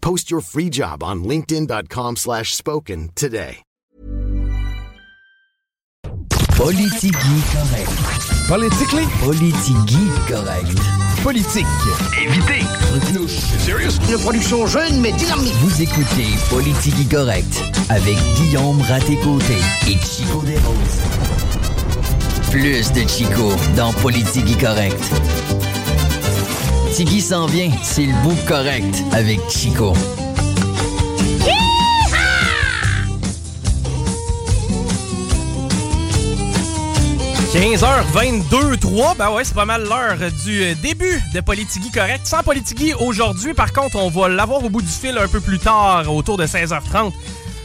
Post your free job on linkedin.com slash spoken today. Politigui correct. Politically? Politigui correct. Politique. Évitez. Serious? Une production jeune mais dynamique. Vous écoutez Politigui correct avec Guillaume Raté-Côté et Chico Desroses. Plus de Chico dans Politigui correct. Tigui s'en vient, c'est le bout correct avec Chico. 15h22, 3. Ben ouais, c'est pas mal l'heure du euh, début de Politigui Correct. Sans Politigui aujourd'hui, par contre, on va l'avoir au bout du fil un peu plus tard, autour de 16h30.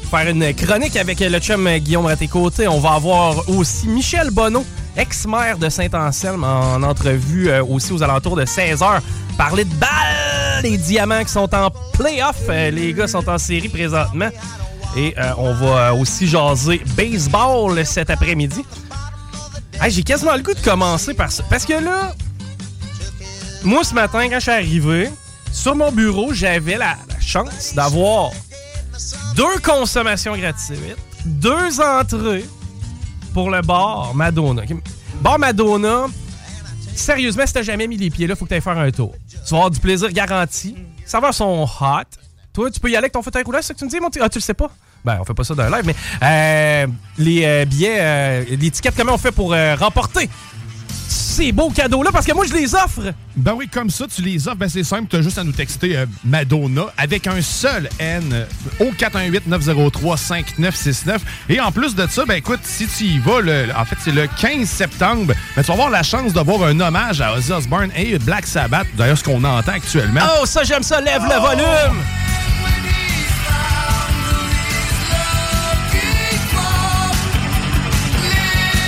Faire une chronique avec le chum Guillaume Raté-Côté. On va avoir aussi Michel Bonneau, ex-maire de Saint-Anselme, en entrevue euh, aussi aux alentours de 16h. Parler de balles, les diamants qui sont en playoff. Euh, les gars sont en série présentement. Et euh, on va aussi jaser baseball cet après-midi. J'ai quasiment le goût de commencer par ça. Parce que là, moi ce matin, quand je suis arrivé, sur mon bureau, j'avais la chance d'avoir deux consommations gratuites, deux entrées pour le bar Madonna. Bar Madonna, sérieusement, si t'as jamais mis les pieds là, faut que t'ailles faire un tour. Tu vas avoir du plaisir garanti. Ça va son hot. Toi, tu peux y aller avec ton fauteuil roulant, c'est ça que tu me dis, mon? Ah, tu le sais pas? Ben, on fait pas ça dans live, mais euh, les euh, billets, euh, tickets, comment on fait pour euh, remporter ces beaux cadeaux-là? Parce que moi, je les offre. Ben oui, comme ça, tu les offres. Ben c'est simple, tu as juste à nous texter euh, Madonna avec un seul N euh, au 418-903-5969. Et en plus de ça, ben écoute, si tu y vas, le- en fait, c'est le 15 septembre, ben, tu vas avoir la chance d'avoir un hommage à Ozzy Osbourne et Black Sabbath. D'ailleurs, ce qu'on entend actuellement. Oh, ça, j'aime ça. Lève le volume.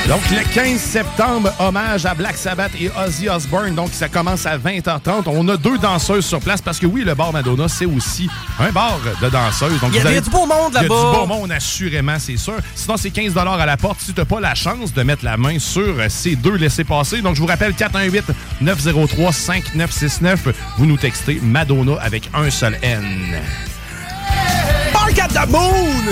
Donc, le 15 septembre, hommage à Black Sabbath et Ozzy Osbourne. Donc, ça commence à 20h30. On a deux danseuses sur place parce que oui, le bar Madonna, c'est aussi un bar de danseuses. Donc, Il y a- du beau monde Il y a du là-bas. beau monde, assurément, c'est sûr. Sinon, c'est 15 à la porte si tu n'as pas la chance de mettre la main sur euh, ces deux laissés-passer. Donc, je vous rappelle, 418-903-5969. Vous nous textez Madonna avec un seul N. Park at the Moon!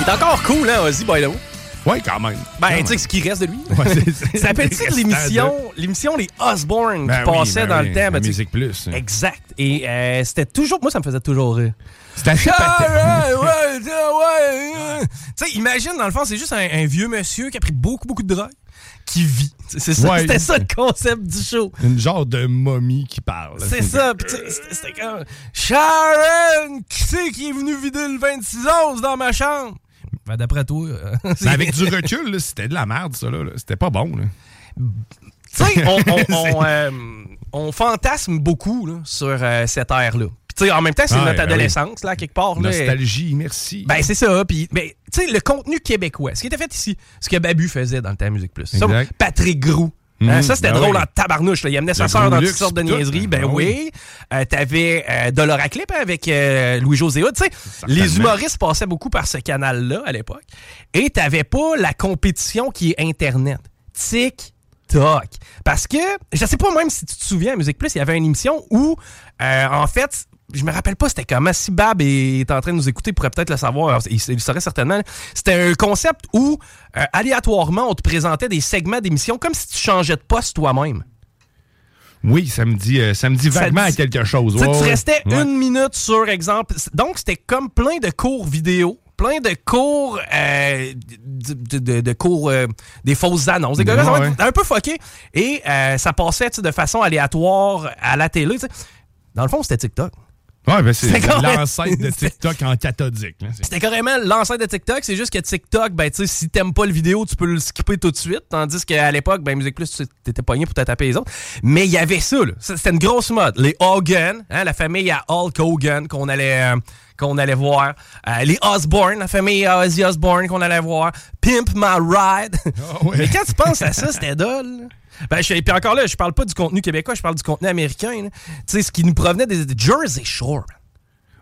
Il est encore cool, hein, Ozzy, by the way. Oui, quand même. Ben, tu sais ce qui reste de lui. Ouais, Ça s'appelle-tu restant l'émission, l'émission Les Osborne Ben qui oui, passait ben dans oui, le temps. ben, Musique Plus. Exact. Et euh, c'était toujours... Moi, ça me faisait toujours rire. C'était assez Ah, ouais, ouais, tiens, ouais. Tu sais, imagine, dans le fond, c'est juste un, un vieux monsieur qui a pris beaucoup, beaucoup de drogue, qui vit. C'est ça, Ouais. C'était ça le concept du show. Une genre de momie qui parle. C'est ça. Puis tu sais, c'était- c'était comme Sharon, qui c'est qui est venu vider le 26 11 dans ma chambre? Ben, d'après toi. euh, Mais c'est- avec du recul, c'était de la merde, ça. Là, là. C'était pas bon. Là. Tu sais, on, on, on, euh, on fantasme beaucoup là, sur euh, cette ère-là. Puis tu sais, en même temps, c'est notre ben adolescence, là, quelque part. Là, Nostalgie, merci. Ben, c'est ça. Puis, ben, tu sais, le contenu québécois, ce qui était fait ici, ce que Babu faisait dans le temps Musique Plus. Ça. Patrick Grou. Hein, Mhm, ça, c'était ben drôle oui. en tabarnouche. Là. Il amenait sa Le sœur Gros dans toutes sortes de niaiseries. Ben Ben oui. Euh, T'avais euh, Dolora Clip avec euh, Louis-José. Tu sais, les humoristes passaient beaucoup par ce canal-là à l'époque. Et t'avais pas la compétition qui est Internet. Tic, toc. Parce que, je sais pas même si tu te souviens, à Musique Plus, il y avait une émission où, euh, en fait, je me rappelle pas c'était comment. Si Bab est en train de nous écouter, il pourrait peut-être le savoir. Il, il le saurait certainement. C'était un concept où, euh, aléatoirement, on te présentait des segments d'émissions comme si tu changeais de poste toi-même. Oui, ça me dit, euh, ça me dit vaguement à quelque chose. Tu Ouais, restais Ouais. une minute sur exemple. Donc, c'était comme plein de cours vidéo, plein de cours, euh, de, de- de cours, euh, des fausses annonces. Des gars, ouais. un peu fucké. Et euh, ça passait de façon aléatoire à la télé. Dans le fond, c'était TikTok. Ouais, ben c'est l'ancêtre de TikTok en cathodique. C'était carrément l'ancêtre de TikTok. C'est juste que TikTok, ben, tu sais, si t'aimes pas le vidéo, tu peux le skipper tout de suite. Tandis qu'à l'époque, ben, Musique Plus, t'étais pogné pour taper les autres. Mais il y avait ça, là. C'était une grosse mode. Les Hogan, hein, la famille à Hulk Hogan qu'on allait, euh, qu'on allait voir. Euh, les Osborne, la famille à Ozzy Osbourne qu'on allait voir. Pimp My Ride. ouais. Mais quand tu penses à ça, c'était dole. Ben, je, puis encore là, je parle pas du contenu québécois, je parle du contenu américain. Tu sais, ce qui nous provenait des, des Jersey Shore.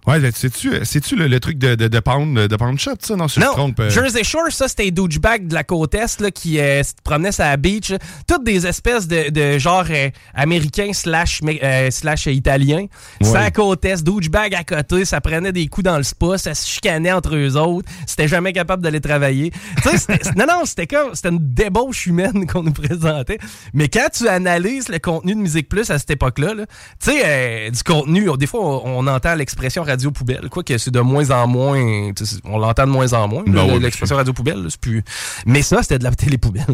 Ouais, ben, sais-tu sais-tu le, le truc de, de, de pound, de pound shot, ça? Non, si je me Non, trompe. euh, Jersey Shore, ça, c'était les douchebags de la côte Est là, qui euh, se promenaient sur la beach. là. Toutes des espèces de, de genre euh, américains slash, euh, slash italiens. Ouais. la côte Est, douchebag à côté, ça prenait des coups dans le spa, ça se chicanait entre eux autres. C'était jamais capable d'aller travailler. Non, non, c'était comme, c'était une débauche humaine qu'on nous présentait. Mais quand tu analyses le contenu de Musique Plus à cette époque-là, là, tu sais, euh, du contenu, des fois, on, on entend l'expression radio poubelle, quoi que c'est de moins en moins, on l'entend de moins en moins, Ben oui, l'expression radio poubelle, là, c'est plus. Mais ça, c'était de la télé poubelle.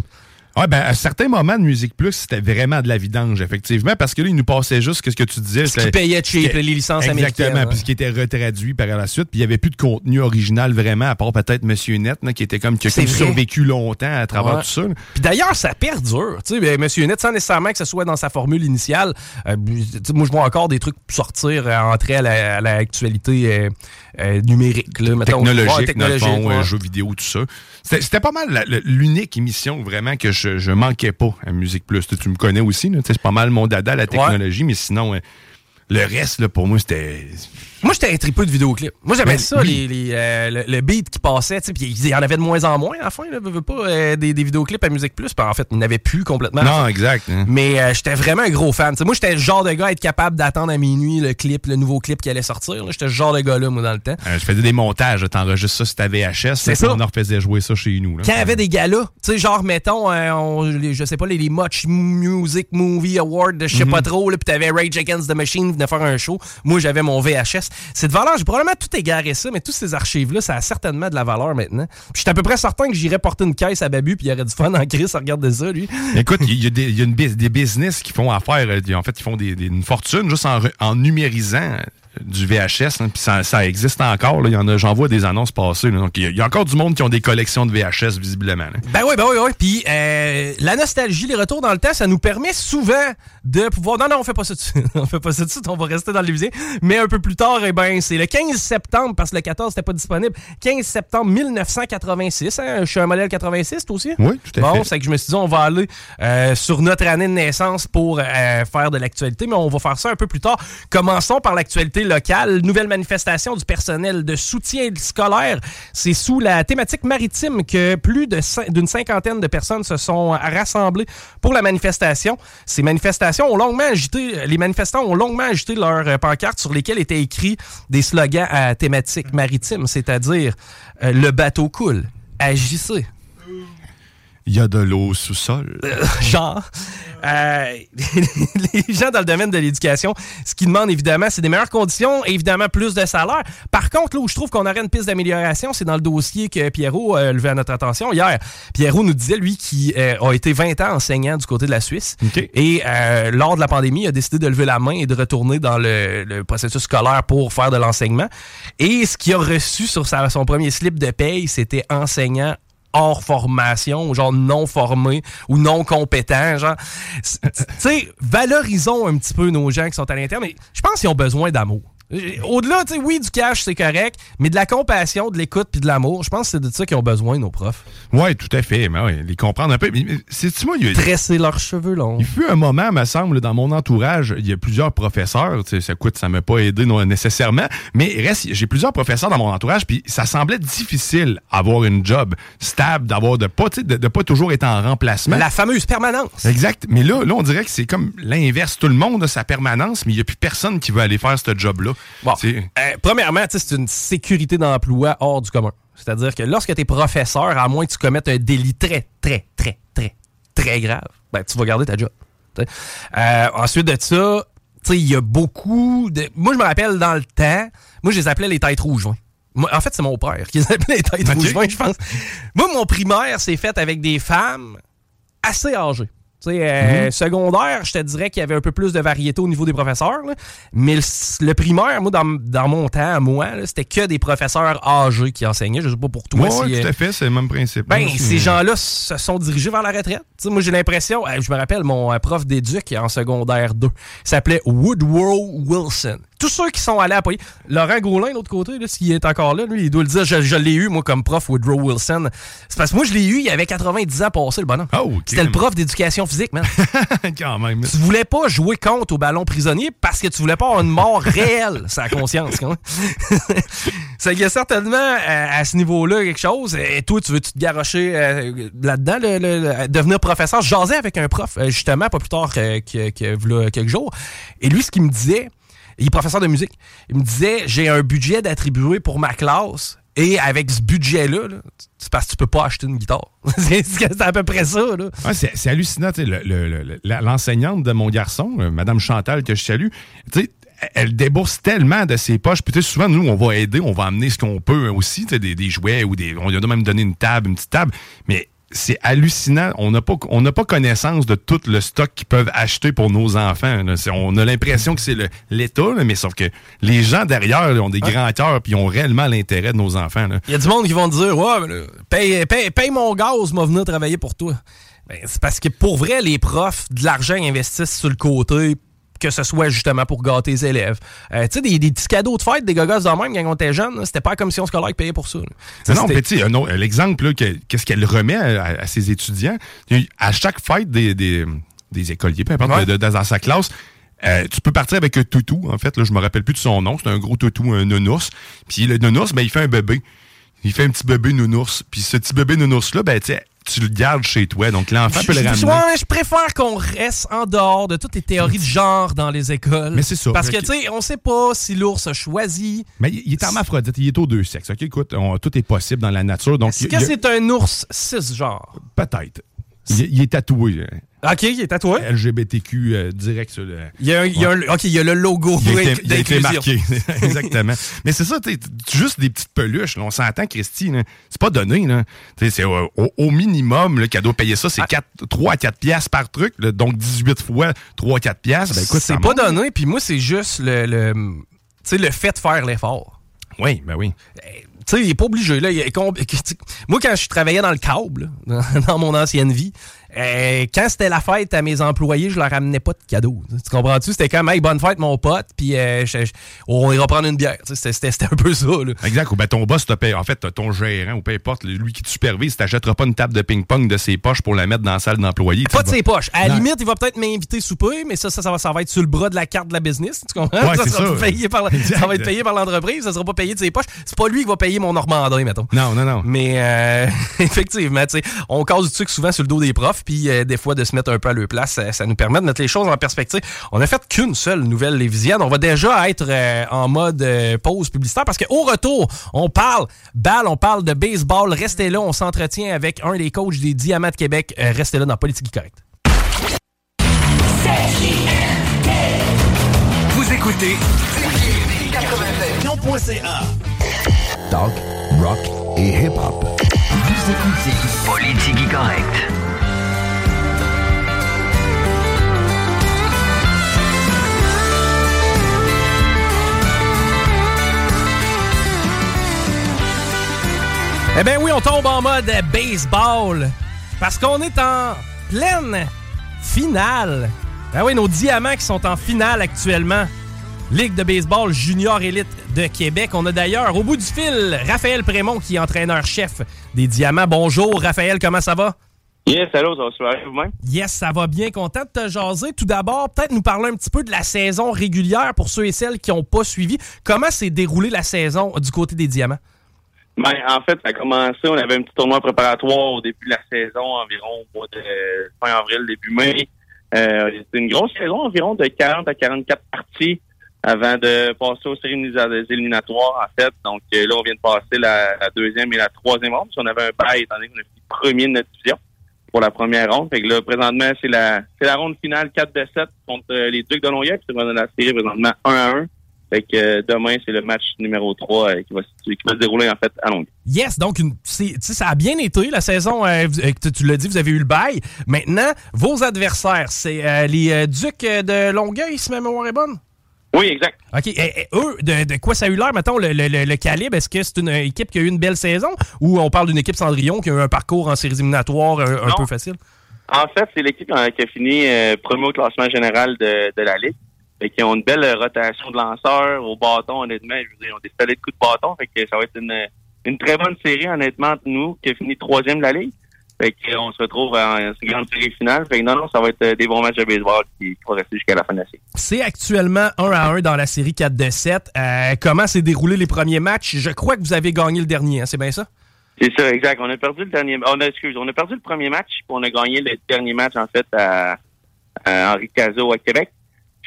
Ouais, ben, à certains moments de Musique Plus, c'était vraiment de la vidange, effectivement, parce que là, ils nous passaient juste ce que tu disais. Ce qui payait cheap, les licences Exactement, américaines. hein. puis ce qui était retraduit par la suite, puis il n'y avait plus de contenu original vraiment, à part peut-être Monsieur Net, là, qui était comme, qui a survécu longtemps à travers Ouais. tout ça. Puis d'ailleurs, ça perdure. Tu sais, ben, Monsieur Net, sans nécessairement que ce soit dans sa formule initiale, euh, moi, je vois encore des trucs sortir, euh, entrer à la- l'actualité euh, euh, numérique. Là, mettons. technologique, Ouais, dans le fond, ouais. jeux vidéo, tout ça. C'était pas mal la- la- l'unique émission vraiment que je, je manquais pas à Musique Plus. Tu, tu me connais aussi, là, tu sais, c'est pas mal mon dada, la technologie, mais sinon, euh, le reste, là, pour moi, c'était... Moi, j'étais un tripeux de vidéoclips. Moi, j'aimais Ben, ça, oui. les, les, euh, le, le beat qui passait. Puis il y en avait de moins en moins, à la fin. Là, pas, euh, des, des vidéoclips à Musique Plus. Puis en fait, il n'y en avait plus complètement. Non, exact. hein. Mais euh, j'étais vraiment un gros fan. Moi, j'étais le genre de gars à être capable d'attendre à minuit le clip, le nouveau clip qui allait sortir. J'étais ce genre de gars-là, moi, dans le temps. Euh, je faisais des montages, t'enregistres ça sur ta VHS, C'est ça. on en refaisait jouer ça chez nous. là. Quand il y avait des galas, tu sais, genre, mettons, on- les- je sais pas, les, les Much Music Movie Awards, de je sais pas trop, puis t'avais Rage Against the Machine venait faire un show. Moi, j'avais mon VHS. C'est de valeur, j'ai probablement tout égaré ça, mais tous ces archives-là, ça a certainement de la valeur maintenant. Puis j'étais à peu près certain que j'irais porter une caisse à Babu, puis il y aurait du fun en crise à regarder ça, lui. Écoute, il y a, des, y business qui font affaire. euh, En fait, ils font des, une fortune juste en, numérisant du VHS. hein, Puis ça, ça existe encore. là. Y en a, j'en vois des annonces passer. là. Donc, il y, a, il y a encore du monde qui ont des collections de VHS, visiblement. là. Ben oui, ben oui, oui. Puis euh, la nostalgie, les retours dans le temps, ça nous permet souvent de pouvoir. Non, non, on fait pas ça tout de suite. on fait pas ça tout de suite, on va rester dans le musée. Mais un peu plus tard, eh ben, c'est le 15 septembre, parce que le 14 c'était pas disponible. 15 septembre 1986. Hein? Je suis un modèle 86, toi aussi? Oui, tout à Bon, fait. c'est que je me suis dit, on va aller euh, sur notre année de naissance pour euh, faire de l'actualité, mais on va faire ça un peu plus tard. Commençons par l'actualité locale. Nouvelle manifestation du personnel de soutien scolaire. C'est sous la thématique maritime que plus d'une cinquantaine de personnes se sont rassemblées pour la manifestation. Ces manifestations ont longuement agité, les manifestants ont longuement agité leurs pancartes sur lesquelles étaient écrits des slogans à thématique maritime, c'est-à-dire euh, le bateau coule, agissez. Il y a de l'eau au sous-sol. genre. Euh, les gens dans le domaine de l'éducation, ce qu'ils demandent évidemment, c'est des meilleures conditions et évidemment plus de salaire. Par contre, là où je trouve qu'on aurait une piste d'amélioration, c'est dans le dossier que Pierrot a levé à notre attention hier. Pierrot nous disait, lui, qui euh, a été 20 ans enseignant du côté de la Suisse. Et euh, lors de la pandémie, il a décidé de lever la main et de retourner dans le, le processus scolaire pour faire de l'enseignement. Et ce qu'il a reçu sur sa- son premier slip de paye, c'était enseignant hors formation, genre non formé ou non compétent, genre. Tu sais, valorisons un petit peu nos gens qui sont à l'interne. Je pense qu'ils ont besoin d'amour. Au-delà, tu sais, oui, du cash, c'est correct, mais de la compassion, de l'écoute puis de l'amour, je pense que c'est de ça qu'ils ont besoin, nos profs. Oui, tout à fait. Mais ouais, les comprendre un peu. C'est-tu moi, il y a- Tresser leurs cheveux longs. Il fut un moment, me semble, dans mon entourage, il y a plusieurs professeurs. Ça coûte, ça m'a pas aidé non, nécessairement. Mais reste, j'ai plusieurs professeurs dans mon entourage, puis ça semblait difficile d'avoir une job stable, d'avoir de pas, de, de pas toujours être en remplacement. La fameuse permanence. Exact. Mais là, là, on dirait que c'est comme l'inverse. Tout le monde a sa permanence, mais il n'y a plus personne qui veut aller faire ce job-là. Bon, euh, premièrement, c'est une sécurité d'emploi hors du commun. C'est-à-dire que lorsque tu es professeur, à moins que tu commettes un délit très, très, très, très, très grave, ben, tu vas garder ta job. Euh, ensuite de ça, il y a beaucoup de... Moi, je me rappelle dans le temps, moi, je les appelais les têtes rouges. en fait, c'est mon père qui les appelait les têtes rouges, je pense. Moi, mon primaire, c'est fait avec des femmes assez âgées. Euh, mhm. Secondaire, je te dirais qu'il y avait un peu plus de variété au niveau des professeurs. Mais le, primaire, moi, dans, mon temps, moi, c'était que des professeurs âgés qui enseignaient. Je sais pas pour toi. Oui, tout à fait, c'est le même principe. Ben, ces gens-là se sont dirigés vers la retraite. moi, j'ai l'impression, je me rappelle, mon euh, prof d'éduc en secondaire 2 s'appelait Woodrow Wilson tous ceux qui sont allés à Poitiers. Laurent Gaulin, de l'autre côté, s'il est encore là, lui, il doit le dire. Je, l'ai eu, moi, comme prof Woodrow Wilson. C'est parce que moi, je l'ai eu, il y avait 90 ans passé, le bonhomme. Oh, C'était le prof d'éducation physique, man. Quand même. Tu voulais pas jouer contre au ballon prisonnier parce que tu voulais pas avoir une mort réelle, sa conscience. Ça y a certainement, euh, à ce niveau-là, quelque chose. Et toi, tu veux-tu te garrocher euh, là-dedans, devenir professeur? Je jasais avec un prof, euh, justement, pas plus tard que, que, que quelques jours. Et lui, ce qu'il me disait, il est professeur de musique. Il me disait j'ai un budget d'attribuer pour ma classe. Et avec ce budget-là, c'est parce que tu peux pas acheter une guitare. c'est à peu près ça. c'est hallucinant. L'enseignante de mon garçon, euh, Madame Chantal, que je salue, elle débourse tellement de ses poches. Puis souvent, nous, on va aider, on va amener ce qu'on peut aussi, des, des jouets ou des. On lui a même donné une table, une petite table. Mais c'est hallucinant. On n'a pas, on pas connaissance de tout le stock qu'ils peuvent acheter pour nos enfants. On a l'impression que c'est l'État, mais sauf que les gens derrière ont des grands cœurs et ont réellement l'intérêt de nos enfants. Il y a du monde qui vont dire Ouais, paye, paye, paye, mon gaz, m'a venir travailler pour toi. Ben, c'est parce que pour vrai, les profs, de l'argent investissent sur le côté que ce soit justement pour gâter les élèves. Euh, tu sais, des, petits cadeaux de fête, des gogos de même quand on était jeune, c'était pas comme si on scolaire qui payait pour ça. non, petit, l'exemple, qu'est-ce qu'elle remet à, ses étudiants, à chaque fête des, des, des écoliers, peu importe, dans sa classe, euh, tu peux partir avec un toutou, en fait. Là, je me rappelle plus de son nom. C'est un gros toutou, un nounours. Puis le nounours, ben, il fait un bébé. Il fait un petit bébé nounours. Puis ce petit bébé nounours-là, ben, tu tu le gardes chez toi. Donc, l'enfant peut le ramener. je préfère qu'on reste en dehors de toutes les théories de genre dans les écoles. Mais c'est ça. Parce que, tu sais, on sait pas si l'ours a choisi. Mais il est hermaphrodite, il est aux deux sexes. OK, écoute, tout est possible dans la nature. Est-ce que c'est un ours cisgenre? Peut-être. Il, est tatoué. OK, il est tatoué. LGBTQ euh, direct sur le. Il y a, il y a un, OK, il y a le logo il été, marqué. Exactement. Mais c'est ça, tu juste des petites peluches. on s'entend, Christy. C'est pas donné. C'est au, au, minimum qu'elle doit payer ça, c'est 3 à 4 piastres par truc. donc 18 fois 3 à 4 piastres. Ben, écoute, c'est pas donné. Puis moi, c'est juste le, le, le fait de faire l'effort. Oui, ben oui. Eh, tu sais, il est pas obligé. Là. Moi, quand je travaillais dans le câble, dans mon ancienne vie, euh, quand c'était la fête à mes employés, je leur ramenais pas de cadeaux. Tu comprends-tu? C'était comme, hey, bonne fête, mon pote, puis euh, on ira prendre une bière. C'était un peu ça. Là. Exact. Ou ben, ton boss te paye. En fait, ton gérant, ou peu importe, lui qui te supervise, t'achètera pas une table de ping-pong de ses poches pour la mettre dans la salle d'employés. Pas de ses poches. À la limite, il va peut-être m'inviter souper, mais ça, ça, ça, va, être sur le bras de la carte de la business. Tu comprends? Ouais, ça, ça, Payé par, ça va être payé par l'entreprise, ça sera pas payé de ses poches. C'est pas lui qui va payer mon Normandin, mettons. Non, non, non. Mais euh, effectivement, on cause du truc souvent sur le dos des profs, puis euh, des fois de se mettre un peu à leur place. Ça, nous permet de mettre les choses en perspective. On a fait qu'une seule nouvelle lévisienne. On va déjà être euh, en mode euh, pause publicitaire parce qu'au retour, on parle balle, on parle de baseball. Restez là, on s'entretient avec un des coachs des Diamants de Québec. Euh, restez là dans Politique Correcte. Vous écoutez Talk, rock et hip-hop. Vous écoutez Politique Correcte. Eh bien oui, on tombe en mode baseball parce qu'on est en pleine finale. Ben oui, nos diamants qui sont en finale actuellement. Ligue de baseball junior élite de Québec. On a d'ailleurs au bout du fil Raphaël Prémont qui est entraîneur-chef des Diamants. Bonjour Raphaël, comment ça va? Yes, allô, ça va vous-même? Yes, ça va bien. Content de te jaser. Tout d'abord, peut-être nous parler un petit peu de la saison régulière pour ceux et celles qui n'ont pas suivi. Comment s'est déroulée la saison du côté des Diamants? Ben, en fait, ça a commencé, on avait un petit tournoi préparatoire au début de la saison, environ au mois de fin avril, début mai. Euh, C'était une grosse saison, environ de 40 à 44 parties avant de passer aux séries éliminatoires, en fait. Donc euh, là, on vient de passer la, deuxième et la troisième ronde. On avait un bail, étant donné qu'on a premier de notre division. pour la première ronde. Fait que là, présentement, c'est la c'est la ronde finale 4 de 7 contre euh, les Ducs de Longueuil. Puis c'est dans la série présentement 1 à 1. Fait que euh, demain, c'est le match numéro 3 euh, qui, va, se- qui va se dérouler en fait à Longueuil. Yes, donc une- ça a bien été la saison. euh, tu tu l'as dit, vous avez eu le bail. Maintenant, vos adversaires, c'est les Ducs de Longueuil, si ma mémoire est bonne? Oui, exact. OK. Et, et eux, de, de quoi ça a eu l'air, mettons, le, le- le- le calibre? Est-ce que c'est une équipe qui a eu une belle saison? Ou on parle d'une équipe Cendrillon qui a eu un parcours en séries éliminatoires un, peu facile? En fait, c'est l'équipe euh, qui a fini premier au classement général de, de la Ligue. Fait qu'ils ont une belle euh, rotation de lanceurs au bâton, honnêtement. Je veux dire, ils ont des solides coups de bâton. Fait que ça va être une, une très bonne série, honnêtement, entre nous, qui a fini troisième de la Ligue. Fait qu'on se retrouve en grande série finale. Fait que non, non, ça va être euh, des bons matchs de baseball qui, qui vont rester jusqu'à la fin de la série. C'est actuellement 1 à 1 dans la série 4 de 7. Euh, comment s'est déroulé les premiers matchs? Je crois que vous avez gagné le dernier, hein, c'est bien ça? C'est ça, exact. On a perdu le dernier, on a, excuse, on a perdu le premier match, puis on a gagné le dernier match en fait à, à Henri Cazot à Québec.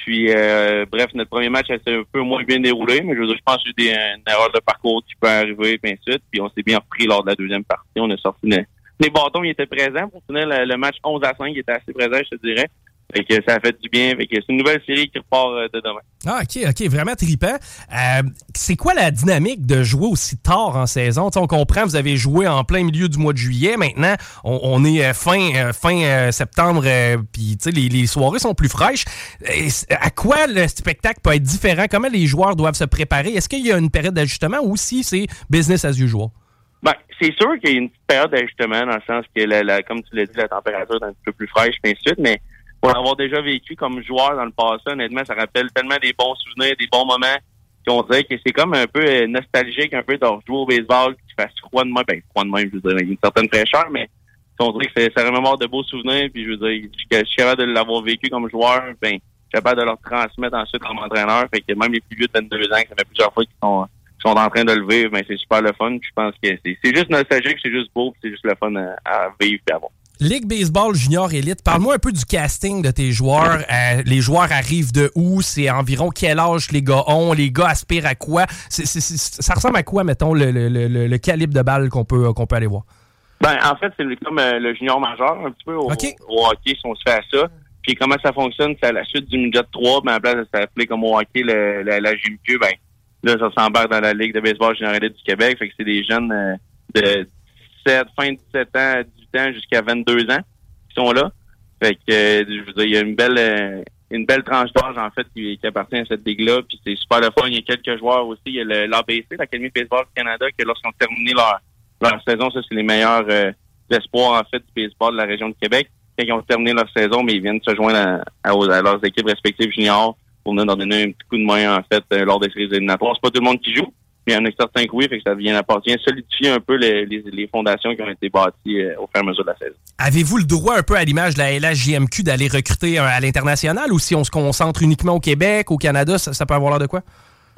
Puis, euh, bref, notre premier match a été un peu moins bien déroulé, mais je, veux dire, je pense que j'ai une erreur de parcours qui peut arriver, suite. Puis on s'est bien repris lors de la deuxième partie. On a sorti le- les bâtons, ils étaient présents pour finir le, le match 11 à 5, il était assez présent, je te dirais. Fait que ça a fait du bien. Fait que c'est une nouvelle série qui repart euh, de demain. Ah, OK, OK, vraiment trippant. Euh, c'est quoi la dynamique de jouer aussi tard en saison? T'sais, on comprend, vous avez joué en plein milieu du mois de juillet. Maintenant, on, on est euh, fin, fin septembre, puis les, les soirées sont plus fraîches. À quoi le spectacle peut être différent? Comment les joueurs doivent se préparer? Est-ce qu'il y a une période d'ajustement ou si c'est business as usual? Ben, c'est sûr qu'il y a une période d'ajustement dans le sens que, la, la- comme tu l'as dit, la température est un petit peu plus fraîche, ainsi de suite, mais pour l'avoir déjà vécu comme joueur dans le passé, honnêtement, ça rappelle tellement des bons souvenirs, des bons moments qu'on dirait que c'est comme un peu euh, nostalgique, un peu de rejouer au baseball, qu'il fasse froid de même, ben froid de même, je veux dire, avec une certaine fraîcheur, mais on dirait que c'est- ça remémore de beaux souvenirs, puis je veux dire, je suis capable de l'avoir vécu comme joueur, ben, je suis capable de leur transmettre ensuite comme entraîneur, fait que même les plus vieux de 22 ans, ça fait plusieurs fois qu'ils sont qui sont en train de le vivre, ben c'est super le fun. Je pense que c'est juste nostalgique, c'est juste beau, c'est juste le fun à, à vivre et à voir. Ligue Baseball Junior Elite, parle-moi un peu du casting de tes joueurs. Euh, les joueurs arrivent de où? C'est environ quel âge les gars ont? Les gars aspirent à quoi? Ça ressemble à quoi, mettons, le, le- le- le calibre de balle qu'on peut, qu'on peut aller voir? Ben, en fait, c'est le- comme euh, le junior majeur, un petit peu, au, hockey, si on se fait à ça. Puis comment ça fonctionne, c'est à la suite du midget 3, ben, à la place de s'appeler comme au hockey le, la, la JMQ, ben, là, ça s'embarque dans la Ligue de baseball junior élite du Québec. Fait que c'est des jeunes euh, de 17, fin de 17 ans à 18 ans jusqu'à 22 ans qui sont là. Fait que, euh, je il y a une belle, euh, une belle tranche d'âge, en fait, qui, qui appartient à cette ligue-là. Puis c'est super le fun. Il y a quelques joueurs aussi. Il y a l'ABC, l'Académie de baseball du Canada, que lorsqu'ils ont terminé leur, leur saison, ça, c'est les meilleurs euh, espoirs, en fait, du baseball de la région de Québec. Quand ils ont terminé leur saison, mais ils viennent se joindre à, leurs équipes respectives juniors pour leur donner un petit coup de main, en fait, lors des séries éliminatoires. C'est pas tout le monde qui joue, mais il y en a certains qui oui, fait que ça vient, appartient solidifier un peu les, les, les fondations qui ont été bâties euh, au fur et à mesure de la saison. Avez-vous le droit, un peu à l'image de la LHJMQ, d'aller recruter à l'international ou si on se concentre uniquement au Québec, au Canada, ça, ça peut avoir l'air de quoi?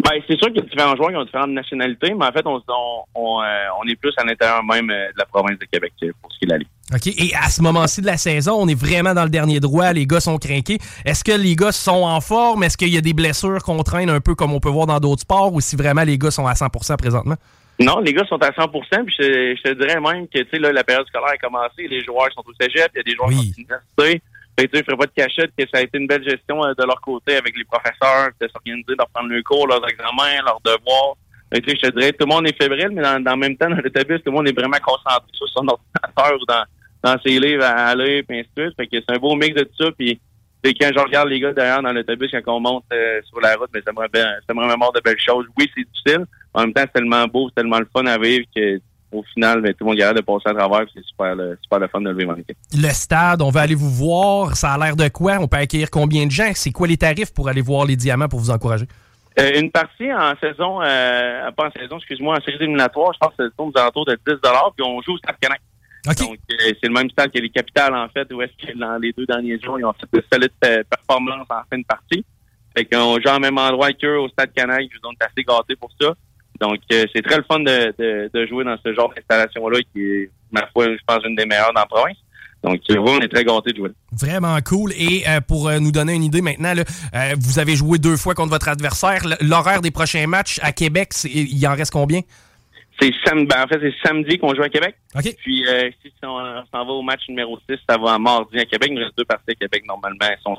Ben, c'est sûr qu'il y a différents joueurs qui ont différentes nationalités, mais en fait, on, on, on, euh, on est plus à l'intérieur même euh, de la province de Québec pour ce qui est de la Ligue. OK. Et à ce moment-ci de la saison, on est vraiment dans le dernier droit. Les gars sont craqués. Est-ce que les gars sont en forme? Est-ce qu'il y a des blessures qu'on traîne un peu comme on peut voir dans d'autres sports ou si vraiment les gars sont à 100% présentement? Non, les gars sont à 100 puis je, je te dirais même que, tu sais, là, la période scolaire a commencé, les joueurs sont au cégep, il y a des joueurs Oui. qui sont à l'université. Fait que, je ferai pas de cachette que ça a été une belle gestion euh, de leur côté avec les professeurs, de s'organiser, de leur prendre le cours, leurs examens, leurs devoirs. Fait que, je te dirais, tout le monde est fébrile, mais dans, dans le même temps, dans l'autobus, tout le monde est vraiment concentré sur son ordinateur ou dans, dans ses livres à, lire, puis ainsi de suite. Fait que c'est un beau mix de tout ça, puis c'est quand je regarde les gars derrière dans l'autobus, quand on monte euh, sur la route, mais ça me, ça me remémore de belles choses. Oui, c'est difficile. En même temps, c'est tellement beau, c'est tellement le fun à vivre que au final, ben, tout le monde est de passer à travers, c'est super, le- super le fun de le vivre en équipe. Le stade, on va aller vous voir. Ça a l'air de quoi? On peut accueillir combien de gens? C'est quoi les tarifs pour aller voir les diamants pour vous encourager? Euh, une partie en saison, euh, pas en saison, excuse-moi, en série éliminatoire, je pense que c'est aux alentours de 10 puis on joue au Stade Canac. Donc, euh, c'est le même stade que les capitales, en fait, où est-ce que dans les deux derniers jours, ils ont fait de solides euh, performances en fin de partie. Fait qu'on joue au même endroit qu'eux au Stade Canac, je on est assez gâtés pour ça. Donc, euh, c'est très le fun de, de, de jouer dans ce genre d'installation-là, qui est, ma foi, je pense, une des meilleures dans la province. Donc, oui, on est très gâtés de jouer. Vraiment cool. Et euh, pour nous donner une idée maintenant, là, euh, vous avez joué deux fois contre votre adversaire. L'horaire des prochains matchs à Québec, il en reste combien? C'est samedi, ben, en fait, c'est samedi qu'on joue à Québec. Puis, euh, si on, on s'en va au match numéro 6, ça va à mardi à Québec. Il nous reste deux parties à Québec, normalement. Ils sont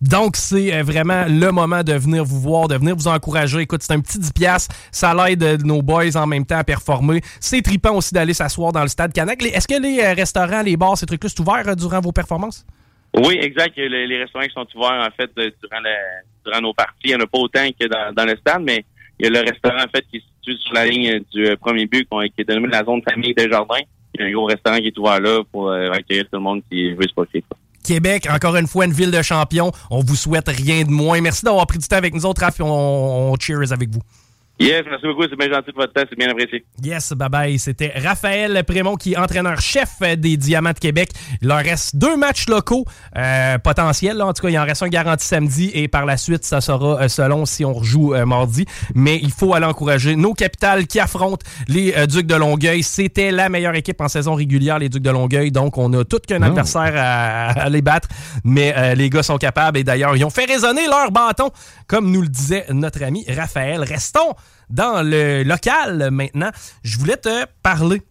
Donc, c'est euh, vraiment le moment de venir vous voir, de venir vous encourager. Écoute, c'est un petit 10$, piastres, ça l'aide euh, nos boys en même temps à performer. C'est trippant aussi d'aller s'asseoir dans le stade Canac. Est-ce que les restaurants, les bars, ces trucs-là, c'est ouvert durant vos performances? Oui, exact. Les, les restaurants qui sont ouverts, en fait, durant, la- durant nos parties. Il n'y en a pas autant que dans, dans le stade, mais il y a le restaurant, en fait, qui est situé sur la ligne du euh, premier but, qui est dénommé la zone famille des jardins. Il y a un gros restaurant qui est ouvert là pour euh, accueillir tout le monde qui veut se passer. Québec, encore une fois, une ville de champions. On vous souhaite rien de moins. Merci d'avoir pris du temps avec nous autres, Raph, on, on cheers avec vous. Yes, merci beaucoup. C'est bien gentil de votre temps. C'est bien apprécié. Yes, bye bye. C'était Raphaël Prémont qui est entraîneur-chef des Diamants de Québec. Il leur reste deux matchs locaux euh, potentiels. là. En tout cas, il en reste un garanti samedi et par la suite, ça sera euh, selon si on rejoue euh, mardi. Mais il faut aller encourager nos capitales qui affrontent les euh, Ducs de Longueuil. C'était la meilleure équipe en saison régulière, les Ducs de Longueuil. Donc, on a tout qu'un Oh. adversaire à, à les battre. Mais euh, les gars sont capables. Et d'ailleurs, ils ont fait résonner leur bâton, comme nous le disait notre ami Raphaël. Restons dans le local maintenant. Je voulais te parler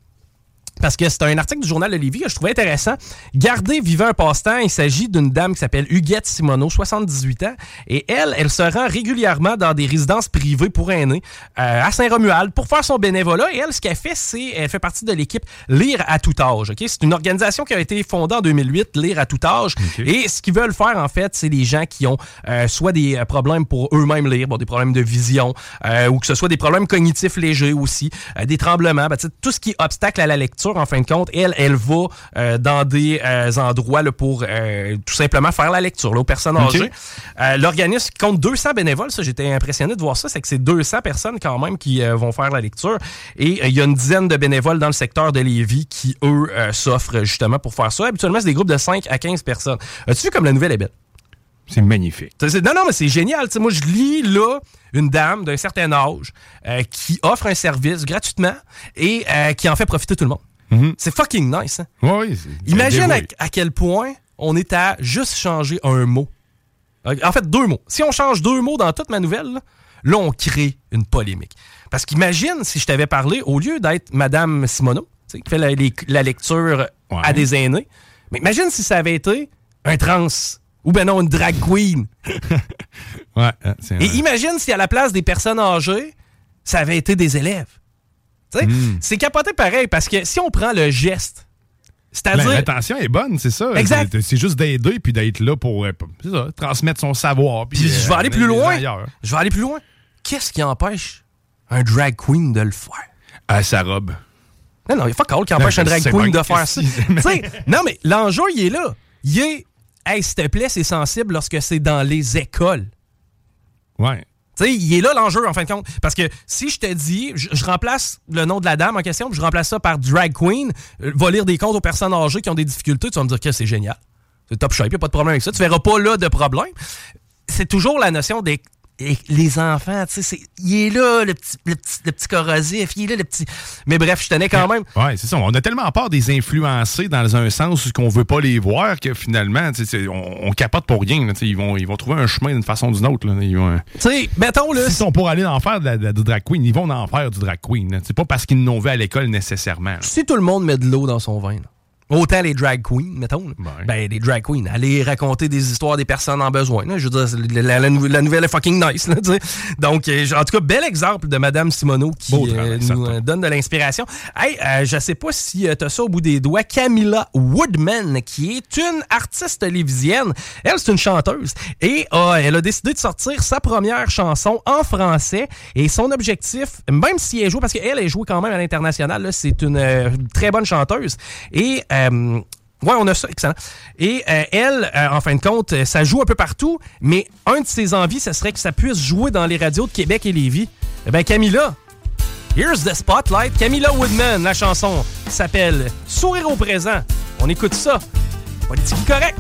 parce que c'est un article du journal de Lévis que je trouvais intéressant. Garder vivant un passe-temps, il s'agit d'une dame qui s'appelle Huguette Simoneau, 78 ans, et elle, elle se rend régulièrement dans des résidences privées pour aînés euh, à Saint-Romuald pour faire son bénévolat. Et elle, ce qu'elle fait, c'est elle fait partie de l'équipe Lire à tout âge. ok? C'est une organisation qui a été fondée en 2008, Lire à tout âge. Et ce qu'ils veulent faire, en fait, c'est les gens qui ont euh, soit des euh, problèmes pour eux-mêmes lire, bon, des problèmes de vision, euh, ou que ce soit des problèmes cognitifs légers aussi, euh, des tremblements, ben, tout ce qui est obstacle à la lecture, en fin de compte, elle, elle va euh, dans des euh, endroits là, pour euh, tout simplement faire la lecture là, aux personnes âgées. L'organisme compte 200 bénévoles, ça j'étais impressionné de voir ça, c'est que c'est 200 personnes quand même qui vont faire la lecture. Et il y a une dizaine de bénévoles dans le secteur de Lévis qui, eux, s'offrent justement pour faire ça. Habituellement, c'est des groupes de 5 à 15 personnes. As-tu vu comme la nouvelle est belle? C'est magnifique. Non, non, mais c'est génial. Moi, je lis là une dame d'un certain âge euh, qui offre un service gratuitement et euh, qui en fait profiter tout le monde. C'est fucking nice. hein? Oui, oui. c'est- Imagine à, quel point on est à juste changer un mot. En fait, deux mots. Si on change deux mots dans toute ma nouvelle, là, là, on crée une polémique. Parce qu'imagine si je t'avais parlé, au lieu d'être Madame Simoneau, qui fait la, les- la lecture à des aînés, mais imagine si ça avait été un trans ou ben non, une drag queen. Ouais, hein, Et imagine si à la place des personnes âgées, ça avait été des élèves. Hmm. C'est capoté pareil parce que si on prend le geste, c'est-à-dire. Ben, L'intention est bonne, c'est ça. Exact. C'est- juste d'aider puis d'être là pour euh, ça, transmettre son savoir. Puis, Puis je vais euh, aller plus loin. Je vais aller plus loin. Qu'est-ce qui empêche un drag queen de le faire? À sa robe. Non, non, il y a pas qui empêche un drag queen de faire ça. Non, mais l'enjeu, il est là. Il est, hey, s'il te plaît, c'est sensible lorsque c'est dans les écoles. Ouais. Il est là l'enjeu, en fin de compte. Parce que si je te dis, je, je remplace le nom de la dame en question, puis je remplace ça par drag queen, euh, va lire des comptes aux personnes âgées qui ont des difficultés, tu vas me dire que c'est génial. C'est top shape, il a pas de problème avec ça. Tu verras pas là de problème. C'est toujours la notion des et les enfants, tu sais, c'est- il est là, le petit, le, petit, le petit corrosif, il est là, le petit... Mais bref, je tenais quand même... Ouais, c'est ça. On a tellement peur des influencés dans un sens où qu'on veut pas les voir que finalement, tu sais, on, on capote pour rien. là, tu sais, ils, vont, ils vont trouver un chemin d'une façon ou d'une autre. là. Ils vont, euh, Tu sais, mettons, là... S'ils sont pour aller en faire de la, de la- du drag queen, ils vont en faire du drag queen. C'est pas parce qu'ils n'ont vu à l'école nécessairement. là. Si tout le monde met de l'eau dans son vin, là, autant les drag queens, mettons, Ouais. ben les drag queens, aller raconter des histoires des personnes en besoin. là. je veux dire, la, la- la nou- la nouvelle est fucking nice. là. Donc, euh, en tout cas, bel exemple de Madame Simoneau qui euh, nous certain. euh, donne de l'inspiration. Hey, euh, je sais pas si tu as ça au bout des doigts. Camilla Woodman, qui est une artiste lévisienne. Elle, c'est une chanteuse. Et euh, elle a décidé de sortir sa première chanson en français. Et son objectif, même si elle joue, parce qu'elle, elle joue quand même à l'international, là, c'est une très bonne chanteuse. Et... euh, Ouais, on a ça, excellent. Et euh, elle, euh, en fin de compte, euh, ça joue un peu partout, mais un de ses envies, ce serait que ça puisse jouer dans les radios de Québec et Lévis. Eh bien, Camilla, here's the spotlight. Camilla Woodman, la chanson s'appelle Sourire au présent. On écoute ça. Politique correct?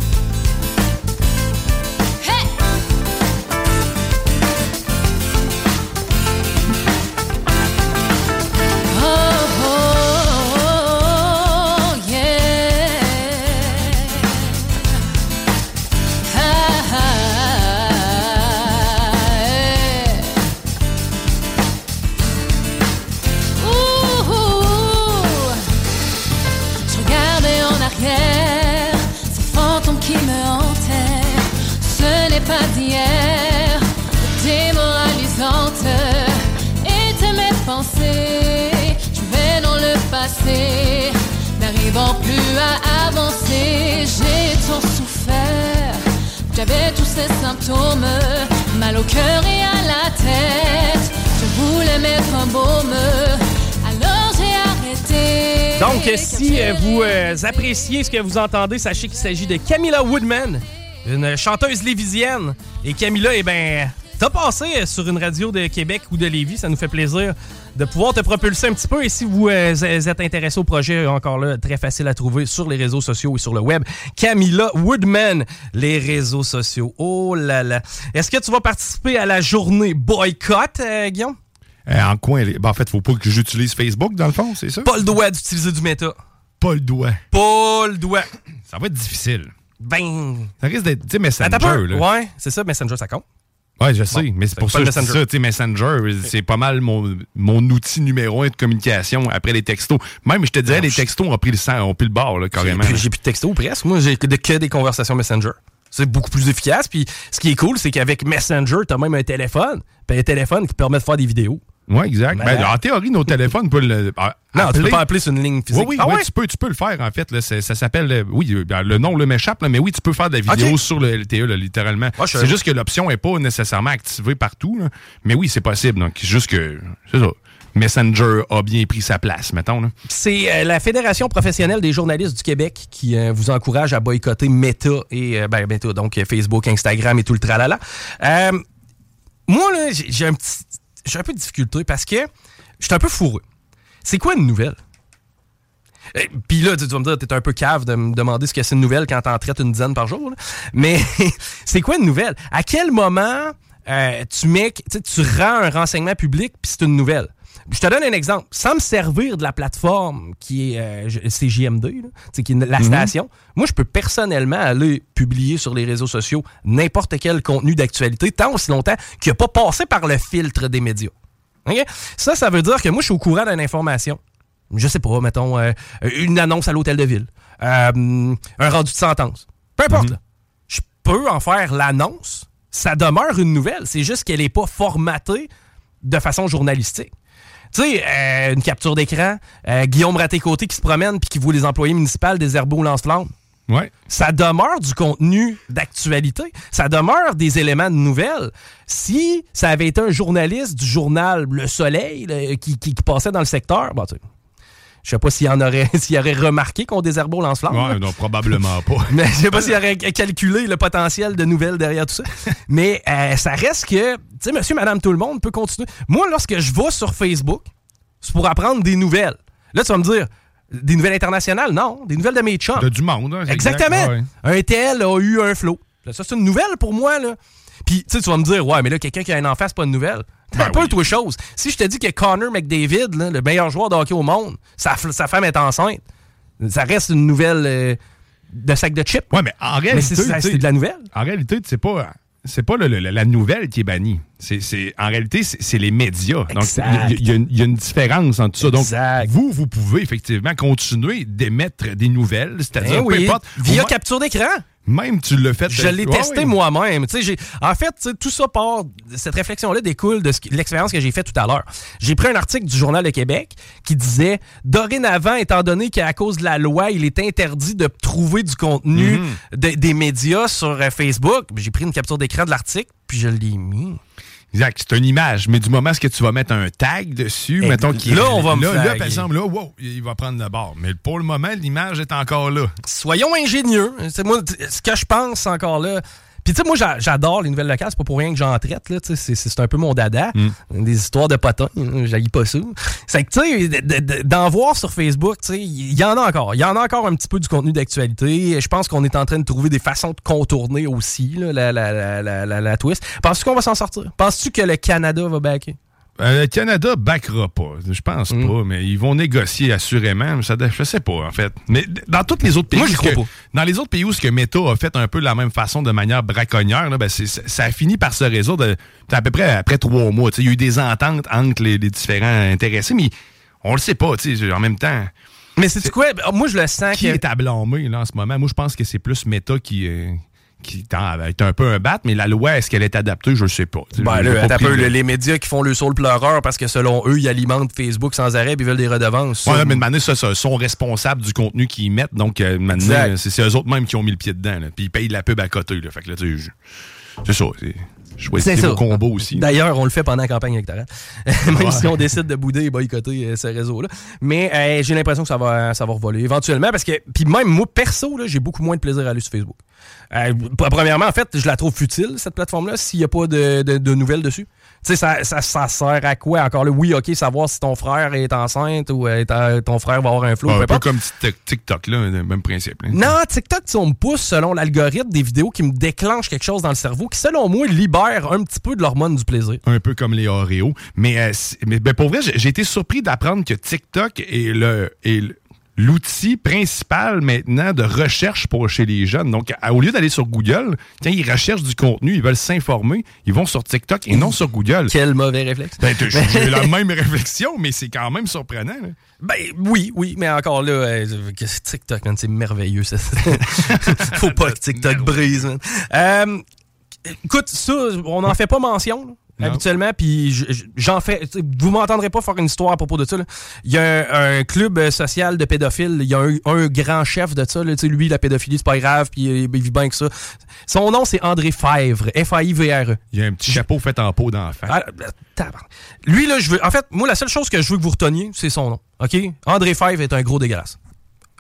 Avancer, j'ai tant souffert. J'avais tous ces symptômes, mal au cœur et à la tête. Je voulais mettre un baume, alors j'ai arrêté. Donc, si euh, vous euh, appréciez ce que vous entendez, sachez qu'il s'agit de Camilla Woodman, une chanteuse lévisienne. Et Camilla, eh ben, t'as passé euh, sur une radio de Québec ou de Lévis. Ça nous fait plaisir de pouvoir te propulser un petit peu. Et si vous euh, êtes intéressé au projet, encore là, très facile à trouver sur les réseaux sociaux et sur le web. Camilla Woodman, les réseaux sociaux. Oh là là. Est-ce que tu vas participer à la journée boycott, euh, Guillaume? Euh, en coin, ben, en fait, faut pas que j'utilise Facebook, dans le fond, c'est ça? Pas le droit d'utiliser du méta. Pas le doigt. Pas le doigt. Ça va être difficile. Ben, Ça risque d'être, tu sais, Messenger, là. Ouais, c'est ça, Messenger, ça compte. Ouais, je sais, Bon, mais c'est pour ça que Messenger. ça. Tu sais, Messenger, c'est pas mal mon, mon outil numéro un de communication après les textos. Même, je te dirais, Non, les textos ont pris le sang, ont pris le bord, là, carrément. J'ai plus de texto ou presque. Moi, j'ai que, que des conversations Messenger. C'est beaucoup plus efficace. Puis ce qui est cool, c'est qu'avec Messenger, t'as même un téléphone. Puis un téléphone qui permet de faire des vidéos. Ouais, exact. Ben, en théorie, nos téléphones peuvent le. ah, Non, tu appeler. peux pas appeler sur une ligne physique. Oui, oui, Ah oui, ouais? tu, peux, tu peux le faire, en fait. Là, ça s'appelle. euh, Oui, euh, ben, le nom le m'échappe, mais oui, tu peux faire de la vidéo sur le LTE, là, littéralement. Ah, c'est juste que l'option n'est pas nécessairement activée partout. là. Mais oui, c'est possible. Donc, c'est juste que. C'est ça. Messenger a bien pris sa place, mettons. C'est euh, la Fédération professionnelle des journalistes du Québec qui euh, vous encourage à boycotter Meta et euh, ben, Meta, donc Facebook, Instagram et tout le tralala. Moi, j'ai un petit. J'ai un peu de difficulté parce que je suis un peu fourreux. C'est quoi une nouvelle? Euh, Puis là, tu vas me dire, t'es un peu cave de me demander ce que c'est une nouvelle quand t'en traites une dizaine par jour. Mais c'est quoi une nouvelle? À quel moment euh, tu mets, tu rends un renseignement public puis c'est une nouvelle? Je te donne un exemple. Sans me servir de la plateforme qui est euh, je- c'est JMD, là, tu sais, qui est la station, moi, je peux personnellement aller publier sur les réseaux sociaux n'importe quel contenu d'actualité tant aussi longtemps qu'il n'a pas passé par le filtre des médias. Ça, ça veut dire que moi, je suis au courant d'une information. Je sais pas, mettons, euh, une annonce à l'hôtel de ville, euh, un rendu de sentence. Peu importe. là. Je peux en faire l'annonce. Ça demeure une nouvelle. C'est juste qu'elle n'est pas formatée de façon journalistique. Tu sais, euh, une capture d'écran, euh, Guillaume Raté-Côté qui se promène puis qui voit les employés municipaux des au lance-flammes. Ouais. Ça demeure du contenu d'actualité. Ça demeure des éléments de nouvelles. Si ça avait été un journaliste du journal Le Soleil là, qui, qui- qui passait dans le secteur, bon, tu sais, je sais pas s'il y en aurait, s'il aurait remarqué qu'on désherbe au lance-flamme. Ouais, non, probablement pas. Mais je sais pas s'il aurait calculé le potentiel de nouvelles derrière tout ça. Mais euh, ça reste que, tu sais, monsieur, madame, tout le monde peut continuer. Moi, lorsque je vais sur Facebook, c'est pour apprendre des nouvelles. Là, tu vas me dire, des nouvelles internationales? Non, des nouvelles de mes chums. De du monde. hein, exact. Exactement. Ouais. Un tel a eu un flow. Là, ça, c'est une nouvelle pour moi. Là. Puis, tu sais, tu vas me dire, ouais, mais là, quelqu'un qui a un enfant, c'est pas une nouvelle. Ben un peu oui. toi chose. Si je te dis que Connor McDavid, là, le meilleur joueur de hockey au monde, sa, femme est enceinte, ça reste une nouvelle euh, de sac de chips. Ouais, mais en réalité. C'est de la nouvelle. En réalité, c'est pas. C'est pas le- le- la nouvelle qui est bannie. C'est, en réalité, c'est, les médias. Donc, il y, a- y une- il y a une différence entre ça. Donc, vous, vous pouvez effectivement continuer d'émettre des nouvelles, c'est-à-dire, peu oui, importe. via capture d'écran. Même tu l'as fait. Je l'ai testé moi-même. En fait, tout ça part. Cette réflexion-là découle de l'expérience que j'ai faite tout à l'heure. J'ai pris un article du Journal de Québec qui disait Dorénavant, étant donné qu'à cause de la loi, il est interdit de trouver du contenu Mhm. de- des médias sur euh, Facebook, j'ai pris une capture d'écran de l'article puis je l'ai mis. Exact, c'est une image, mais du moment que tu vas mettre un tag dessus, Et mettons qu'il là, on va me là, là, par exemple, là, wow, il va prendre le bord. Mais pour le moment, l'image est encore là. Soyons ingénieux. C'est moi, ce que je pense encore là. Puis, tu sais, moi, j'a- j'adore les nouvelles locales. C'est pas pour rien que j'en traite, là. tu sais, C'est un peu mon dada. Des histoires de potins. J'haïs pas ça. C'est que, tu sais, de- de- de- d'en voir sur Facebook, tu sais, il y en a encore. Il y en a encore un petit peu du contenu d'actualité. Je pense qu'on est en train de trouver des façons de contourner aussi, là, la, la, la, la, la- la twist. Penses-tu qu'on va s'en sortir? Penses-tu que le Canada va backer? Euh, le Canada backera pas. Je pense Mm. pas, mais ils vont négocier assurément. mais Ça, je sais pas, en fait. Mais dans tous les autres pays. Moi, que- crois pas. Dans les autres pays où ce que Meta a fait un peu de la même façon, de manière braconnière, là, ben, ça a fini par se résoudre de- à peu près après trois mois. Il y a eu des ententes entre les, les différents intéressés, mais on le sait pas. En même temps, Mais c'est quoi? Moi, je le sens qui que. est à blâmer là, en ce moment? Moi, je pense que c'est plus Meta qui, euh, qui être un peu un bat, mais la loi, est-ce qu'elle est adaptée? Je ne sais pas. Ben, là, pas peu, les médias qui font le saut le pleureur parce que selon eux, ils alimentent Facebook sans arrêt et ils veulent des redevances. Ouais, Ça, mais de manière, ça, ça, sont responsables du contenu qu'ils mettent. Donc, euh, maintenant, c'est eux autres mêmes qui ont mis le pied dedans. là. Puis ils payent de la pub à côté. Là. Fait que là, tu sais, c'est ça. C'est- Choisissez ça. vos combos aussi. D'ailleurs, on le fait pendant la campagne électorale. Même si on décide de bouder et boycotter euh, ce réseau-là. Mais euh, j'ai l'impression que ça va, ça va revoler éventuellement parce que, puis même moi, perso, j'ai beaucoup moins de plaisir à aller sur Facebook. Euh, premièrement, en fait, je la trouve futile, cette plateforme-là, s'il n'y a pas de, de- de nouvelles dessus. Tu sais, ça, ça, ça sert à quoi? Encore là? Oui, OK, savoir si ton frère est enceinte ou euh, ta- ton frère va avoir un peu un peu importe. comme Tik- TikTok, là, le même principe. là. Non, TikTok, on me pousse selon l'algorithme des vidéos qui me déclenchent quelque chose dans le cerveau qui, selon moi, libère un petit peu de l'hormone du plaisir. un peu comme les Oreos. Mais, euh, mais ben, pour vrai, j'ai j'ai été surpris d'apprendre que TikTok est le est le- l'outil principal maintenant de recherche pour chez les jeunes. Donc, à- au lieu d'aller sur Google, quand ils recherchent du contenu, ils veulent s'informer, ils vont sur TikTok et non sur Google. Quel mauvais réflexe. Ben, J'ai la même réflexion, mais c'est quand même surprenant. là. Ben oui, oui, mais encore là, euh, TikTok, c'est merveilleux. Ça. Faut pas que TikTok brise. Euh, écoute, ça, on n'en fait pas mention. là, Non. Habituellement, puis j'en fais. Vous m'entendrez pas faire une histoire à propos de ça. Il y a un, un club euh, social de pédophiles. Il y a un, un grand chef de ça. là. Lui, la pédophilie, c'est pas grave, puis euh, il vit bien que ça. Son nom, c'est André Fèvre. F-A-I-V-R-E. Il y a un petit chapeau fait en peau d'enfant. Ah, tabarnak. Lui, là, je veux. En fait, moi, la seule chose que je veux que vous reteniez, c'est son nom. OK? André Fèvre est un gros dégueulasse.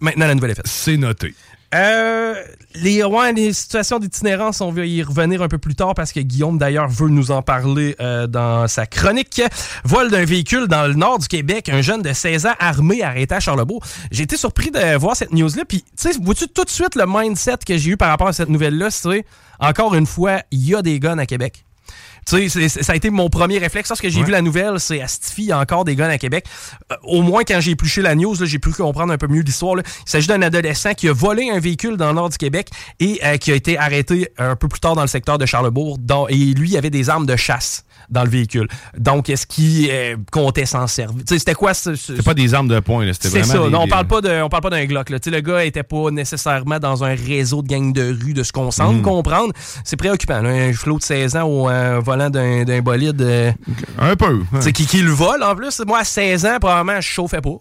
Maintenant, la nouvelle est faite. C'est noté. Euh, les, ouais, les situations d'itinérance, on va y revenir un peu plus tard parce que Guillaume, d'ailleurs, veut nous en parler euh, dans sa chronique. Vol d'un véhicule dans le nord du Québec, un jeune de 16 ans armé arrêté à Charlebourg. J'ai été surpris de voir cette news-là. Puis, tu sais, vois-tu tout de suite le mindset que j'ai eu par rapport à cette nouvelle-là? C'est, encore une fois, il y a des guns à Québec. Tu sais, c'est- c'est- ça a été mon premier réflexe. Lorsque j'ai Ouais. vu la nouvelle, c'est Astifi, il y a encore des guns à Québec. Euh, au moins, quand j'ai épluché la news, là, j'ai pu comprendre un peu mieux l'histoire. là. Il s'agit d'un adolescent qui a volé un véhicule dans le nord du Québec et euh, qui a été arrêté un peu plus tard dans le secteur de Charlebourg. dont- et lui, il avait des armes de chasse dans le véhicule. Donc, est-ce qu'il euh, comptait s'en servir? C'était quoi ce... ce- C'est pas des armes de poing, c'était c'est vraiment. ça. des- Non, on parle pas de, on parle pas d'un Glock. Là. Le gars était pas nécessairement dans un réseau de gang de rue, de ce qu'on semble Mm. comprendre. C'est préoccupant. là. Un flot de 16 ans au euh, volant d'un d'un bolide. euh, Un peu. sais, qui, qui le vole en plus. Moi, à 16 ans, probablement, je chauffais pas.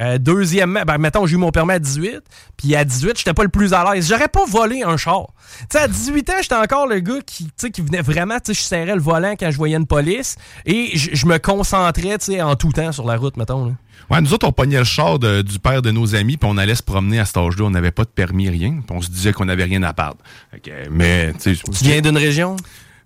Euh, deuxièmement, ben, mettons, j'ai eu mon permis à 18, puis à 18, j'étais pas le plus à l'aise. J'aurais pas volé un char. Tu sais, à 18 ans, j'étais encore le gars qui, tu sais, qui venait vraiment, tu sais, je serrais le volant quand je voyais une police, et je me concentrais, tu sais, en tout temps sur la route, mettons. là. Ouais, nous autres, on pognait le char de- du père de nos amis, puis on allait se promener à cet âge-là. On n'avait pas de permis, rien. Puis on se disait qu'on n'avait rien à perdre. Que, mais, tu sais. Tu viens d'une région?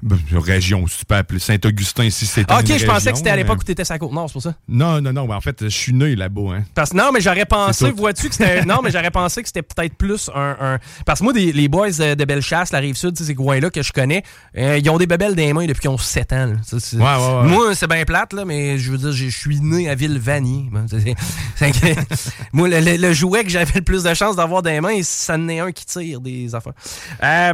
Ben, région, si tu peux appeler Saint-Augustin si c'était. Ok, une je pensais que c'était à l'époque où t'étais à Côte-Nord, c'est pour ça. Non, non, non. mais en fait, je suis né là-bas. Hein. Parce non, mais j'aurais pensé, vois-tu, que c'était. non, mais j'aurais pensé que c'était peut-être plus un, un- Parce que moi, des- les boys de, Bellechasse, la rive sud, tu sais, ces coins-là que je connais, euh, ils ont des bebelles des mains depuis qu'ils ont 7 ans. Ça, Ouais, ouais, ouais. Moi, c'est bien plate, là, mais je veux dire, je suis né à Ville-Vanier. Que- moi, le, le- le jouet que j'avais le plus de chance d'avoir dans les mains, ça en est un qui tire des affaires. Euh,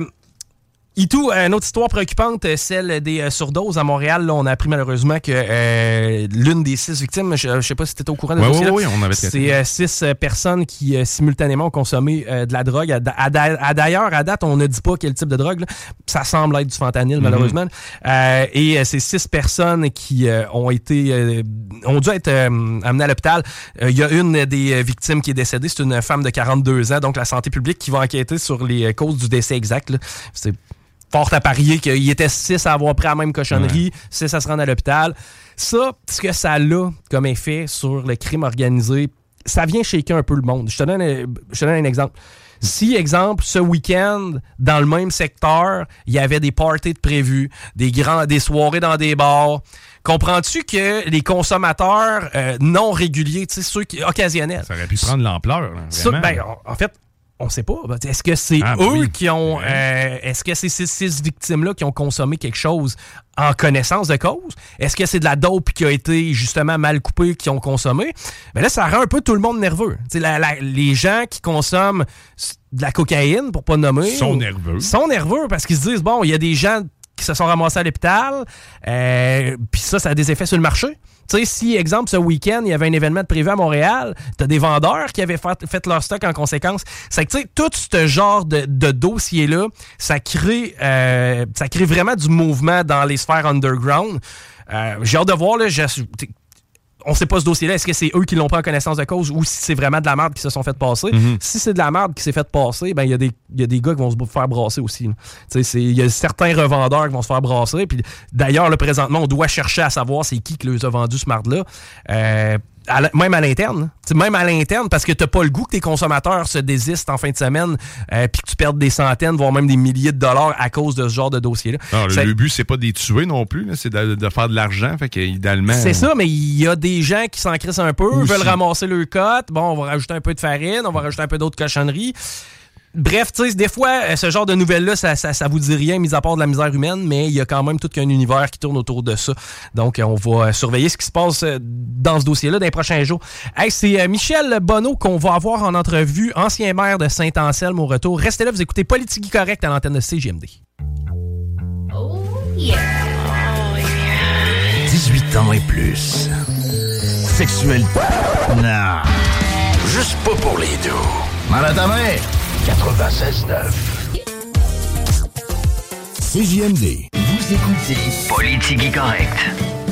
Itou, une autre histoire préoccupante, euh, celle des euh, surdoses à Montréal. Là, on a appris malheureusement que euh, l'une des six victimes, je, je sais pas si tu étais au courant de Ouais, ouais, ouais, on avait c'est euh, six euh, personnes qui euh, simultanément ont consommé euh, de la drogue. À, à- à- D'ailleurs, à date, on ne dit pas quel type de drogue. là. Ça semble être du fentanyl, malheureusement. Euh, et euh, ces six personnes qui euh, ont été euh, ont dû être euh, amenées à l'hôpital. Euh, Il y a une des euh, victimes qui est décédée. C'est une femme de 42 ans. Donc, la santé publique qui va enquêter sur les euh, causes du décès exact. là. C'est fort à parier qu'il était six à avoir pris la même cochonnerie, six à se rendre à l'hôpital. Ça, ce que ça a comme effet sur le crime organisé, ça vient shaker un peu le monde. Je te donne, un- je te donne un exemple. Si, exemple, ce week-end, dans le même secteur, il y avait des parties de prévues, des, grands, des soirées dans des bars, comprends-tu que les consommateurs euh, non réguliers, tu sais, ceux qui, occasionnels, Ça aurait pu prendre l'ampleur. vraiment. ben, en- en fait, on sait pas. Ben, Est-ce que c'est Ah, eux ben oui. qui ont. Ouais. euh, Est-ce que c'est ces six victimes-là qui ont consommé quelque chose en connaissance de cause? Est-ce que c'est de la dope qui a été justement mal coupée qui ont consommé? Ben là, ça rend un peu tout le monde nerveux. La- la- les gens qui consomment de la cocaïne, pour pas nommer. Ils sont nerveux. sont nerveux parce qu'ils se disent bon, il y a des gens qui se sont ramassés à l'hôpital, euh, puis ça, ça a des effets sur le marché. Tu sais, si, exemple, ce week-end, il y avait un événement de prévu à Montréal, tu as des vendeurs qui avaient fait, leur stock en conséquence. C'est que, tu sais, tout ce genre de, dossier-là, ça crée, euh, ça crée vraiment du mouvement dans les sphères underground. Euh, j'ai hâte de voir, là, on sait pas ce dossier-là. Est-ce que c'est eux qui l'ont pris en connaissance de cause ou si c'est vraiment de la merde qui se sont fait passer? Mhm. Si c'est de la merde qui s'est fait passer, ben il y, a des, y a des gars qui vont se faire brasser aussi. Il y a certains revendeurs qui vont se faire brasser. Puis d'ailleurs, présentement, on doit chercher à savoir c'est qui qui les a vendu ce marde-là. Euh, même à l'interne. Même à l'interne, parce que tu n'as pas le goût que tes consommateurs se désistent en fin de semaine euh, puis que tu perdes des centaines, voire même des milliers de dollars à cause de ce genre de dossier-là. Le, but, c'est pas de les tuer non plus, c'est de, faire de l'argent. Fait idéalement. C'est ça, mais il y a des gens qui s'en crissent un peu, veulent ramasser le cote. Bon, on va rajouter un peu de farine, on va rajouter un peu d'autres cochonneries. Bref, tu sais, des fois, euh, ce genre de nouvelles-là, ça, ça, vous dit rien, mis à part de la misère humaine, mais il y a quand même tout un univers qui tourne autour de ça. Donc, on va euh, surveiller ce qui se passe euh, dans ce dossier-là dans les prochains jours. Hey, c'est Michel Bonneau qu'on va avoir en entrevue, ancien maire de Saint-Anselme au retour. Restez là, vous écoutez Politique Correct à l'antenne de CGMD. Oh yeah. 18 ans et plus. Sexuel. Non. Juste pas pour les deux. Mal à ta mère. 96.9. CJMD. Vous écoutez Politique Correct.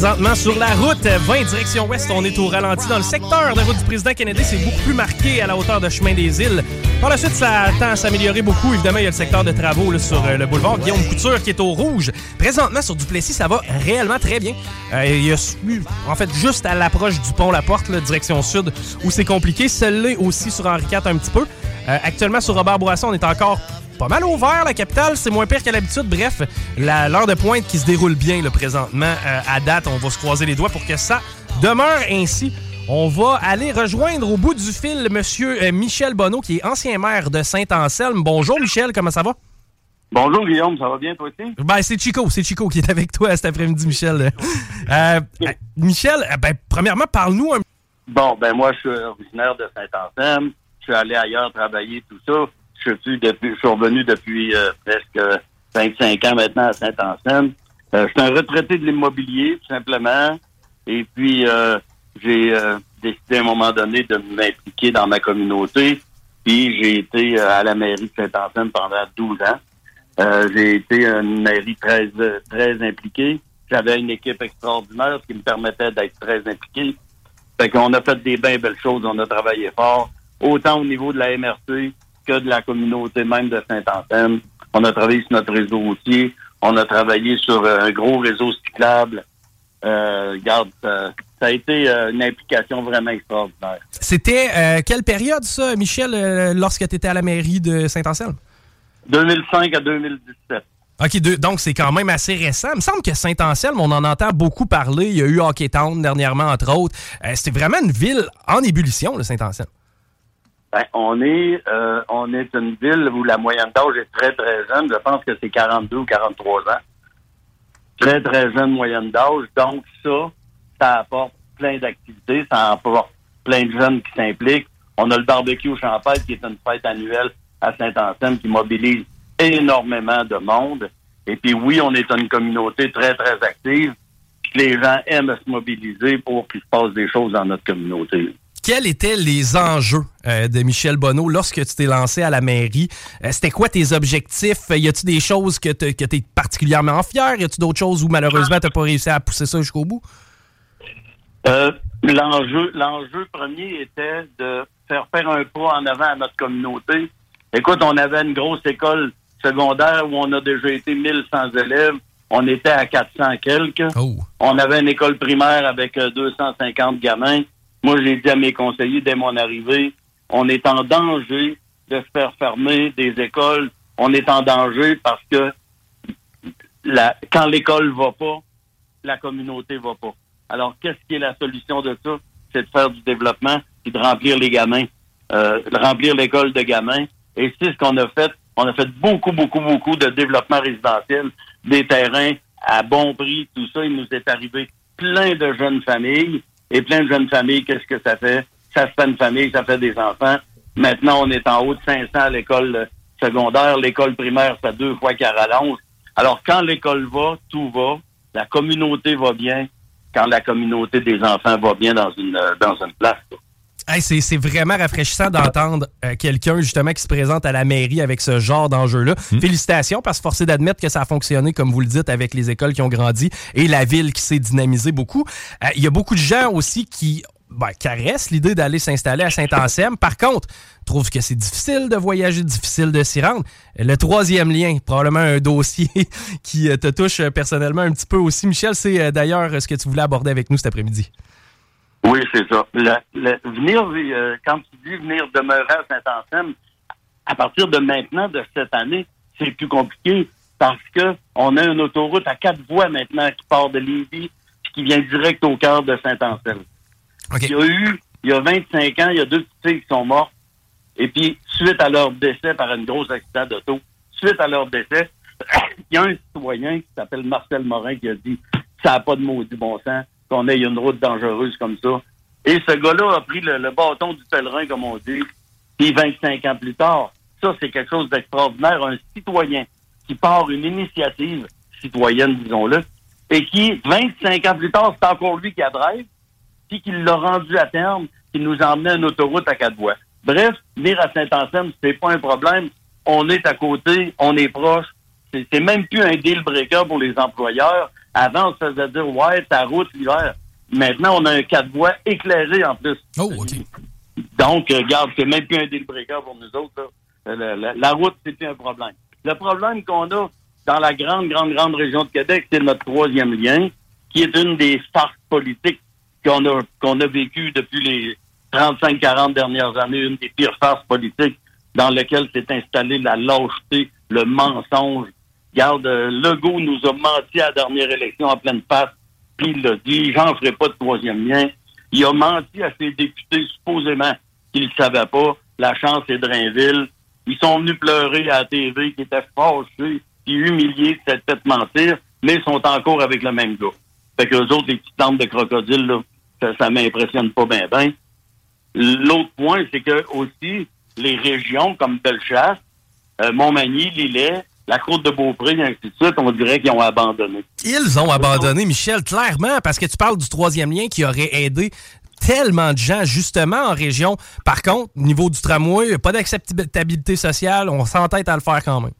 Présentement sur la route 20 direction ouest, on est au ralenti dans le secteur de route du président Kennedy. C'est beaucoup plus marqué à la hauteur de chemin des îles. Par la suite, ça tend à s'améliorer beaucoup. Évidemment, il y a le secteur de travaux sur euh, le boulevard Guillaume Couture qui est au rouge. Présentement, sur Duplessis, ça va réellement très bien. Euh, il y a, en fait, juste à l'approche du pont La Porte, direction sud, où c'est compliqué. Celle-là aussi sur Henri IV un petit peu. Euh, actuellement, sur Robert Bourassa, on est encore pas mal ouvert, la capitale. C'est moins pire qu'à l'habitude. Bref, l'heure de pointe qui se déroule bien le présentement. Euh, à date, on va se croiser les doigts pour que ça demeure ainsi. On va aller rejoindre au bout du fil Monsieur euh, Michel Bonneau, qui est ancien maire de Saint-Anselme. Bonjour Michel, comment ça va? Bonjour Guillaume, ça va bien toi aussi? Ben, c'est Chico, c'est Chico qui est avec toi cet après-midi, Michel. Euh, Michel, ben, premièrement, parle-nous un Bon, ben moi, je suis originaire de Saint-Anselme. Je suis allé ailleurs travailler, tout ça je suis, depuis, je suis revenu depuis euh, presque 25 ans maintenant à Saint-Anselme. Euh, je suis un retraité de l'immobilier, tout simplement. Et puis, euh, j'ai décidé à un moment donné de m'impliquer dans ma communauté. Puis, j'ai été à la mairie de Saint-Anselme pendant 12 ans. j'ai été une mairie très, très impliquée. J'avais une équipe extraordinaire, qui me permettait d'être très impliqué. Fait qu'on a fait des bien belles choses, on a travaillé fort, autant au niveau de la MRC de la communauté même de Saint-Anselme. On a travaillé sur notre réseau routier. On a travaillé sur euh, un gros réseau cyclable. Euh, regarde, ça, a été euh, une implication vraiment extraordinaire. C'était quelle période, ça, Michel, lorsque tu étais à la mairie de Saint-Anselme? 2005 à 2017. OK, donc c'est quand même assez récent. Il me semble que Saint-Anselme, on en entend beaucoup parler. Il y a eu Hockey Town dernièrement, entre autres. C'était vraiment une ville en ébullition, le Saint-Anselme. Ben, on est euh, on est une ville où la moyenne d'âge est très, très jeune. Je pense que c'est 42 ou 43 ans. Très, très jeune moyenne d'âge. Donc, ça, ça apporte plein d'activités. Ça apporte plein de jeunes qui s'impliquent. On a le barbecue au Champagne, qui est une fête annuelle à Saint-Anselme, qui mobilise énormément de monde. Et puis, oui, on est une communauté très, très active. les gens aiment se mobiliser pour qu'il se passe des choses dans notre communauté quels étaient les enjeux euh, de Michel Bonneau lorsque tu t'es lancé à la mairie? Euh, c'était quoi tes objectifs? Y a-tu des choses que tu es particulièrement fier? Y a-tu d'autres choses où malheureusement tu pas réussi à pousser ça jusqu'au bout? Euh, l'enjeu, l'enjeu premier était de faire faire un pas en avant à notre communauté Écoute, on avait une grosse école secondaire où on a déjà été 1100 élèves. On était à 400 quelques. Oh. On avait une école primaire avec euh, 250 gamins. Moi, j'ai dit à mes conseillers dès mon arrivée, on est en danger de faire fermer des écoles. On est en danger parce que la, quand l'école va pas, la communauté va pas. Alors, qu'est-ce qui est la solution de ça? C'est de faire du développement et de remplir les gamins, euh, de remplir l'école de gamins. Et c'est ce qu'on a fait. On a fait beaucoup, beaucoup, beaucoup de développement résidentiel, des terrains à bon prix, tout ça. Il nous est arrivé plein de jeunes familles. Et plein de jeunes familles, qu'est-ce que ça fait? Ça se fait une famille, ça fait des enfants. Maintenant, on est en haut de 500 à l'école euh, secondaire. L'école primaire, ça deux fois qu'à rallonge. Alors, quand l'école va, tout va. La communauté va bien. Quand la communauté des enfants va bien dans une, euh, dans une place. Hey, c'est c'est vraiment rafraîchissant d'entendre euh, quelqu'un justement qui se présente à la mairie avec ce genre d'enjeu-là. Félicitations parce que forcé d'admettre que ça a fonctionné, comme vous le dites, avec les écoles qui ont grandi et la ville qui s'est dynamisée beaucoup. Euh, Il y a beaucoup de gens aussi qui ben, caressent l'idée d'aller s'installer à Saint-Anselme. Par contre, trouvent que c'est difficile de voyager, difficile de s'y rendre. Le troisième lien, probablement un dossier qui euh, te touche personnellement un petit peu aussi. Michel, c'est d'ailleurs ce que tu voulais aborder avec nous cet après-midi. Oui, c'est ça. Le- le- venir, euh, quand tu dis venir demeurer à Saint-Anselme, à partir de maintenant, de cette année, c'est plus compliqué parce que on a une autoroute à quatre voies maintenant qui part de Lévis puis qui vient direct au cœur de Saint-Anselme. Il y a eu, il y a 25 ans, il y a deux petites filles qui sont mortes. Et puis, suite à leur décès par un gros accident d'auto, suite à leur décès, il y a un citoyen qui s'appelle Marcel Morin qui a dit ça n'a pas de maudit bon sens qu'on ait une route dangereuse comme ça. Et ce gars-là a pris le, bâton du pèlerin, comme on dit, puis 25 ans plus tard, ça, c'est quelque chose d'extraordinaire. Un citoyen qui part une initiative citoyenne, disons-le, et qui, 25 ans plus tard, c'est encore lui qui a drive, puis qui l'a rendu à terme, qui nous a emmené une autoroute à quatre voies. Bref, venir à Saint-Anselme, c'est pas un problème. On est à côté, on est proche. C'est même plus un deal breaker pour les employeurs. Avant, on se faisait dire, ouais, ta route l'hiver. Maintenant, on a un quatre voies éclairé en plus. Oh, OK. Donc, euh, regarde, c'est même plus un deal breaker pour nous autres. là. Euh, La, la- la route, c'est plus un problème. Le problème qu'on a dans la grande, grande, grande région de Québec, c'est notre troisième lien, qui est une des farces politiques qu'on a, qu'on a vécues depuis les 35-40 dernières années, une des pires farces politiques dans lesquelles s'est installée la lâcheté, le mensonge. Regarde, euh, Legault nous a menti à la dernière élection en pleine face, puis il l'a dit, j'en ferai pas de troisième lien. Il a menti à ses députés, supposément qu'ils ne savaient pas. La chance est Drainville. Ils sont venus pleurer à la TV, qui étaient fâchés, puis humiliés de cette tête mentir, mais ils sont encore avec le même gars. Fait que eux autres, les petites de crocodile, là, ça, ça m'impressionne pas bien, ben. L'autre point, c'est que aussi, les régions comme Bellechasse, euh, Montmagny, Lillet, la Côte de Beaupré, ainsi de suite, on dirait qu'ils ont abandonné. Ils ont abandonné, Michel, clairement, parce que tu parles du troisième lien qui aurait aidé tellement de gens, justement, en région. Par contre, au niveau du tramway, pas d'acceptabilité sociale, on s'entête à le faire quand même.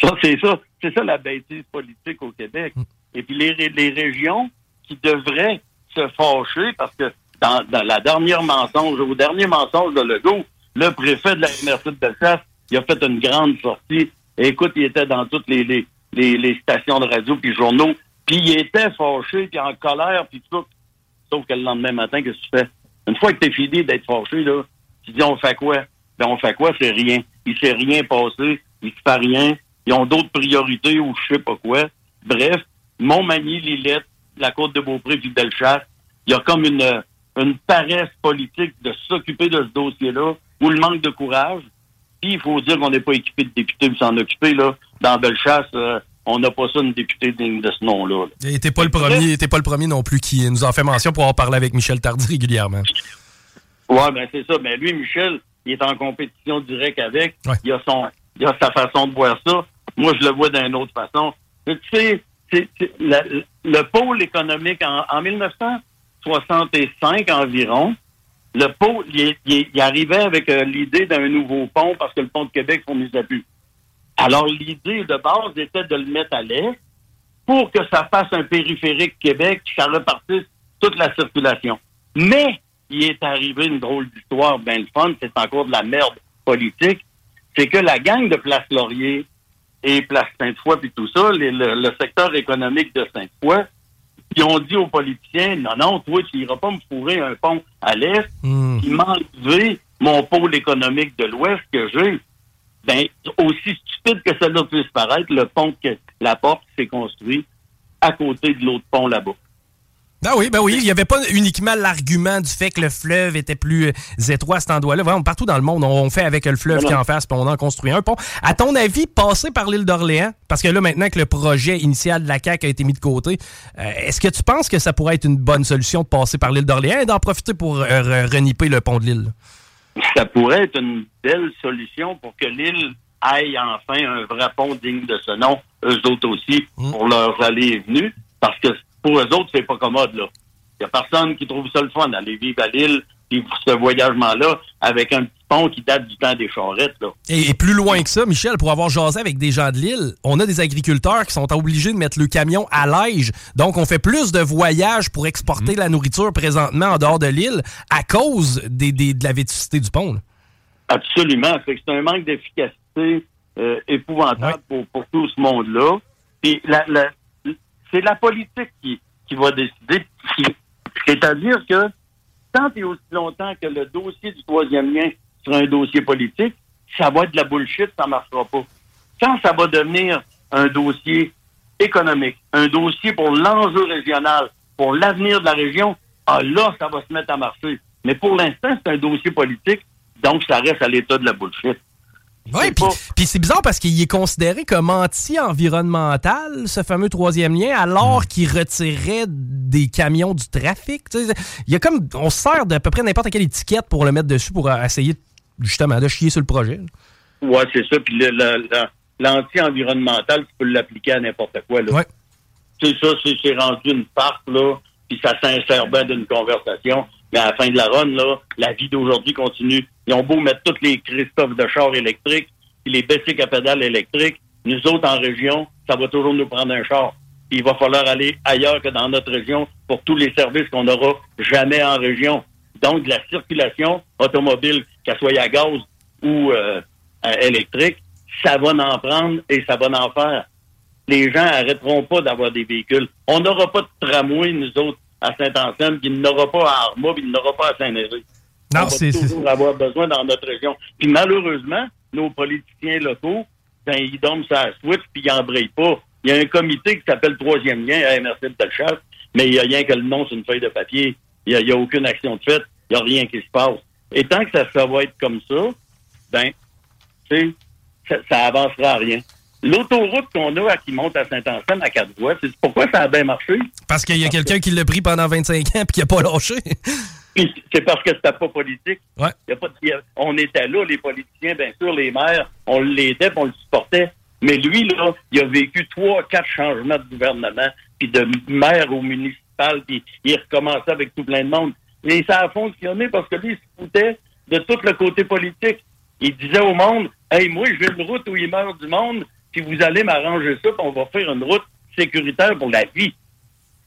Ça, c'est ça. C'est ça la bêtise politique au Québec. Et puis les, les régions qui devraient se fâcher parce que dans, dans la dernière mensonge, au dernier mensonge de Legault, le préfet de la MRC de Belfast, il a fait une grande sortie. Écoute, il était dans toutes les, les, les, stations de radio puis journaux, puis il était fâché, puis en colère, puis tout. Sauf que le lendemain matin, qu'est-ce que tu fais? Une fois que t'es fini d'être fâché, là, tu dis on fait quoi? Ben on fait quoi? C'est rien. Il s'est rien passé, il se fait rien. Ils ont d'autres priorités ou je sais pas quoi. Bref, Montmagny, Lillette, la Côte de Beaupré puis Bellechasse, il y a comme une, une paresse politique de s'occuper de ce dossier-là ou le manque de courage. Puis il faut dire qu'on n'est pas équipé de députés pour s'en occuper. Là. Dans Bellechasse, euh, on n'a pas ça une députée digne de ce nom-là. là. Et t'es pas le premier, t'es pas le premier non plus qui nous en fait mention pour avoir parlé avec Michel Tardy régulièrement. Ouais, ben c'est ça. Ben lui, Michel, il est en compétition directe avec. Il a son, il a sa façon de voir ça. Moi, je le vois d'une autre façon. Mais Tu sais, c'est- c'est- la- le pôle économique en, en 1965 environ, le pôle, il, arrivait avec euh, l'idée d'un nouveau pont parce que le pont de Québec fournissait plus. Alors l'idée de base était de le mettre à l'est pour que ça fasse un périphérique Québec, ça repartisse toute la circulation. Mais il est arrivé une drôle d'histoire, ben le fun, c'est encore de la merde politique. c'est que la gang de Place Laurier et Place Sainte-Foy, puis tout ça, le, le secteur économique de Sainte-Foy, ils ont dit aux politiciens, non, non, toi, tu iras pas me fourrer un pont à l'est, Hmm. qui m'enlever mon pôle économique de l'ouest que j'ai. Ben, aussi stupide que cela puisse paraître, le pont que la porte s'est construit à côté de l'autre pont là-bas. Ben oui, ben oui, il n'y avait pas uniquement l'argument du fait que le fleuve était plus euh, étroit à cet endroit-là. Vraiment, partout dans le monde, on fait avec le fleuve qui en face, puis on en construit un pont. À ton avis, passer par l'île d'Orléans, parce que là, maintenant que le projet initial de la CAQ a été mis de côté, euh, est-ce que tu penses que ça pourrait être une bonne solution de passer par l'île d'Orléans et d'en profiter pour euh, re- reniper le pont de l'île? Ça pourrait être une belle solution pour que l'île aille enfin un vrai pont digne de ce nom, eux autres aussi, pour leurs allées et venues, parce que pour eux autres, c'est pas commode, là. Il y a personne qui trouve ça le fun d'aller vivre à l'île, puis ce voyagement-là, avec un petit pont qui date du temps des charrettes, là. Et, et plus loin que ça, Michel, pour avoir jasé avec des gens de l'île, on a des agriculteurs qui sont obligés de mettre le camion à l'âge. Donc, on fait plus de voyages pour exporter la nourriture présentement en dehors de l'île à cause des, des- de la vétusté du pont. là. Absolument. C'est un manque d'efficacité euh, épouvantable pour, pour tout ce monde-là. Puis la, la- c'est la politique qui, va décider. C'est-à-dire que tant et aussi longtemps que le dossier du troisième lien sera un dossier politique, ça va être de la bullshit, ça marchera pas. Quand ça va devenir un dossier économique, un dossier pour l'enjeu régional, pour l'avenir de la région, ah là, ça va se mettre à marcher. Mais pour l'instant, c'est un dossier politique, donc ça reste à l'état de la bullshit. Oui, puis c'est bizarre parce qu'il est considéré comme anti-environnemental, ce fameux troisième lien, alors qu'il retirait des camions du trafic. Il y a comme, on se sert d'à peu près n'importe quelle étiquette pour le mettre dessus pour euh, essayer justement de chier sur le projet. Ouais, c'est ça. Puis l'anti-environnemental, tu peux l'appliquer à n'importe quoi. Là. C'est ça, c'est rendu une part, là, puis ça s'insère bien d'une conversation. Mais à la fin de la run, là, la vie d'aujourd'hui continue. Ils ont beau mettre toutes les Christophe de chars électriques, puis les bicycles à pédales électriques. Nous autres, en région, ça va toujours nous prendre un char. Il va falloir aller ailleurs que dans notre région pour tous les services qu'on n'aura jamais en région. Donc, la circulation automobile, qu'elle soit à gaz ou euh, électrique, ça va en prendre et ça va en faire. Les gens arrêteront pas d'avoir des véhicules. On n'aura pas de tramway, nous autres, à Saint-Anselme, puis il n'aura pas à Arma, puis il n'aura pas à Saint-Néry. Non, c'est- toujours avoir besoin dans notre région. Puis malheureusement, nos politiciens locaux, ben, ils dorment sur la switch, puis ils n'embrayent pas. Il y a un comité qui s'appelle Troisième Lien à MRC de Bellechasse, mais il n'y a rien que le nom sur une feuille de papier. Il n'y a, a aucune action de fait. Il n'y a rien qui se passe. Et tant que ça, ça va être comme ça, ben, tu sais, ça, ça avancera à rien. L'autoroute qu'on a qui monte à Saint-Anselme à quatre voies, c'est pourquoi ça a bien marché? Parce qu'il y a quelqu'un qui l'a pris pendant 25 ans puis qui n'a pas lâché. Puis C'est parce que c'était pas politique. Ouais. Y a pas de- y a- on était là, les politiciens, bien sûr, les maires, on l'aidait, on le supportait. Mais lui, là, il a vécu trois, quatre changements de gouvernement, puis de maire au municipal, puis il recommençait avec tout plein de monde. Et ça a fonctionné parce que lui, il se foutait de tout le côté politique. Il disait au monde, hey, moi, j'ai une route où il meurt du monde, puis vous allez m'arranger ça, puis on va faire une route sécuritaire pour la vie.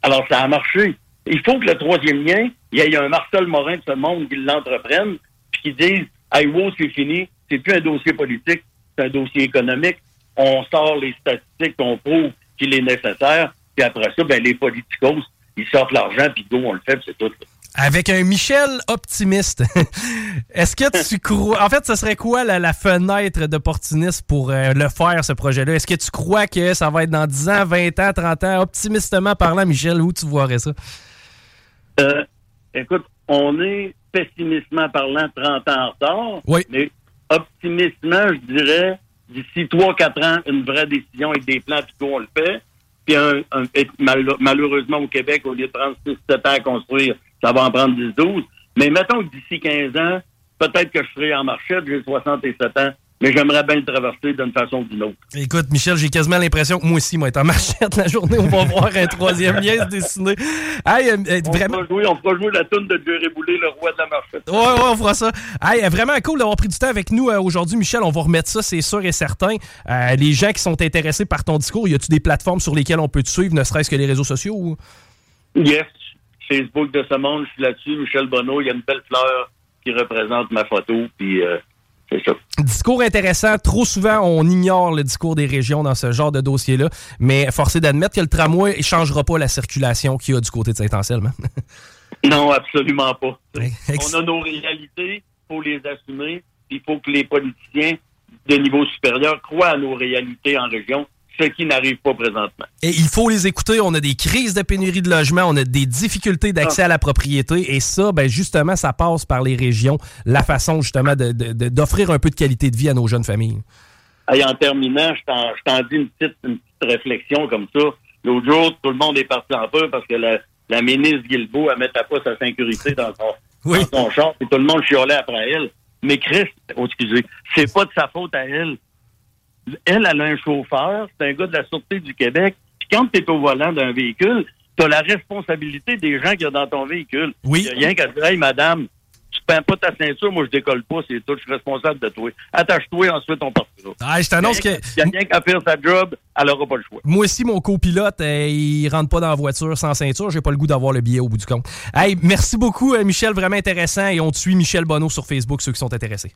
Alors, ça a marché. Il faut que le troisième lien, il y ait un Marcel Morin de ce monde qui l'entreprenne, puis qui dise, hey, wow, c'est fini, c'est plus un dossier politique, c'est un dossier économique. On sort les statistiques, on prouve qu'il est nécessaire, puis après ça, ben, les politicos, ils sortent l'argent, puis go, on le fait, c'est tout. Avec un Michel optimiste. Est-ce que tu crois. En fait, ce serait quoi la, la fenêtre d'opportunisme pour euh, le faire, ce projet-là? Est-ce que tu crois que ça va être dans 10 ans, 20 ans, 30 ans? Optimistement parlant, Michel, où tu voirais ça? Euh, écoute, on est pessimistement parlant 30 ans en retard. Oui. Mais optimistement, je dirais, d'ici 3-4 ans, une vraie décision avec des plans, puis on le fait. Puis un, un- et mal- malheureusement, au Québec, au lieu de prendre 6-7 ans à construire, ça va en prendre 10-12. Mais mettons que d'ici 15 ans, peut-être que je serai en marchette, j'ai 67 ans, mais j'aimerais bien le traverser d'une façon ou d'une autre. Écoute, Michel, j'ai quasiment l'impression que moi aussi, moi, être en marchette la journée, on va voir un troisième lien se dessiner. Hey, euh, euh, On, vraiment. fera jouer, on fera jouer la toune de Jerry Boulet, le roi de la marchette. Ouais, ouais, on fera ça. Hey, euh, vraiment cool d'avoir pris du temps avec nous euh, aujourd'hui, Michel. On va remettre ça, c'est sûr et certain. Euh, les gens qui sont intéressés par ton discours, y a-tu des plateformes sur lesquelles on peut te suivre, ne serait-ce que les réseaux sociaux? ou- Yes. Facebook de ce monde, je suis là-dessus. Michel Bonneau, il y a une belle fleur qui représente ma photo. Puis c'est ça. Discours intéressant. Trop souvent, on ignore le discours des régions dans ce genre de dossier-là. Mais forcé d'admettre que le tramway ne changera pas la circulation qu'il y a du côté de Saint-Anselme. hein? Non, absolument pas. On a nos réalités, il faut les assumer. Il faut que les politiciens de niveau supérieur croient à nos réalités en région, ce qui n'arrive pas présentement. Et il faut les écouter. On a des crises de pénurie de logement, on a des difficultés d'accès à la propriété. Et ça, ben justement, ça passe par les régions. La façon, justement, d'offrir un peu de qualité de vie à nos jeunes familles. Et en terminant, je t'en, dis une petite, une petite réflexion comme ça. L'autre jour, tout le monde est parti en peur parce que la, la ministre Guilbeault, elle mettait pas sa sécurité dans son, dans son char, et tout le monde chiolait après elle. Mais Chris, oh, excusez, c'est pas de sa faute à elle. Elle, elle a un chauffeur, c'est un gars de la Sûreté du Québec. Puis quand tu es au volant d'un véhicule, tu as la responsabilité des gens qu'il y a dans ton véhicule. Oui. Il y a rien qu'à dire, hey, madame, tu peins pas ta ceinture, moi je décolle pas, c'est tout, je suis responsable de toi. Attache-toi, ensuite on partira. Ah, je t'annonce que- rien- Il y a rien qu'à faire sa job, elle aura pas le choix. Moi aussi, mon copilote, euh, il rentre pas dans la voiture sans ceinture. J'ai pas le goût d'avoir le billet au bout du compte. Hey, merci beaucoup, euh, Michel. Vraiment intéressant. Et on te suit Michel Bonneau sur Facebook, ceux qui sont intéressés.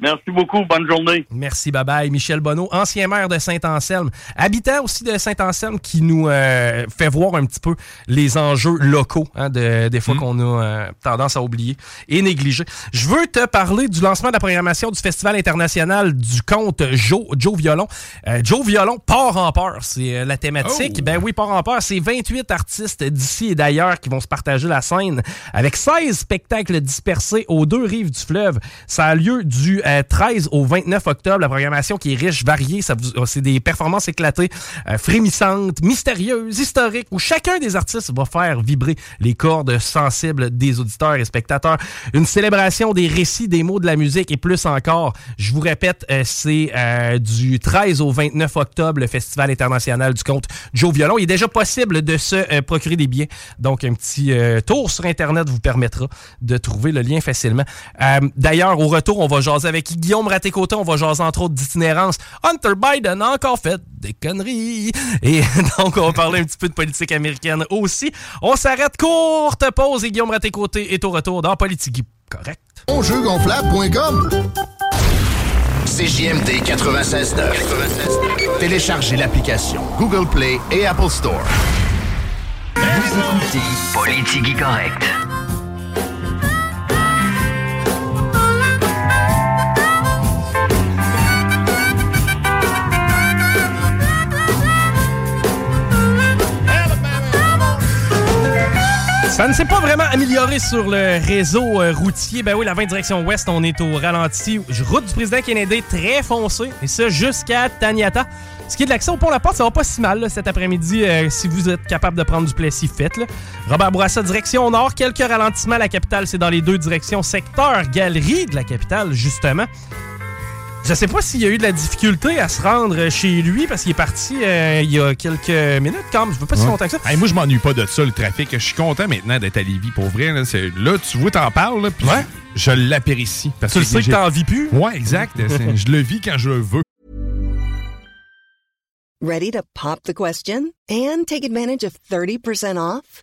Merci beaucoup. Bonne journée. Merci, bye bye. Michel Bonneau, ancien maire de Saint-Anselme, habitant aussi de Saint-Anselme, qui nous euh, fait voir un petit peu les enjeux locaux, hein, de- des fois qu'on a euh, tendance à oublier et négliger. Je veux te parler du lancement de la programmation du Festival international du conte Joe, Joe Violon. Euh, Joe Violon, part en peur, c'est euh, la thématique. Ben oui, part en peur. C'est 28 artistes d'ici et d'ailleurs qui vont se partager la scène avec 16 spectacles dispersés aux deux rives du fleuve. Ça a lieu du euh, 13 au 29 octobre. La programmation qui est riche, variée. Ça C'est des performances éclatées, euh, frémissantes, mystérieuses, historiques, où chacun des artistes va faire vibrer les cordes sensibles des auditeurs et spectateurs. Une célébration des récits, des mots de la musique et plus encore. Je vous répète, euh, c'est euh, du 13 au 29 octobre, le Festival international du conte Joe Violon. Il est déjà possible de se euh, procurer des billets. Donc, un petit tour sur Internet vous permettra de trouver le lien facilement. D'ailleurs, au retour, on va jaser Guillaume Raté-Côté. On va jaser entre autres d'itinérance. Hunter Biden a encore fait des conneries. Et donc, on va parler un petit peu de politique américaine aussi. On s'arrête, courte pause et Guillaume Raté-Côté est au retour dans Politique Correct. Onjeugonflable.com CJMD 96.9. Téléchargez l'application Google Play et Apple Store. Politique correct. Ça ne s'est pas vraiment amélioré sur le réseau euh, routier. Ben oui, la 20 direction ouest, on est au ralenti. Route du président Kennedy, très foncé. Et ça, jusqu'à Taniata. Ce qui est de l'accès au pont La Porte, ça va pas si mal là, cet après-midi. euh, si vous êtes capable de prendre du Plessis, faites-le. Robert Bourassa, direction nord. Quelques ralentissements. La capitale, c'est dans les deux directions. Secteur galerie de la capitale, justement. Je sais pas s'il y a eu de la difficulté à se rendre chez lui parce qu'il est parti euh, il y a quelques minutes quand même. Je veux pas si Ouais. longtemps que ça. Hey, moi, je m'ennuie pas de ça, le trafic. Je suis content maintenant d'être à Lévis. Pour vrai, là, tu vois, t'en parles, là, puis je l'apprécie. parce Tu le sais que t'en vis plus? Ouais, exact. Je le vis quand je le veux. Ready to pop the question and take advantage of 30% off?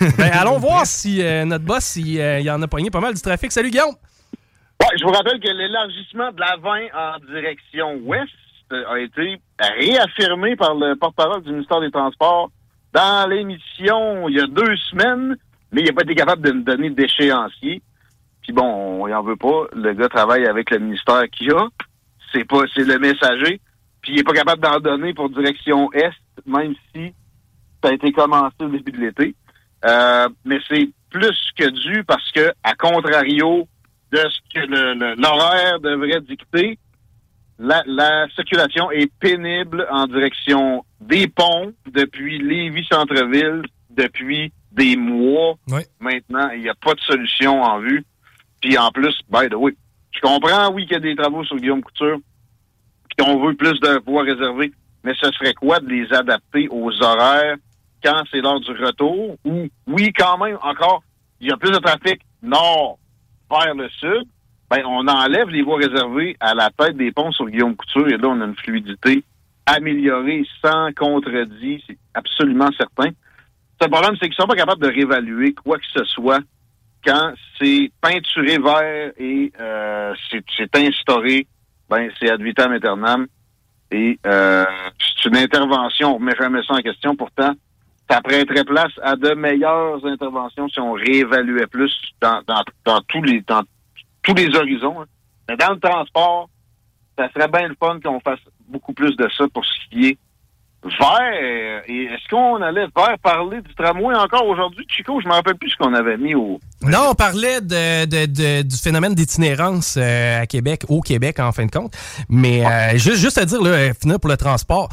Ben, allons voir si euh, notre boss, il, euh, il en a pogné pas mal du trafic. Salut Guillaume! Ouais, je vous rappelle que l'élargissement de la 20 en direction ouest euh, a été réaffirmé par le porte-parole du ministère des Transports dans l'émission il y a deux semaines, mais il n'a pas été capable de me donner d'échéancier. Puis bon, on y en veut pas. Le gars travaille avec le ministère qu'il a. C'est pas, c'est le messager. Puis il est pas capable d'en donner pour direction Est, même si ça a été commencé au début de l'été. Euh, mais c'est plus que dû parce que, à contrario de ce que le- le- l'horaire devrait dicter, la, la circulation est pénible en direction des ponts depuis Lévis-Centreville depuis des mois maintenant. Il n'y a pas de solution en vue. Puis en plus, by the way, je comprends, oui, qu'il y a des travaux sur Guillaume Couture, puis qu'on veut plus de voies réservées, mais ce serait quoi de les adapter aux horaires quand c'est l'heure du retour? Ou, oui, quand même, encore, il y a plus de trafic nord vers le sud, ben, on enlève les voies réservées à la tête des ponts sur Guillaume Couture et là, on a une fluidité améliorée sans contredit, c'est absolument certain. Le problème, c'est qu'ils sont pas capables de réévaluer quoi que ce soit quand c'est peinturé vert et euh, c'est instauré, ben c'est ad vitam aeternam. Et euh, c'est une intervention, on remet jamais ça en question. Pourtant, ça prêterait place à de meilleures interventions si on réévaluait plus dans, dans, dans tous les dans tous les horizons. hein. Mais dans le transport, ça serait bien le fun qu'on fasse beaucoup plus de ça pour ce qui est vert. Et est-ce qu'on allait vers parler du tramway encore aujourd'hui, Chico? Je me rappelle plus ce qu'on avait mis au. Non, on parlait de, de- de- du phénomène d'itinérance euh, à Québec, au Québec en fin de compte. Mais euh, juste, juste à dire, là, euh, finir pour le transport.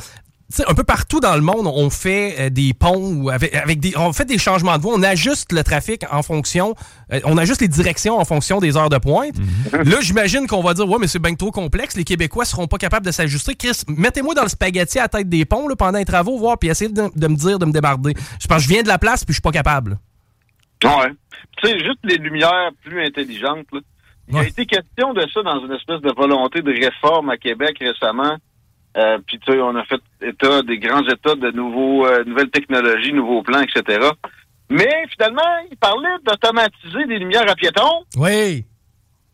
Un peu partout dans le monde, on fait euh, des ponts ou avec, avec des, on fait des changements de voie, on ajuste le trafic en fonction, euh, on ajuste les directions en fonction des heures de pointe. Là, j'imagine qu'on va dire, ouais, mais c'est bien trop complexe, les Québécois seront pas capables de s'ajuster. Chris, mettez-moi dans le spaghetti à la tête des ponts là, pendant les travaux, voir, puis essayez de, de me dire, de me débarder. Je pense que je viens de la place, puis je suis pas capable. Ouais. Tu sais, juste les lumières plus intelligentes. là. Il a été question de ça dans une espèce de volonté de réforme à Québec récemment. Euh, Puis tu sais, on a fait état des grands états de nouveaux, euh, nouvelles technologies, nouveaux plans, etc. Mais finalement, il parlait d'automatiser des lumières à piétons. Oui.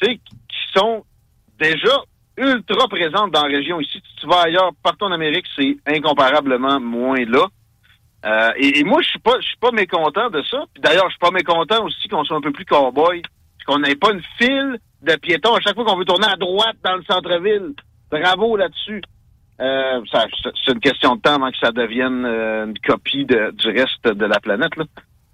Tu sais, qui sont déjà ultra présentes dans la région ici. Si tu vas ailleurs, partout en Amérique, c'est incomparablement moins là. Euh, et, et moi, je suis pas, je suis pas mécontent de ça. Puis d'ailleurs, je suis pas mécontent aussi qu'on soit un peu plus cowboy, puis qu'on n'ait pas une file de piétons à chaque fois qu'on veut tourner à droite dans le centre-ville. Bravo là-dessus. Euh, c'est une question de temps avant que ça devienne euh, une copie du reste de la planète. Là.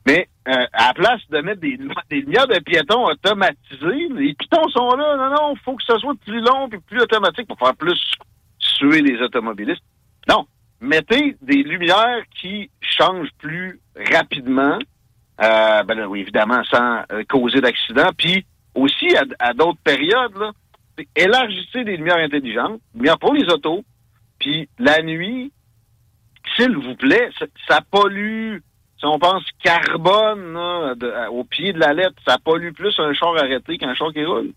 Mais euh, à la place de mettre des, des lumières de piétons automatisées, les pitons sont là. Non, non, faut que ça soit plus long et plus automatique pour faire plus suer les automobilistes. Non, mettez des lumières qui changent plus rapidement. Ben oui, évidemment, sans causer d'accident. Puis aussi, à, d'autres périodes, élargissez des lumières intelligentes, lumières pour les autos. Puis la nuit, s'il vous plaît, ça, ça pollue. Si on pense carbone là, de- à- au pied de la lettre, ça pollue plus un char arrêté qu'un char qui roule.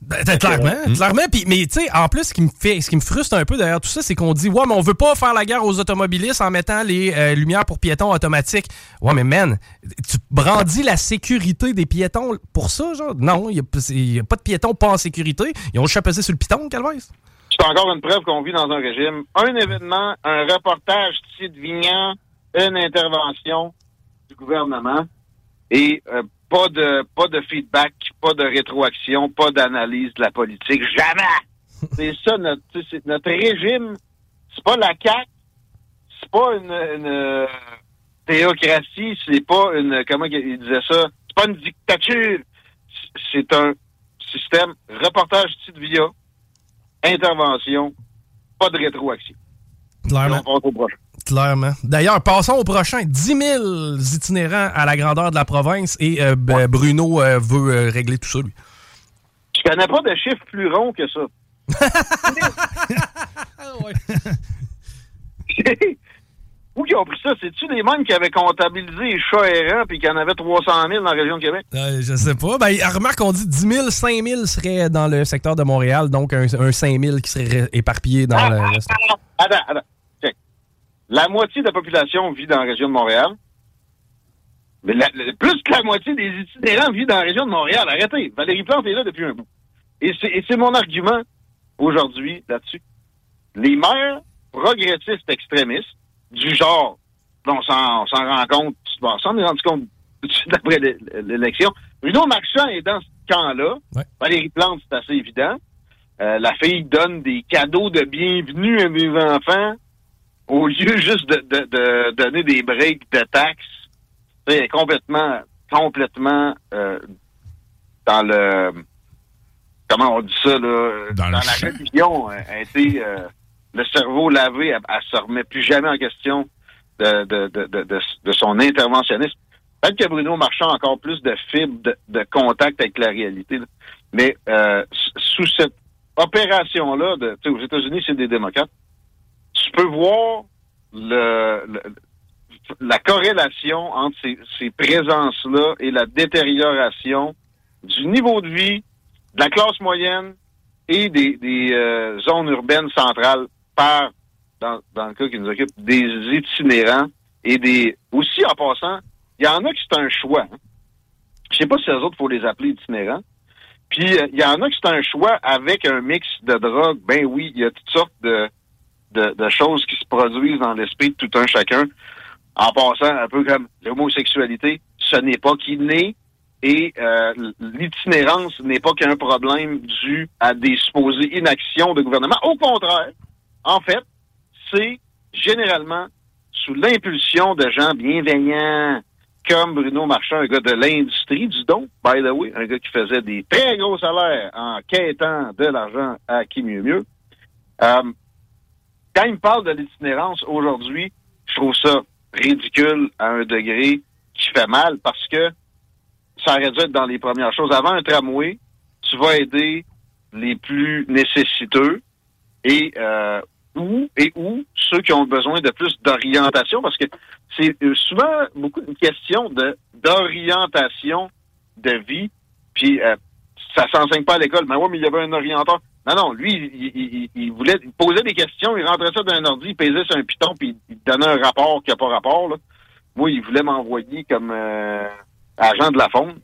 Ben, clairement, clairement. Puis, mais tu sais, en plus, ce qui me fait, ce qui me frustre un peu derrière tout ça, c'est qu'on dit, ouais, mais on veut pas faire la guerre aux automobilistes en mettant les euh, lumières pour piétons automatiques. Ouais, mais man, tu brandis la sécurité des piétons pour ça, genre? Non, il y, a pas de piétons pas en sécurité. Ils ont juste sur le piton, Calvaise. C'est encore une preuve qu'on vit dans un régime. Un événement, un reportage de Vignan, une intervention du gouvernement et euh, pas de pas de feedback, pas de rétroaction, pas d'analyse de la politique. Jamais! c'est ça notre, notre régime. C'est pas la CAQ, c'est pas une, une théocratie, c'est pas une comment il disait ça, c'est pas une dictature. C'est un système reportage de via intervention, pas de rétroaction. Clairement. On passe au prochain. Clairement. D'ailleurs, passons au prochain. 10 000 itinérants à la grandeur de la province et euh, Bruno euh, veut euh, régler tout ça, lui. Je connais pas de chiffre plus rond que ça. Où ils ont pris ça? C'est-tu les mêmes qui avaient comptabilisé les chats errants puis qu'il y en avait 300 000 dans la région de Québec? Euh, je sais pas. Ben, remarque, on dit 10 000, 5 000 seraient dans le secteur de Montréal, donc un, un 5 000 qui serait éparpillé dans le reste. Attends, attends. Check. La moitié de la population vit dans la région de Montréal. Mais la- la- plus que la moitié des itinérants vit dans la région de Montréal. Arrêtez. Valérie Plante est là depuis un bout. Et c'est et c'est mon argument aujourd'hui là-dessus. Les maires progressistes extrémistes, du genre, on s'en rend compte, bon, on s'en est rendu compte tout de suite après l'é- l'élection. Bruno Marchand est dans camp-là. Valérie Plante, c'est assez évident. Euh, la fille donne des cadeaux de bienvenue à des enfants au lieu juste de, de- de donner des breaks de taxes. Elle est complètement, complètement euh, dans le... Comment on dit ça, là? Dans, la champ. religion. Elle a été euh, le cerveau lavé. Elle, elle se remet plus jamais en question de, de, de, de, de- son interventionnisme. Peut-être que Bruno Marchand a encore plus de fibres de, contact avec la réalité. Mais euh, sous cette opération-là, aux États-Unis, c'est des démocrates, tu peux voir le, le- la corrélation entre ces, ces présences-là et la détérioration du niveau de vie de la classe moyenne et des, des, euh, zones urbaines centrales dans, le cas qui nous occupe, des itinérants et des... Aussi, en passant, il y en a qui c'est un choix. hein. Je sais pas si les autres, faut les appeler itinérants. Puis, euh, il y en a qui c'est un choix avec un mix de drogue. Ben oui, il y a toutes sortes de, de, de choses qui se produisent dans l'esprit de tout un chacun. En passant, un peu comme l'homosexualité, ce n'est pas qui naît et euh, l'itinérance n'est pas qu'un problème dû à des supposées inactions de gouvernement. Au contraire, en fait, c'est généralement sous l'impulsion de gens bienveillants comme Bruno Marchand, un gars de l'industrie du don, by the way, un gars qui faisait des très gros salaires en quêtant de l'argent à qui mieux mieux. Euh, quand il me parle de l'itinérance aujourd'hui, je trouve ça ridicule à un degré qui fait mal parce que ça aurait dû être dans les premières choses. Avant un tramway, tu vas aider les plus nécessiteux et euh, où et où ceux qui ont besoin de plus d'orientation parce que c'est euh, souvent beaucoup une question d'orientation de vie puis euh, ça s'enseigne pas à l'école mais ouais mais il y avait un orienteur non non lui il, voulait posait des questions il rentrait ça dans un ordi il pesait sur un piton puis il donnait un rapport qui a pas rapport là. moi il voulait m'envoyer comme euh, agent de la faune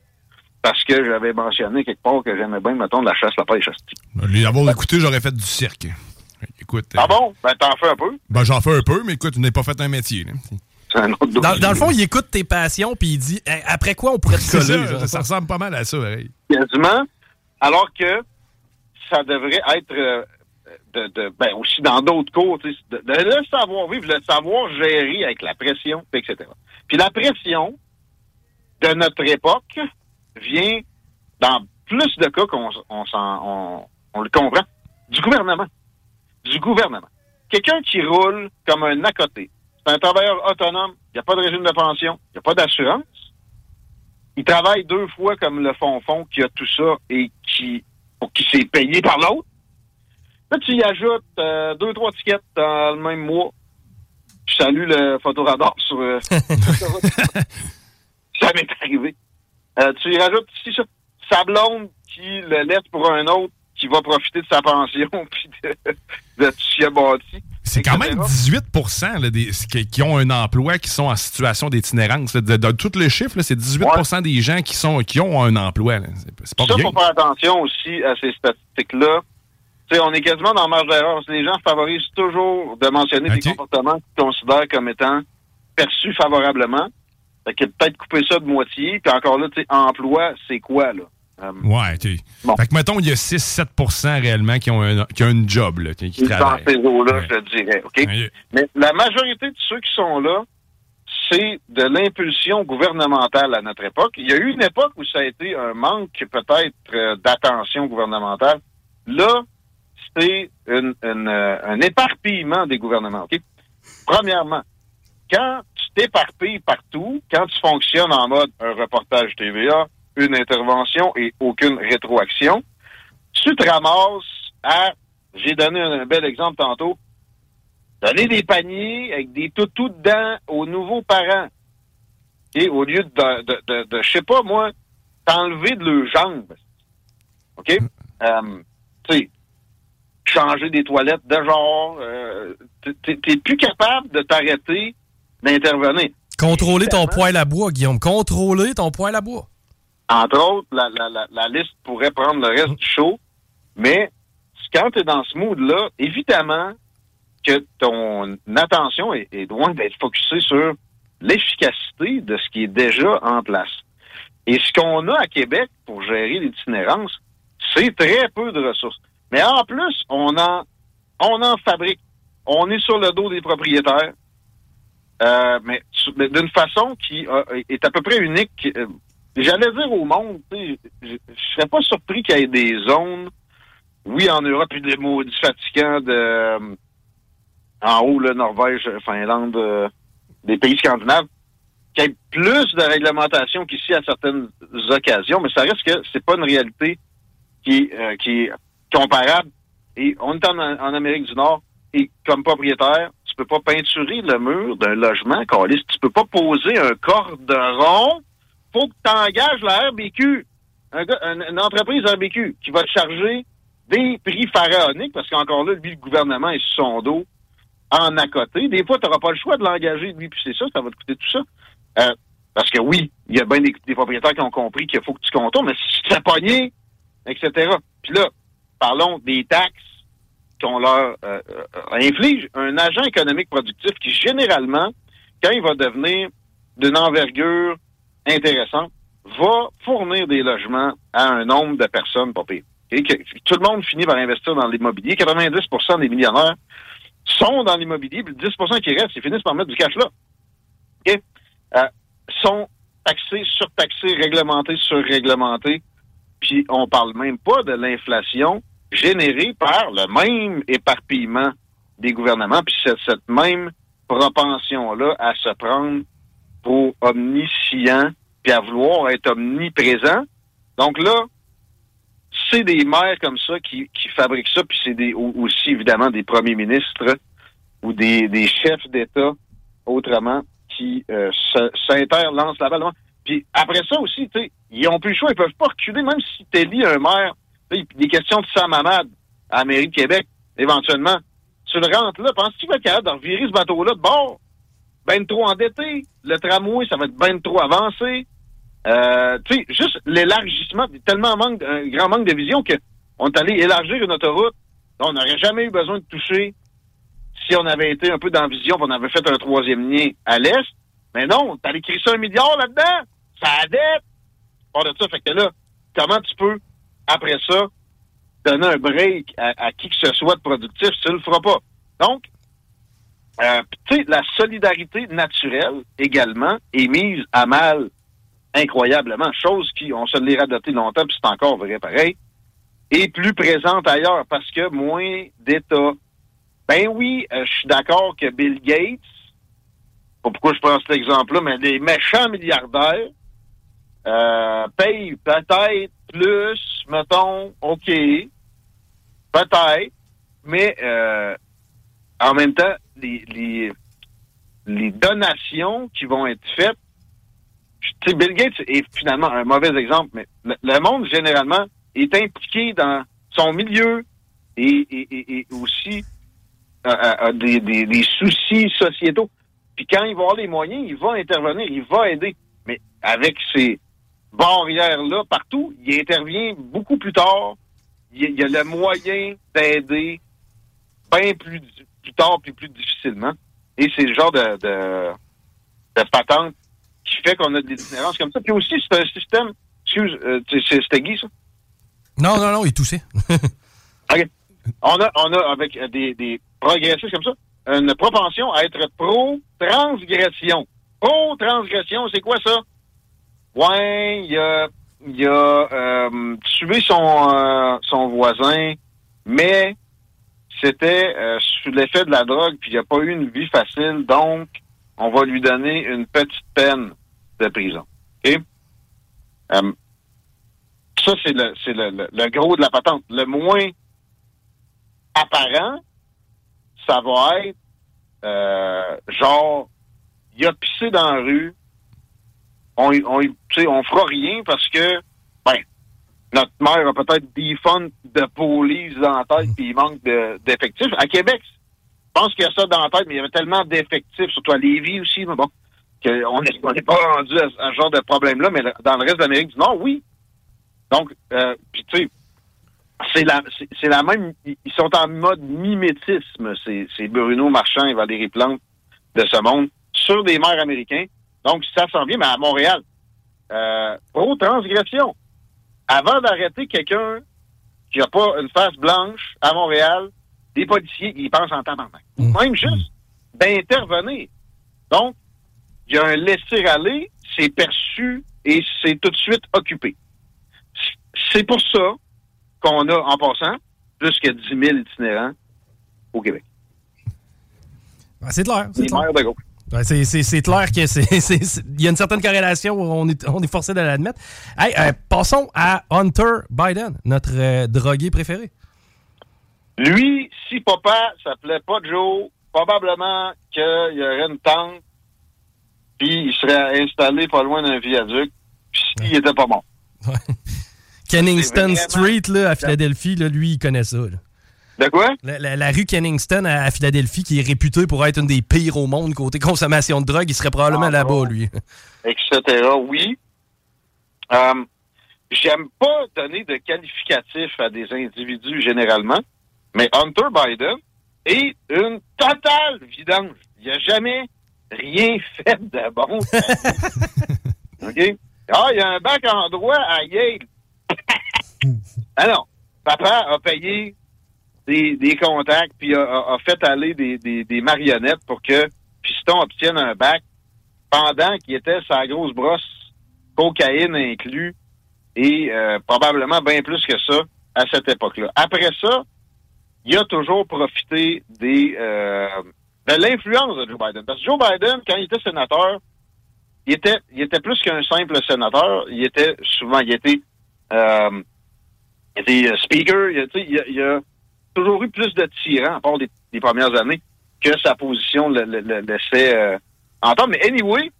parce que j'avais mentionné quelque part que j'aimais bien mettons de la chasse la pêche hostie. Les avoir écouté, j'aurais fait du cirque. Écoute. euh, ah bon? Ben t'en fais un peu Ben, j'en fais un peu, mais écoute, tu n'as pas fait un métier. là. Dans, dans le fond, il écoute tes passions puis il dit après quoi on pourrait te coller. ça, genre? ça ressemble pas mal à ça, pareil. quasiment, alors que ça devrait être euh, de, de- ben aussi dans d'autres cours, de, de le savoir vivre, le savoir gérer avec la pression, etc. Puis la pression de notre époque vient dans plus de cas qu'on on, s'en- on, on le comprend du gouvernement, du gouvernement. Quelqu'un qui roule comme un à côté, c'est un travailleur autonome, il n'y a pas de régime de pension, il n'y a pas d'assurance il travaille deux fois comme le fond-fond qui a tout ça et qui, pour qui s'est payé par l'autre. Là, tu y ajoutes euh, deux, trois tickets dans le même mois. Je salue le photoradar sur... euh, ça m'est arrivé. Euh, tu y rajoutes ici ça, sa blonde qui le laisse pour un autre qui va profiter de sa pension puis de, de bâti. C'est quand même 18 là, des, qui, qui ont un emploi qui sont en situation d'itinérance. de tous les chiffres, c'est 18% des gens qui, sont, qui ont un emploi. C'est pas Ça, faut faire attention aussi à ces statistiques-là. On est quasiment dans la marge d'erreur. Les gens favorisent toujours de mentionner des comportements qu'ils considèrent comme étant perçus favorablement. Fait que peut-être couper ça de moitié. Puis encore là, tu sais, emploi, c'est quoi, là? Euh, Ouais, tu Fait que, mettons, il y a 6-7% réellement qui ont un, qui ont une job, là, qui, qui dans travaillent. ces eaux-là, je te dirais. OK? Mais la majorité de ceux qui sont là, c'est de l'impulsion gouvernementale à notre époque. Il y a eu une époque où ça a été un manque peut-être euh, d'attention gouvernementale. Là, c'est une- une, euh, un éparpillement des gouvernements. OK? Premièrement, quand tu t'éparpilles partout, quand tu fonctionnes en mode un reportage TVA, une intervention et aucune rétroaction, tu te ramasses à, j'ai donné un, un bel exemple tantôt, donner des paniers avec des toutous dedans aux nouveaux parents. Et au lieu de, de, de, de, je sais pas moi, t'enlever de leurs jambes. OK? Euh, tu sais, changer des toilettes de genre. euh, T'es plus capable de t'arrêter d'intervenir. Contrôler ton poêle à bois, Guillaume. Contrôler ton poêle à bois. Entre autres, la, la, la, la liste pourrait prendre le reste du show, mais quand tu es dans ce mood-là, évidemment que ton attention est, loin d'être focusée sur l'efficacité de ce qui est déjà en place. Et ce qu'on a à Québec pour gérer l'itinérance, c'est très peu de ressources. Mais en plus, on en, on en fabrique. On est sur le dos des propriétaires, euh, mais, d'une façon qui euh, est à peu près unique. Euh, J'allais dire au monde, je serais pas surpris qu'il y ait des zones, oui, en Europe, puis des maudits fatigants de euh, en haut, là, Norvège, Finlande, euh, des pays scandinaves, qu'il y ait plus de réglementation qu'ici à certaines occasions, mais ça reste que c'est pas une réalité qui, euh, qui est comparable. Et on est en, en Amérique du Nord, et comme propriétaire, tu peux pas peinturer le mur d'un logement, Carlis. Tu peux pas poser un cordon. Faut que tu engages la RBQ, une entreprise RBQ qui va te charger des prix pharaoniques, parce qu'encore là, lui, le gouvernement est sur son dos en à côté. Des fois, tu n'auras pas le choix de l'engager, lui, puis c'est ça, ça va te coûter tout ça. Euh, parce que oui, il y a bien des, propriétaires qui ont compris qu'il faut que tu contournes, mais si tu pogner, etc. Puis là, parlons des taxes qu'on leur euh, euh, inflige. Un agent économique productif qui, généralement, quand il va devenir d'une envergure intéressante, va fournir des logements à un nombre de personnes pas tout le monde finit par investir dans l'immobilier. 90% des millionnaires sont dans l'immobilier, puis le 10 qui reste, ils finissent par mettre du cash là. OK? Euh, sont taxés, surtaxés, réglementés, surréglementés. Puis on parle même pas de l'inflation générée par le même éparpillement des gouvernements, puis cette même propension-là à se prendre pour omniscient, puis à vouloir être omniprésent. Donc là, c'est des maires comme ça qui, qui fabriquent ça, puis c'est aussi évidemment des premiers ministres ou des, chefs d'État autrement qui euh, s'interlancent la balle. Puis après ça aussi, tu ils ont plus le choix, ils peuvent pas reculer, même si t'élis un maire, des questions de Sam Hamad à la mairie de Québec, éventuellement. Tu le rentres là, penses-tu qu'il va être capable de revirer ce bateau-là de bord? Ben trop endetté. Le tramway, ça va être ben trop avancé. Euh, tu sais, juste l'élargissement, tellement manque, un grand manque de vision que on est allé élargir une autoroute. On n'aurait jamais eu besoin de toucher si on avait été un peu dans vision, on avait fait un troisième lien à l'est. Mais non, t'as écrit ça un milliard là-dedans. Ça a dette. Pas de ça, fait que là, comment tu peux, après ça, donner un break à, à qui que ce soit de productif, tu le feras pas? Donc, euh, la solidarité naturelle également est mise à mal incroyablement, chose qui, on se l'est radoté longtemps, puis c'est encore vrai pareil, est plus présente ailleurs parce que moins d'États. Ben oui, euh, je suis d'accord que Bill Gates, pas pourquoi je prends cet exemple-là, mais les méchants milliardaires euh, payent peut-être plus, mettons, OK, peut-être, mais euh, en même temps, les, les, donations qui vont être faites, tu sais, Bill Gates est finalement un mauvais exemple, mais le, monde, généralement, est impliqué dans son milieu et, aussi euh, a des, des, soucis sociétaux. Puis quand il va avoir les moyens, il va intervenir, il va aider. Mais avec ces barrières-là partout, il intervient beaucoup plus tard. Il y a le moyen d'aider bien plus, plus tard puis plus difficilement. Et c'est le genre de, de, de patente qui fait qu'on a de l'itinérance comme ça. Puis aussi, c'est un système... Excuse, euh, c'était Guy, ça? Non, non, non, il toussait. OK. On a, on a avec des, des progressistes comme ça, une propension à être pro-transgression. Pro-transgression, c'est quoi ça? Ouais, il a, il a euh, tué son, euh, son voisin, mais c'était euh, sous l'effet de la drogue, puis il n'a pas eu une vie facile, donc on va lui donner une petite peine de prison. OK? Euh, ça, c'est le, c'est le, le- gros de la patente. Le moins apparent, ça va être euh, genre, il a pissé dans la rue, on, on, on fera rien parce que, notre maire a peut-être des fonds de police dans la tête puis il manque de- d'effectifs. À Québec, je pense qu'il y a ça dans la tête, mais il y avait tellement d'effectifs, surtout à Lévis aussi, mais bon, qu'on n'est pas rendu à, ce genre de problème-là, mais dans le reste de l'Amérique du Nord, oui. Donc, euh, puis tu sais, c'est la, la même. Ils sont en mode mimétisme, c'est Bruno Marchand et Valérie Plante de ce monde, sur des maires américains. Donc, ça s'en vient, mais à Montréal. euh, pro-transgression. Avant d'arrêter quelqu'un qui n'a pas une face blanche à Montréal, les policiers, ils pensent en temps Même juste d'intervenir. Donc, il y a un laisser-aller, c'est perçu et c'est tout de suite occupé. C'est pour ça qu'on a, en passant, plus que 10 000 itinérants au Québec. Ben, c'est clair. Les maires de gauche. Ben, c'est- c'est c'est clair qu'il y a une certaine corrélation, on est, on est forcé de l'admettre. Hey, euh, passons à Hunter Biden, notre euh, drogué préféré. Lui, si papa s'appelait pas Joe, probablement qu'il y aurait une tente, puis il serait installé pas loin d'un viaduc, puis s'il était pas bon. Kenningston vraiment- Street, là, à Philadelphie, là, lui, il connaît ça. là. De quoi? La, la- la rue Kenningston à, à Philadelphie, qui est réputée pour être une des pires au monde côté consommation de drogue, il serait probablement Ah, là-bas, lui. etc. Oui. Euh, J'aime pas donner de qualificatif à des individus généralement, mais Hunter Biden est une totale vidange. Il a jamais rien fait de bon. OK? Ah, il y a un bac en droit à Yale. ah non. Papa a payé des, des contacts puis a, a- fait aller des, des- des marionnettes pour que Piston obtienne un bac pendant qu'il était sa grosse brosse, cocaïne inclus, et euh, probablement bien plus que ça à cette époque-là. Après ça, il a toujours profité des euh, de l'influence de Joe Biden. Parce que Joe Biden, quand il était sénateur, il était, il était plus qu'un simple sénateur. Il était souvent, il était, euh, il était euh, speaker. Il, il il a toujours eu plus de tyrans, à part des, des premières années, que sa position le, le- le laissait euh, entendre. Mais anyway,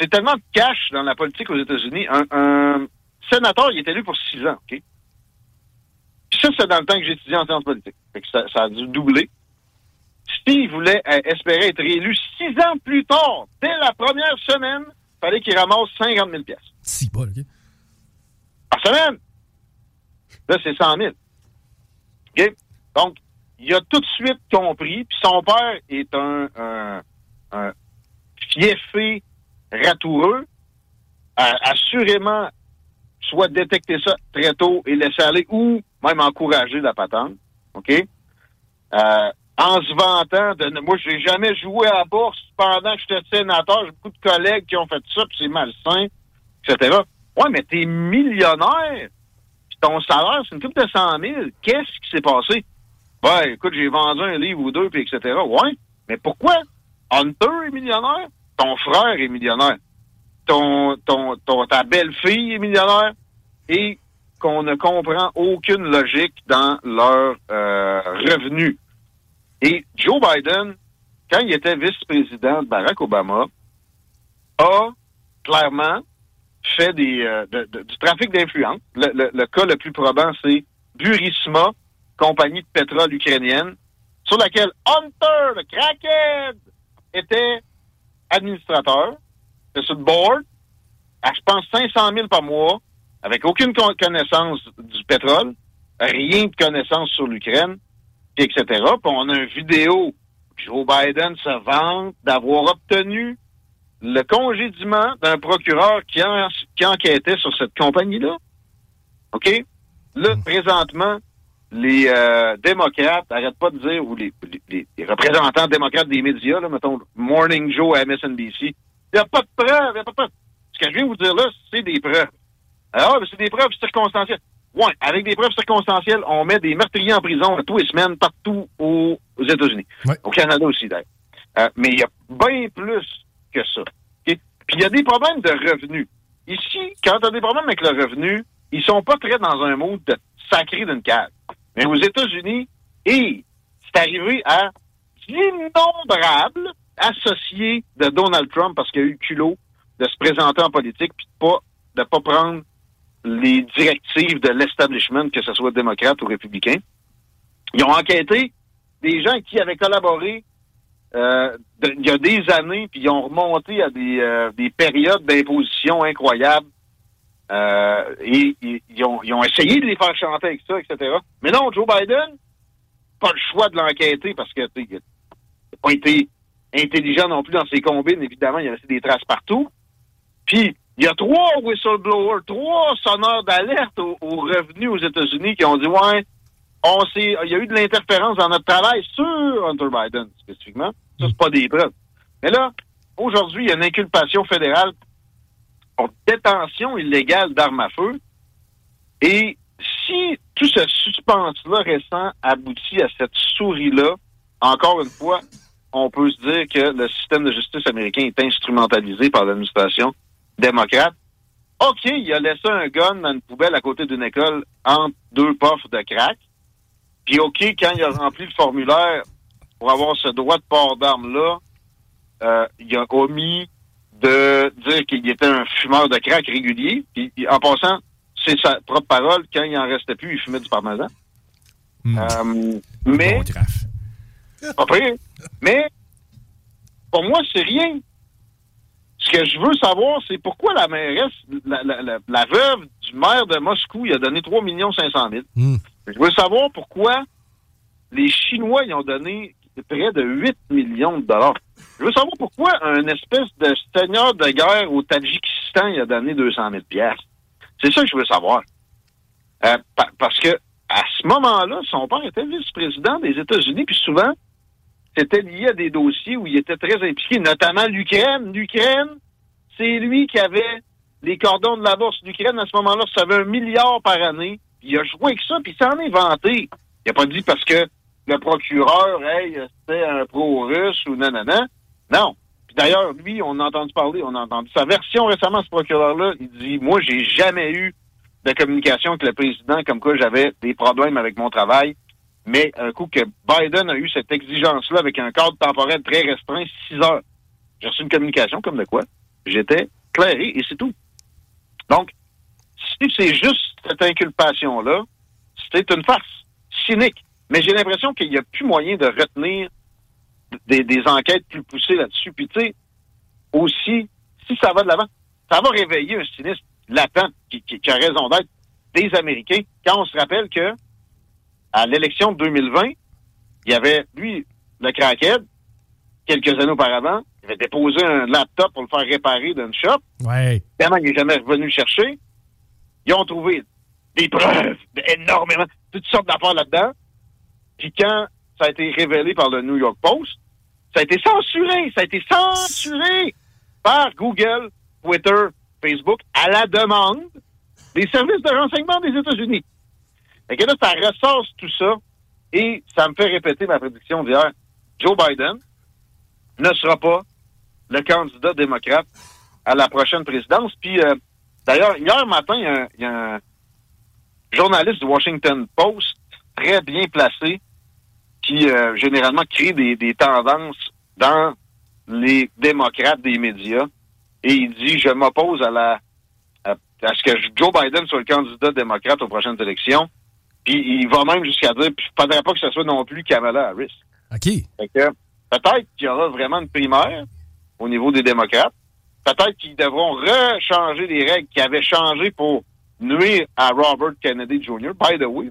c'est tellement de cash dans la politique aux États-Unis. Un, un sénateur, il est élu pour six ans, OK? Puis ça, c'est dans le temps que j'étudiais en sciences politiques. Fait que ça, ça a dû doubler. S'il voulait euh, espérer être élu six ans plus tard, dès la première semaine, fallait qu'il ramasse 50 000 pièces Si, pas, OK? par semaine. Là, c'est 100 000. OK? Donc, il a tout de suite compris, puis son père est un, un, fiefé ratoureux, a assurément soit détecter ça très tôt et laisser aller, ou même encourager la patente. OK? Euh, en se vantant de... Moi, j'ai jamais joué à la bourse pendant que j'étais sénateur. J'ai beaucoup de collègues qui ont fait ça, puis c'est malsain, etc. Ouais, mais t'es millionnaire, puis ton salaire, c'est une coupe de 100 000. Qu'est-ce qui s'est passé? Ben, écoute, j'ai vendu un livre ou deux, puis etc. Ouais, mais pourquoi? Hunter est millionnaire, ton frère est millionnaire, ton, ton, ta belle-fille est millionnaire, et qu'on ne comprend aucune logique dans leurs euh, revenus. Et Joe Biden, quand il était vice-président de Barack Obama, a clairement fait des, euh, du trafic d'influence. Le, le- le cas le plus probant, c'est Burisma, compagnie de pétrole ukrainienne, sur laquelle Hunter, le crackhead, était administrateur, était sur le board, à, je pense, 500 000 par mois, avec aucune con- connaissance du pétrole, rien de connaissance sur l'Ukraine, etc. Puis on a une vidéo, Joe Biden se vante d'avoir obtenu le congédiement d'un procureur qui, en- qui enquêtait sur cette compagnie-là. OK? Là, présentement, les euh, démocrates n'arrêtent pas de dire, ou les, les- les représentants démocrates des médias, là, mettons Morning Joe à MSNBC, il n'y a pas de preuves, il n'y a pas de preuves. Ce que je viens de vous dire là, c'est des preuves. Alors, c'est des preuves circonstancielles. Ouais, avec des preuves circonstancielles, on met des meurtriers en prison tous les semaines partout aux, États-Unis. Au Canada aussi, d'ailleurs. Euh, mais il y a bien plus que ça. OK? Puis il y a des problèmes de revenus. Ici, quand tu as des problèmes avec le revenu, ils sont pas très dans un mode de sacré d'une cave. Mais aux États-Unis, et c'est arrivé à d'innombrables associés de Donald Trump parce qu'il a eu le culot de se présenter en politique puis de pas de pas prendre les directives de l'establishment, que ce soit démocrate ou républicain. Ils ont enquêté des gens qui avaient collaboré euh, il y a des années, puis ils ont remonté à des, euh, des périodes d'imposition incroyables. Euh, ils ont, essayé de les faire chanter avec ça, etc. Mais non, Joe Biden, pas le choix de l'enquêter parce que il n'a pas été intelligent non plus dans ses combines. Évidemment, il a laissé des traces partout. Puis, Il y a trois whistleblowers, trois sonneurs d'alerte aux, aux revenus aux États-Unis qui ont dit ouais, on s'est, il y a eu de l'interférence dans notre travail sur Hunter Biden spécifiquement. Ça c'est pas des preuves. Mais là, aujourd'hui, il y a une inculpation fédérale pour détention illégale d'armes à feu. Et si tout ce suspense-là récent aboutit à cette souris-là, encore une fois, on peut se dire que le système de justice américain est instrumentalisé par l'administration démocrate. OK, il a laissé un gun dans une poubelle à côté d'une école entre deux puffs de crack. Puis OK, quand il a rempli le formulaire pour avoir ce droit de port d'armes-là, euh, il a omis de dire qu'il était un fumeur de crack régulier. Puis en passant, c'est sa propre parole, quand il en restait plus, il fumait du parmesan. Euh, mais... Pire. Mais, pour moi, c'est rien. Ce que je veux savoir, c'est pourquoi la mairesse, la, la, la, la veuve du maire de Moscou, il a donné 3 500 000. Je veux savoir pourquoi les Chinois, ils ont donné près de 8 millions de dollars. Je veux savoir pourquoi un espèce de seigneur de guerre au Tadjikistan, a donné 200 000 pièces. C'est ça que je veux savoir. Euh, pa- parce que à ce moment-là, son père était vice-président des États-Unis, puis souvent, c'était lié à des dossiers où il était très impliqué, notamment l'Ukraine. L'Ukraine, c'est lui qui avait les cordons de la bourse. L'Ukraine, à ce moment-là, ça avait un milliard par année. Il a joué avec ça, puis il s'en est vanté. Il a pas dit parce que le procureur, hey, c'était un pro-russe ou nanana. Non. Puis d'ailleurs, lui, on a entendu parler, on a entendu sa version récemment, ce procureur-là. Il dit, moi, j'ai jamais eu de communication avec le président comme quoi j'avais des problèmes avec mon travail. Mais un coup que Biden a eu cette exigence-là avec un cadre temporel très restreint, six heures, j'ai reçu une communication comme de quoi j'étais clairé et c'est tout. Donc, si c'est juste cette inculpation-là, c'est une farce cynique. Mais j'ai l'impression qu'il n'y a plus moyen de retenir des, des enquêtes plus poussées là-dessus. Puis tu sais, aussi, si ça va de l'avant, ça va réveiller un cynisme latent qui, qui- qui a raison d'être des Américains. Quand on se rappelle que à l'élection de 2020, il y avait, lui, le crackhead, quelques années auparavant, il avait déposé un laptop pour le faire réparer d'une shop. Ouais. Tellement qu'il n'est jamais revenu le chercher. Ils ont trouvé des preuves, énormément, toutes sortes d'affaires là-dedans. Puis quand ça a été révélé par le New York Post, ça a été censuré, ça a été censuré par Google, Twitter, Facebook, à la demande des services de renseignement des États-Unis. Fait que là, ça ressasse tout ça et ça me fait répéter ma prédiction d'hier. Joe Biden ne sera pas le candidat démocrate à la prochaine présidence. Puis, euh, d'ailleurs, hier matin, il y, a un journaliste du Washington Post très bien placé qui, euh, généralement, crée des, des tendances dans les démocrates des médias. Et il dit, je m'oppose à la à, à ce que Joe Biden soit le candidat démocrate aux prochaines élections. Puis il va même jusqu'à dire, puis il faudrait pas que ce soit non plus Kamala Harris. OK. Peut-être qu'il y aura vraiment une primaire au niveau des démocrates. Peut-être qu'ils devront rechanger les règles qui avaient changé pour nuire à Robert Kennedy Jr. By the way,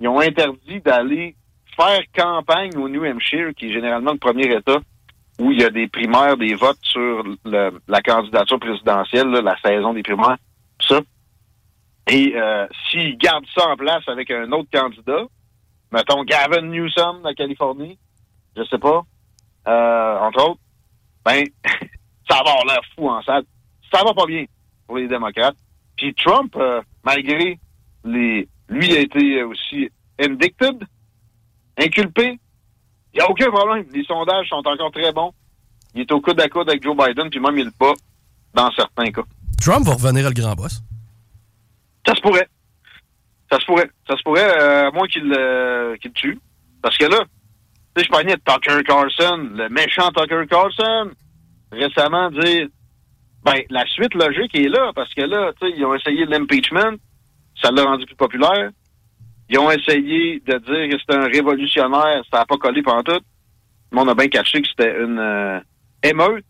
ils ont interdit d'aller faire campagne au New Hampshire, qui est généralement le premier État où il y a des primaires, des votes sur le- la candidature présidentielle, la saison des primaires, tout ça. Et euh, s'ils gardent ça en place avec un autre candidat, mettons Gavin Newsom de la Californie, je sais pas, euh, entre autres, ben, ça va avoir l'air fou en salle. Ça va pas bien pour les démocrates. Puis Trump, euh, malgré les... Lui a été aussi indicted, inculpé? Il n'y a aucun problème. Les sondages sont encore très bons. Il est au coude à coude avec Joe Biden, puis même il le bat dans certains cas. Trump va revenir à le grand boss. Ça se pourrait. Ça se pourrait. Ça se pourrait, euh, à moins qu'il euh, qu'il le tue. Parce que là, tu sais, je parlais de Tucker Carlson, le méchant Tucker Carlson, récemment dire, ben, la suite logique est là, parce que là, tu sais, ils ont essayé l'impeachment, ça l'a rendu plus populaire. Ils ont essayé de dire que c'était un révolutionnaire, ça n'a pas collé pendant tout. Le monde a bien caché que c'était une euh, émeute.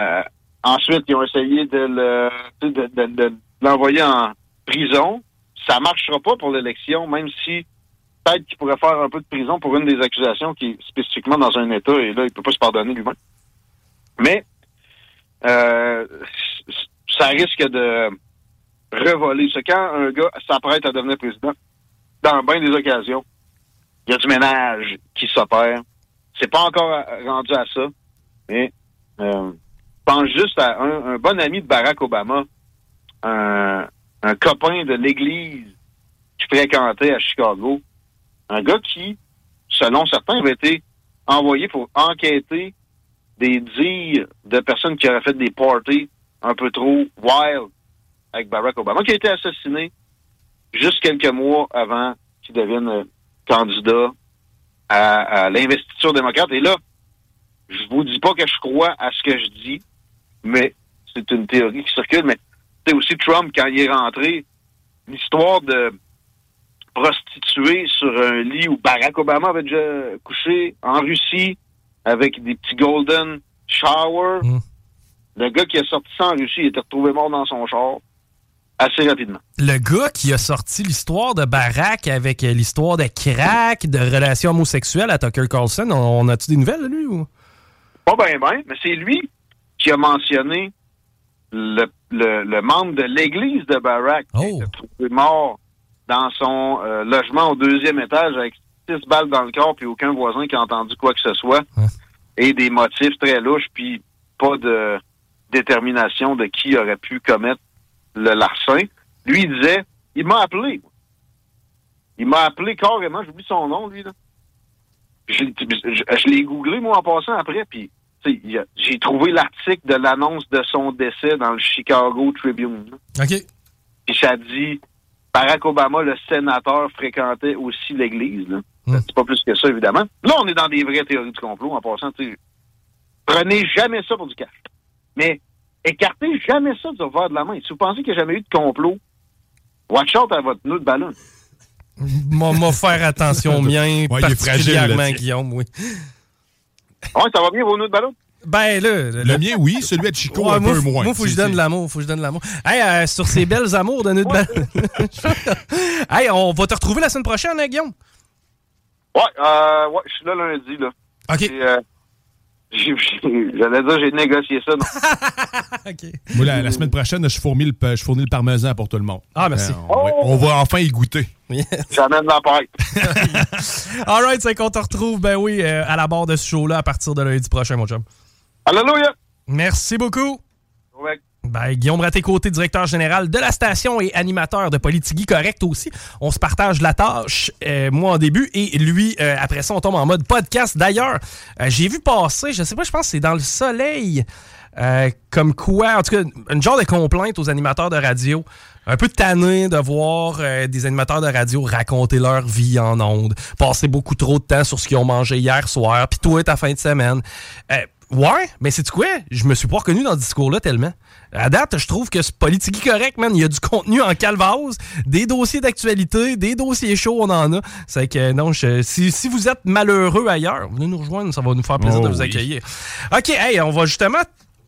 Euh, ensuite, ils ont essayé de le de, de- de l'envoyer en prison. Ça marchera pas pour l'élection, même si peut-être qu'il pourrait faire un peu de prison pour une des accusations qui est spécifiquement dans un État, et là, il peut pas se pardonner lui-même. Mais euh, ça risque de revoler. C'est quand un gars s'apprête à devenir président, dans bien des occasions, il y a du ménage qui s'opère. C'est pas encore rendu à ça, mais euh, pense juste à un, un bon ami de Barack Obama, un, un copain de l'église qui fréquentait à Chicago, un gars qui, selon certains, avait été envoyé pour enquêter des dires de personnes qui auraient fait des parties un peu trop wild avec Barack Obama, qui a été assassiné juste quelques mois avant qu'il devienne euh, candidat à, à l'investiture démocrate. Et là, je vous dis pas que je crois à ce que je dis, mais c'est une théorie qui circule. Mais c'est aussi Trump, quand il est rentré, l'histoire de prostituée sur un lit où Barack Obama avait déjà couché en Russie avec des petits golden shower. Le gars qui a sorti ça en Russie, il était retrouvé mort dans son char assez rapidement. Le gars qui a sorti l'histoire de Barack avec l'histoire de crack, de relations homosexuelles à Tucker Carlson, on, a-tu des nouvelles, lui? Ou? Pas bien, bien, mais c'est lui qui a mentionné le, le, le membre de l'église de Barack qui était trouvé mort dans son euh, logement au deuxième étage avec six balles dans le corps puis aucun voisin qui a entendu quoi que ce soit et des motifs très louches puis pas de détermination de qui aurait pu commettre le larcin. Lui, il disait, il m'a appelé. Il m'a appelé carrément, j'oublie son nom, lui, là. Je, je- je l'ai googlé, moi, en passant après, puis j'ai trouvé l'article de l'annonce de son décès dans le Chicago Tribune. là. OK. Puis ça dit, Barack Obama, le sénateur, fréquentait aussi l'Église. là. C'est pas plus que ça, évidemment. Là, on est dans des vraies théories du complot, en passant, tu sais. Prenez jamais ça pour du cash. Mais écartez jamais ça du revers de la main. Si vous pensez qu'il n'y a jamais eu de complot, watch out à votre nœud de ballon. M'a m'a faire attention au mien, Ouais, il est fragile, particulièrement le tien. Guillaume, oui. Ouais, ça va bien vos nœuds de ballon? Ben là, Le mien, oui, celui de Chico, Ouais, un moi, peu moins. Moi, faut que je donne de l'amour. Faut que je donne de l'amour. Hey, euh, sur ces belles amours de notre ballon. hey, on va te retrouver la semaine prochaine, hein, Guillaume? Ouais, euh, ouais, je suis là lundi, là. OK. Et, euh, J'allais dire, j'ai négocié ça, non. Moi, la, la semaine prochaine, je fournis, le, je fournis le parmesan pour tout le monde. Ah, merci. Euh, on, va, on va enfin y goûter. J'amène la paille. All right, c'est qu'on te retrouve, ben oui, euh, à la barre de ce show-là à partir de lundi prochain, mon chum. Alléluia! Merci beaucoup. Ouais. Ben, Guillaume Raté-Côté, directeur général de la station et animateur de Politigui Correct aussi. On se partage la tâche, euh, moi en début, et lui, euh, après ça, on tombe en mode podcast. D'ailleurs, euh, j'ai vu passer, je sais pas, je pense que c'est dans le soleil, euh, comme quoi, en tout cas, une genre de complainte aux animateurs de radio. Un peu tanné de voir euh, des animateurs de radio raconter leur vie en ondes, passer beaucoup trop de temps sur ce qu'ils ont mangé hier soir, puis toi, ta fin de semaine. Ouais, mais c'est quoi? Je me suis pas reconnu dans ce discours-là tellement. À date, je trouve que c'est politique correct, man. Il y a du contenu en calvase, des dossiers d'actualité, des dossiers chauds, on en a. C'est que non, je- si, si vous êtes malheureux ailleurs, venez nous rejoindre, ça va nous faire plaisir Oh de vous oui. accueillir. OK, hey, on va justement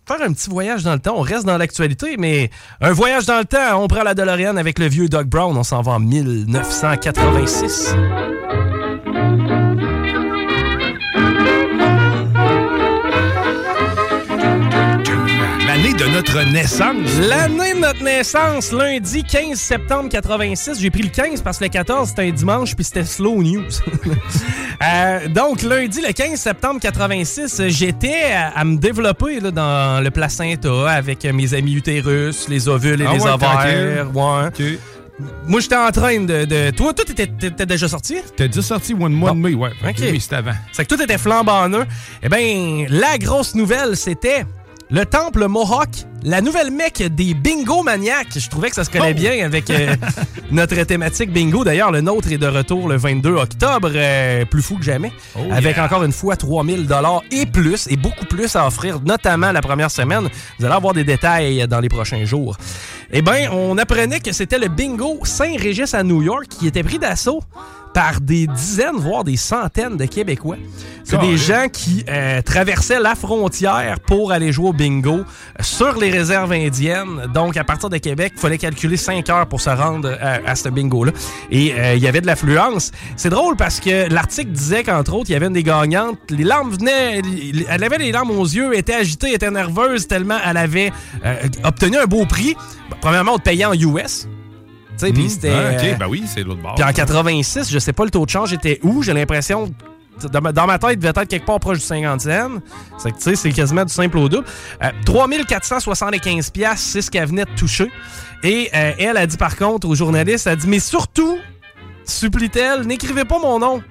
faire un petit voyage dans le temps. On reste dans l'actualité, mais un voyage dans le temps, on prend la DeLorean avec le vieux Doug Brown. On s'en va en 1986. De notre naissance. L'année de notre naissance, lundi 15 septembre 86. J'ai pris le 15 parce que le 14 c'était un dimanche puis c'était slow news. Euh, donc lundi le 15 septembre 86, j'étais à, à me développer là, dans le placenta avec mes amis utérus, les ovules et Ah les ouais, ovaires. Ouais. Moi j'étais en train de, de- toi toi t'étais t'étais déjà sorti? T'es déjà sorti au mois de mai, ouais. Ok. Oui, c'était avant. C'est que tout était flambant neuf. Eh bien, la grosse nouvelle, c'était le temple Mohawk, la nouvelle mecque des bingo maniaques. Je trouvais que ça se collait bien avec euh, notre thématique bingo. D'ailleurs, le nôtre est de retour le 22 octobre, euh, plus fou que jamais, avec encore une fois 3000 dollars et plus, et beaucoup plus à offrir, notamment la première semaine. Vous allez avoir des détails dans les prochains jours. Eh bien, on apprenait que c'était le bingo Saint-Régis à New York qui était pris d'assaut par des dizaines, voire des centaines de Québécois. C'est des gens qui euh, traversaient la frontière pour aller jouer au bingo sur les réserves indiennes. Donc, à partir de Québec, il fallait calculer 5 heures pour se rendre à, à ce bingo-là. Et euh, il y avait de l'affluence. C'est drôle parce que l'article disait qu'entre autres, il y avait une des gagnantes. Les larmes venaient, elle avait les larmes aux yeux, était agitée, était nerveuse tellement elle avait euh, obtenu un beau prix. Bon, premièrement, on te payait en US. Sais, puis Hmm. c'était. Ah, OK, euh, ben oui, c'est l'autre bord. puis en 86, je sais pas le taux de change était où. J'ai l'impression, dans ma, dans ma tête, il devait être quelque part proche du 50 cents. C'est que, tu sais, c'est quasiment du simple au double. Euh, 3475 pièces, c'est ce qu'elle venait de toucher. Et euh, elle a dit par contre aux journalistes, elle a dit, mais surtout, supplie-t-elle, n'écrivez pas mon nom,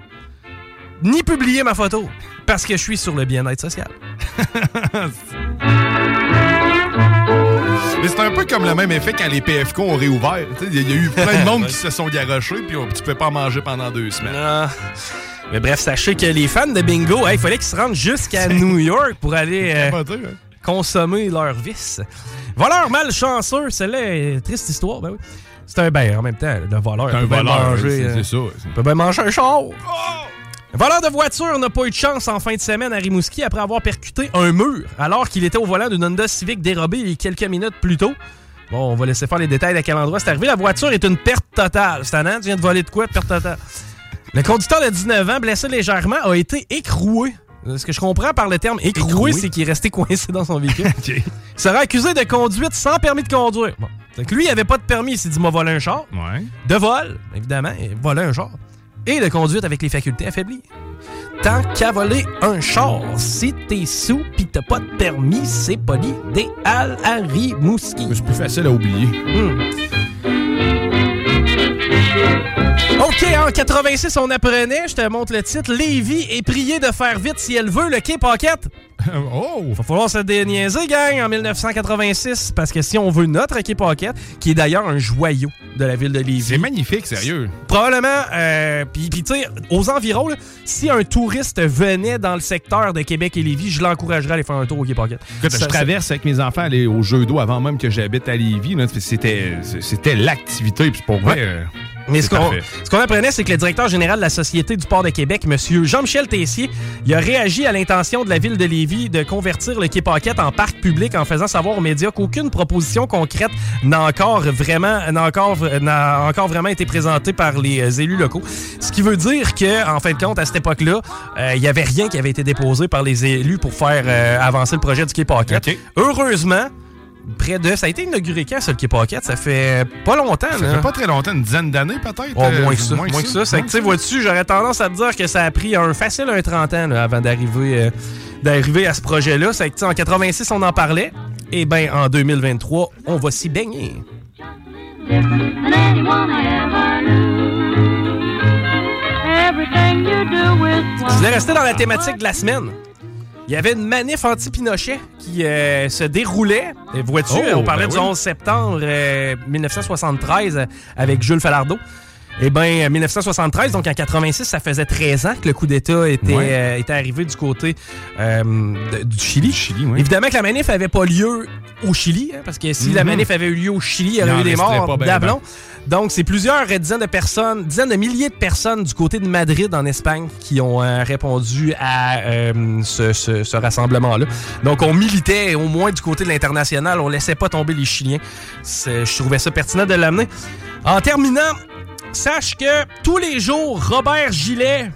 ni publiez ma photo, parce que je suis sur le bien-être social. Mais c'est un peu comme le même effet quand les PFK ont réouvert. Il y, a eu plein de monde qui se sont garochés, puis on- tu peux pas manger pendant deux semaines. Mais bref, sachez que les fans de bingo, hey, il fallait qu'ils se rendent jusqu'à New York pour aller euh, hein? consommer leur vice. Voleur malchanceux, celle-là triste histoire, ben oui. C'est un ben, en même temps, le voleur. C'est un voleur, c'est- euh, c'est ça. il peut bien manger un char. Un voleur de voiture n'a pas eu de chance en fin de semaine à Rimouski après avoir percuté un mur alors qu'il était au volant d'une Honda Civic dérobée quelques minutes plus tôt. Bon, on va laisser faire les détails à quel endroit c'est arrivé. La voiture est une perte totale. C'est un an, tu viens de voler de quoi? Perte totale. Le conducteur de 19 ans, blessé légèrement, a été écroué. Ce que je comprends par le terme écroué, Écroué? c'est qu'il est resté coincé dans son véhicule. Il sera accusé de conduite sans permis de conduire. Bon. Donc lui, il avait pas de permis, il s'est dit, m'a volé un char. Ouais. De vol, évidemment, voler un char. Et de conduite avec les facultés affaiblies. Tant qu'à voler un char, si t'es sous pis t'as pas de permis, c'est pas l'idéal à Rimouski. C'est plus facile à oublier. OK, en 86, on apprenait, je te montre le titre, Lévi est prié de faire vite si elle veut le quai Pocket. oh! Va falloir se déniaiser, gang, en 1986, parce que si on veut notre quai Pocket, qui est d'ailleurs un joyau de la ville de Lévis. C'est magnifique, sérieux. Probablement, euh, puis tu sais, aux environs, là, si un touriste venait dans le secteur de Québec et Lévis, je l'encouragerais à aller faire un tour au quai Pocket. Écoute, Ça- je traverse avec mes enfants aller au jeu d'eau avant même que j'habite à Lévis. c'était l'activité. Puis pour vrai, euh, Mais ce qu'on parfait. ce qu'on apprenait, c'est que le directeur général de la Société du port de Québec, M. Jean-Michel Tessier, il a réagi à l'intention de la ville de Lévis de convertir le quai Paquette en parc public en faisant savoir aux médias qu'aucune proposition concrète n'a encore vraiment n'a encore, n'a encore vraiment été présentée par les euh, élus locaux. Ce qui veut dire que, en fin de compte, à cette époque-là, euh, il n'y avait rien qui avait été déposé par les élus pour faire euh, avancer le projet du quai Paquette. Heureusement, près de. Ça a été inauguré quand, quai Paquette? Ça fait pas longtemps. Ça là. fait pas très longtemps, une dizaine d'années peut-être. Oh, euh, moins que ça. Moins que ça. C'est que, tu sais, vois-tu, j'aurais tendance à te dire que ça a pris un facile un 30 ans là, avant d'arriver euh, d'arriver à ce projet-là. C'est que, tu sais, en 86, on en parlait. Et bien, en 2023, on va s'y baigner. Je voulais rester dans la thématique de la semaine. Il y avait une manif anti-Pinochet qui euh, se déroulait. Et Vois-tu, Oh, on parlait ben du oui. 11 septembre euh, 1973 euh, avec Jules Falardeau. Eh bien, 1973, donc en 86, ça faisait 13 ans que le coup d'État était, Ouais. euh, était arrivé du côté euh, de- du Chili. Évidemment que la manif n'avait pas lieu au Chili, hein, parce que si la Mhm. manif avait eu lieu au Chili, il y aurait eu des morts ben d'ablons. Donc, c'est plusieurs dizaines de personnes, dizaines de milliers de personnes du côté de Madrid, en Espagne, qui ont euh, répondu à euh, ce, ce- ce rassemblement-là. Donc, on militait au moins du côté de l'international. On laissait pas tomber les Chiliens. Je trouvais ça pertinent de l'amener. En terminant, sache que tous les jours, Robert Gillet...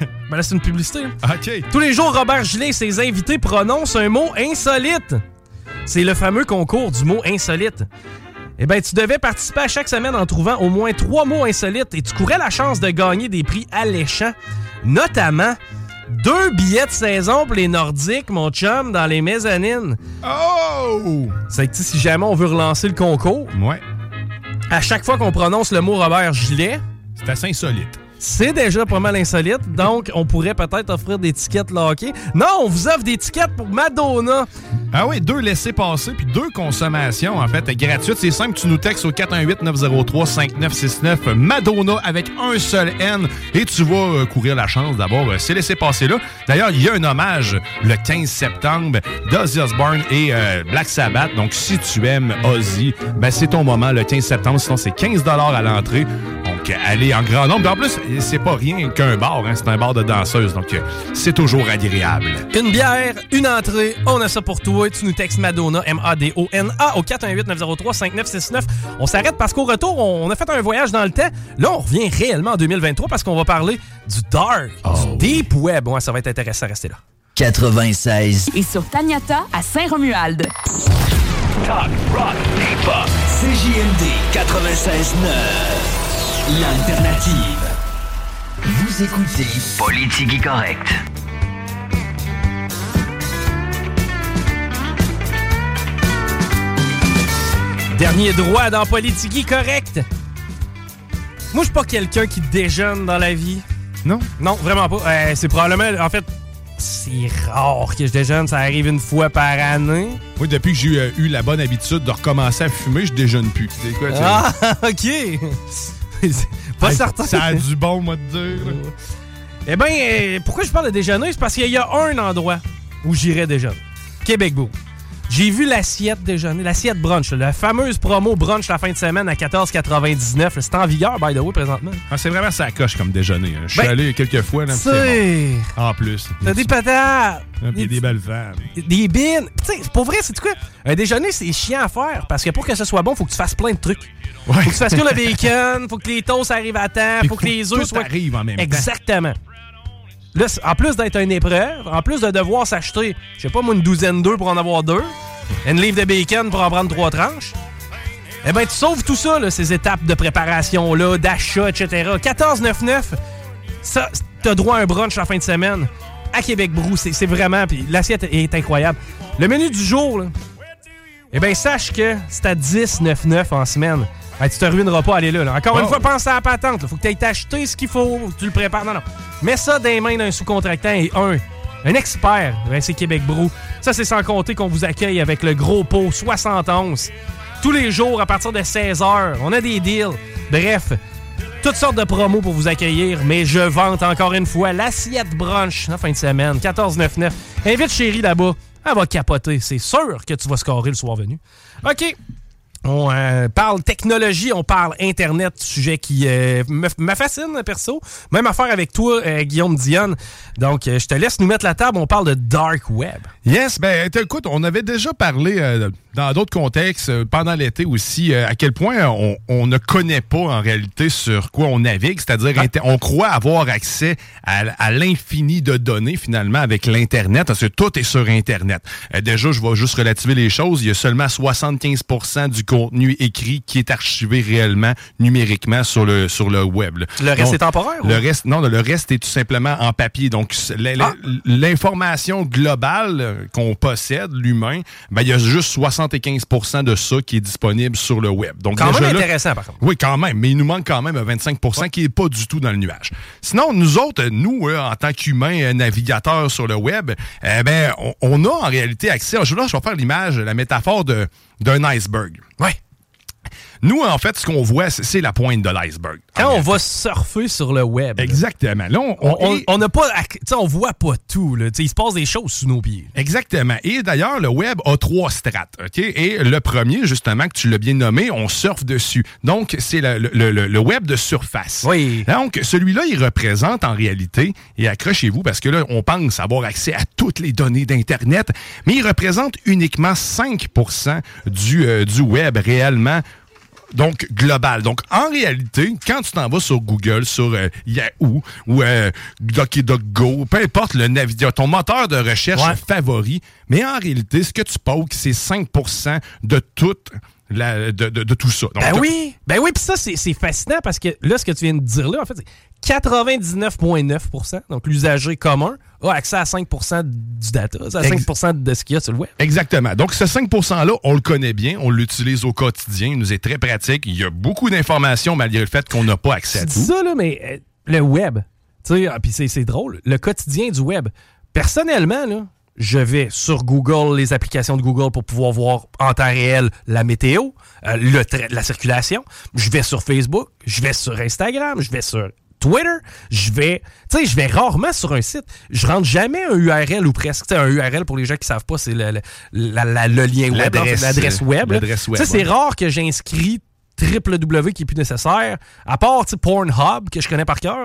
ben là, c'est une publicité. hein. OK. Tous les jours, Robert Gillet et ses invités prononcent un mot insolite. C'est le fameux concours du mot insolite. Eh bien, tu devais participer à chaque semaine en trouvant au moins trois mots insolites et tu courais la chance de gagner des prix alléchants, notamment deux billets de saison pour les Nordiques, mon chum, dans les mezzanines. Oh! C'est que si jamais on veut relancer le concours, ouais. à chaque fois qu'on prononce le mot Robert Gilet, c'est assez insolite. C'est déjà pas mal insolite, donc on pourrait peut-être offrir des tickets hockey. Non, on vous offre des tickets pour Madonna. Ah oui, deux laissés passer puis deux consommations, en fait, gratuites. C'est simple, tu nous textes au 418-903-5969 Madonna avec un seul N et tu vas euh, courir la chance d'avoir euh, ces laissés passer là. D'ailleurs, il y a un hommage le 15 septembre d'Ozzy Osbourne et euh, Black Sabbath. Donc, si tu aimes Ozzy, ben, c'est ton moment le 15 septembre. Sinon, c'est 15 à l'entrée. Donc, allez en grand nombre. En plus, c'est pas rien qu'un bar, hein, c'est un bar de danseuses. Donc, c'est toujours agréable. Une bière, une entrée, on a ça pour toi. Tu nous textes Madonna, M-A-D-O-N-A, au 418-903-5969. On s'arrête parce qu'au retour, on a fait un voyage dans le temps. Là, on revient réellement en 2023 parce qu'on va parler du dark, du deep web. Ouais, ça va être intéressant, restez là. 96. Et sur Taniata à Saint-Romuald. Talk, rock, hip-hop. CJMD 96.9. L'alternative. Vous écoutez Politique correct. Dernier droit dans Politique correct. Moi, je suis pas quelqu'un qui déjeune dans la vie. Non? Non, vraiment pas. Euh, c'est probablement, en fait, c'est rare que je déjeune. Ça arrive une fois par année. Oui, depuis que j'ai euh, eu la bonne habitude de recommencer à fumer, je déjeune plus. C'est quoi? Ah, OK. pas Hey, certain. Ça a du bon, moi, de dire. Eh bien, euh, pourquoi je parle de déjeuner? C'est parce qu'il y a un endroit où j'irais déjeuner. Québec Beau. J'ai vu l'assiette déjeuner, l'assiette brunch, la fameuse promo brunch la fin de semaine à 14,99. C'est en vigueur, by the way, présentement. Ah, c'est vraiment ça coche comme déjeuner. hein. Je suis Ben, allé quelques fois. Là, c'est bon. En plus. T'as des patates. Ah, des belles femmes. Des bines. Tu sais, pour vrai, c'est quoi? Un déjeuner, c'est chiant à faire parce que pour que ce soit bon, faut que tu fasses plein de trucs. Faut que tu fasses que le bacon, faut que les toasts arrivent à temps, Puis faut que les œufs soient. arrive en même temps. Exactement. Là, en plus d'être une épreuve, en plus de devoir s'acheter, je sais pas moi, une douzaine d'œufs pour en avoir deux, une livre de bacon pour en prendre trois tranches, eh ben tu sauves tout ça, ces étapes de préparation-là, d'achat, etc. 14,99, ça, t'as droit à un brunch la fin de semaine à Québec Brou. C'est vraiment, puis l'assiette est incroyable. Le menu du jour, eh bien, sache que c'est à 10,99 en semaine. Hey, tu te ruineras pas à aller là, là. Encore une fois, pense à la patente. Faut que tu ailles t'acheter ce qu'il faut, tu le prépares. Non, non. Mets ça dans les mains d'un sous-contractant et un, un expert. Ben, c'est Québec Brou. Ça, c'est sans compter qu'on vous accueille avec le gros pot 71. Tous les jours à partir de 16h. On a des deals. Bref, toutes sortes de promos pour vous accueillir, mais je vante encore une fois l'assiette brunch en fin de semaine, 14,99. Invite chérie là-bas, elle va capoter. C'est sûr que tu vas scorer le soir venu. OK. On euh, parle technologie, on parle Internet, sujet qui euh, me, me fascine, perso. Même affaire avec toi, euh, Guillaume Dionne. Donc, euh, je te laisse nous mettre la table. On parle de Dark Web. Yes, ben t- écoute, on avait déjà parlé dans d'autres contextes, pendant l'été aussi, à quel point on, on ne connaît pas en réalité sur quoi on navigue, c'est-à-dire inter- on croit avoir accès à, à l'infini de données finalement avec l'Internet, parce que tout est sur Internet. Déjà, je vais juste relativer les choses, il y a seulement 75% du contenu écrit qui est archivé réellement numériquement sur le, sur le web. là. Le reste Donc, est temporaire, Le ou? reste, non, le reste est tout simplement en papier. Donc, Ah. l'information globale euh, qu'on possède, l'humain, ben, il y a juste 75% de ça qui est disponible sur le web. Donc, Quand déjà même là- intéressant, par contre. Oui, quand même, mais il nous manque quand même un 25% qui n'est pas du tout dans le nuage. Sinon, nous autres, nous, euh, en tant qu'humains euh, navigateurs sur le web, eh ben, on, on a en réalité accès. Je, là, je vais faire l'image, la métaphore de- d'un iceberg. Ouais. Nous, en fait, ce qu'on voit, c'est la pointe de l'iceberg. Quand on va surfer sur le web. Exactement. Là, on, on, on- on- on n'a pas. acc- tu sais, on voit pas tout. Là. Tu sais, Il se passe des choses sous nos pieds. Exactement. Et d'ailleurs, le web a trois strates. OK? Et le premier, justement, que tu l'as bien nommé, on surfe dessus. Donc, c'est le, le- le- le web de surface. Oui. Donc, celui-là, il représente en réalité, et accrochez-vous, parce que là, on pense avoir accès à toutes les données d'Internet, mais il représente uniquement 5% du, euh, du web réellement donc global. Donc en réalité, quand tu t'en vas sur Google, sur euh, Yahoo ou euh, DuckDuckGo, peu importe le navigateur, ton moteur de recherche Ouais. favori, mais en réalité, ce que tu pokes, c'est 5% de tout la, de, de- de tout ça. Donc, Ben oui, ben oui, puis ça, c'est c'est fascinant parce que là, ce que tu viens de dire là, en fait, c'est 99,9% donc l'usager commun, a accès à 5% du data, à 5% de ce qu'il y a sur le web. Exactement. Donc, ce 5 %-là, on le connaît bien, on l'utilise au quotidien, il nous est très pratique. Il y a beaucoup d'informations malgré le fait qu'on n'a pas accès à tout. ça, là, mais euh, le web, tu sais, ah, puis c'est c'est drôle, le quotidien du web. Personnellement, là, je vais sur Google, les applications de Google pour pouvoir voir en temps réel la météo, euh, le la circulation. Je vais sur Facebook, je vais sur Instagram, je vais sur Twitter, je vais, tu sais, je vais rarement sur un site. Je rentre jamais un URL ou presque. Tu sais, un URL pour les gens qui savent pas, c'est le, le- la- le lien web, fait, L'adresse, euh, web. l'adresse web, Tu sais, c'est ouais. rare que j'inscris www qui est plus nécessaire. À part tu sais, Pornhub, que je connais par cœur,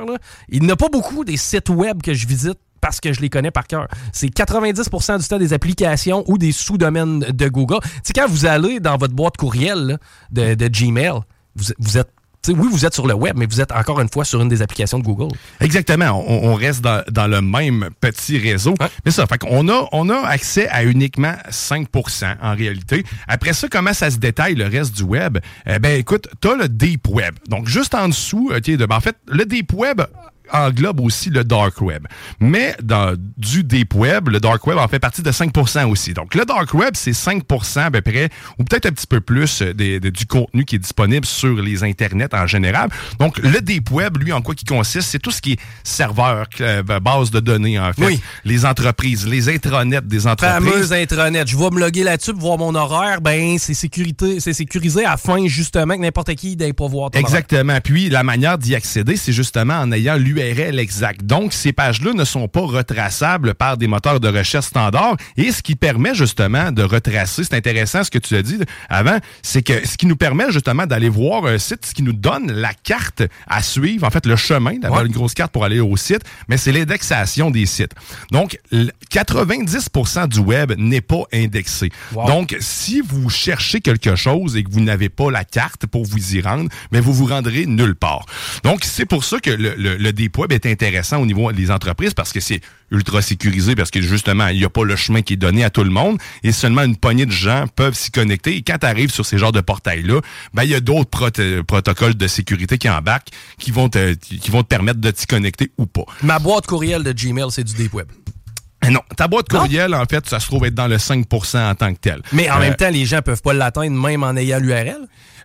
il n'y a pas beaucoup des sites web que je visite parce que je les connais par cœur. C'est 90% du temps des applications ou des sous-domaines de Google. Tu sais, quand vous allez dans votre boîte courriel là, de, de Gmail, vous, vous êtes oui, vous êtes sur le web, mais vous êtes encore une fois sur une des applications de Google. Exactement. On, on reste dans, dans le même petit réseau. Mais ça, fait qu'on a, on a accès à uniquement 5% en réalité. Après ça, comment ça se détaille le reste du web? Eh ben, écoute, tu as le Deep Web. Donc, juste en dessous, de, ben, en fait, le Deep Web englobe aussi le dark web. Mais dans du deep web, le dark web en fait partie de 5% aussi. Donc le dark web, c'est 5% à peu près, ou peut-être un petit peu plus euh, des- du contenu qui est disponible sur les internets en général. Donc le deep web, lui, en quoi qui consiste, c'est tout ce qui est serveur, euh, base de données en fait. Oui. Les entreprises, les intranets des entreprises. Fameuse intranet. Je vais me loguer là-dessus pour voir mon horaire. Ben, c'est sécurité, c'est sécurisé afin justement que n'importe qui n'aille pas voir ton horaire. Exactement. Puis la manière d'y accéder, c'est justement en ayant l'URL exact. Donc, ces pages-là ne sont pas retraçables par des moteurs de recherche standards. Et ce qui permet justement de retracer, c'est intéressant ce que tu as dit avant, c'est que ce qui nous permet justement d'aller voir un site, ce qui nous donne la carte à suivre, en fait le chemin, d'avoir une grosse carte pour aller au site, mais c'est l'indexation des sites. Donc, l- 90% du web n'est pas indexé. Wow. Donc, si vous cherchez quelque chose et que vous n'avez pas la carte pour vous y rendre, mais vous vous rendrez nulle part. Donc, c'est pour ça que le, le, le Deep Web est intéressant au niveau des entreprises parce que c'est ultra sécurisé parce que justement, il n'y a pas le chemin qui est donné à tout le monde et seulement une poignée de gens peuvent s'y connecter. Et quand tu arrives sur ces genres de portails-là, ben, il y a d'autres proto- protocoles de sécurité qui embarquent qui vont te, qui vont te permettre de t'y connecter ou pas. Ma boîte courriel de Gmail, c'est du deep web. Eh Non, ta boîte courriel, en fait, ça se trouve être dans le 5% en tant que tel. Mais en Euh, même temps, les gens peuvent pas l'atteindre même en ayant l'URL.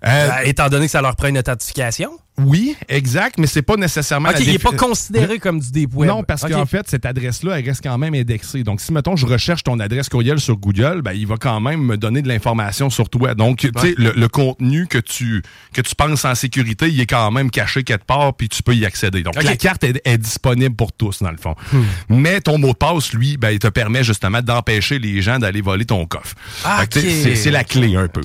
Euh, étant donné que ça leur prend une authentification. Oui, exact, mais c'est pas nécessairement. OK, il n'est pas considéré comme du deep web. Non, parce qu'en fait, cette adresse-là, elle reste quand même indexée. Donc, si, mettons, je recherche ton adresse courriel sur Google, ben, il va quand même me donner de l'information sur toi. Donc, tu sais, le, le contenu que tu, que tu penses en sécurité, il est quand même caché quelque part, puis tu peux y accéder. Donc, la carte est, est disponible pour tous, dans le fond. Hmm. Mais ton mot de passe, lui, ben, il te permet justement d'empêcher les gens d'aller voler ton coffre. Ah, c'est la clé un peu.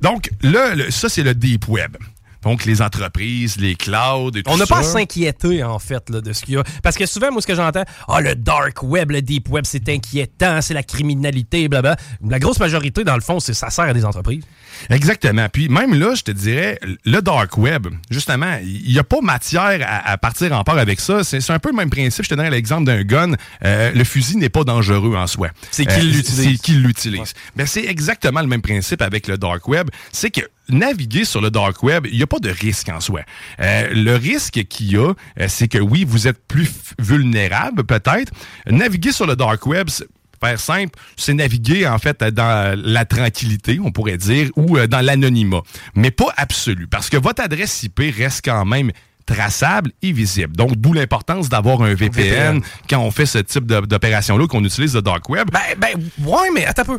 Donc, là, ça, c'est le deep web. Donc, les entreprises, les clouds et tout On n'a pas à s'inquiéter, en fait, là, de ce qu'il y a. Parce que souvent, moi, ce que j'entends, ah, le dark web, le deep web, c'est inquiétant, c'est la criminalité, blablabla. La grosse majorité, dans le fond, c'est ça sert à des entreprises. Exactement. Puis même là, je te dirais, le dark web, justement, il n'y a pas matière à, à partir en part avec ça. C'est c'est un peu le même principe. Je te donne l'exemple d'un gun. Euh, le fusil n'est pas dangereux en soi. C'est qui Euh, l'utilise. C'est qui l'utilise. Ben, c'est exactement le même principe avec le dark web. C'est que naviguer sur le dark web, il n'y a pas de risque en soi. Euh, le risque qu'il y a, euh, c'est que oui, vous êtes plus vulnérable peut-être. Naviguer sur le dark web, c'est- faire simple, c'est naviguer en fait dans la tranquillité, on pourrait dire, ou euh, dans l'anonymat, mais pas absolu, parce que votre adresse IP reste quand même traçable et visible. Donc, d'où l'importance d'avoir un VPN, VPN. quand on fait ce type d'opération-là, qu'on utilise le dark web. Ben, ben, ouais, mais attends un peu.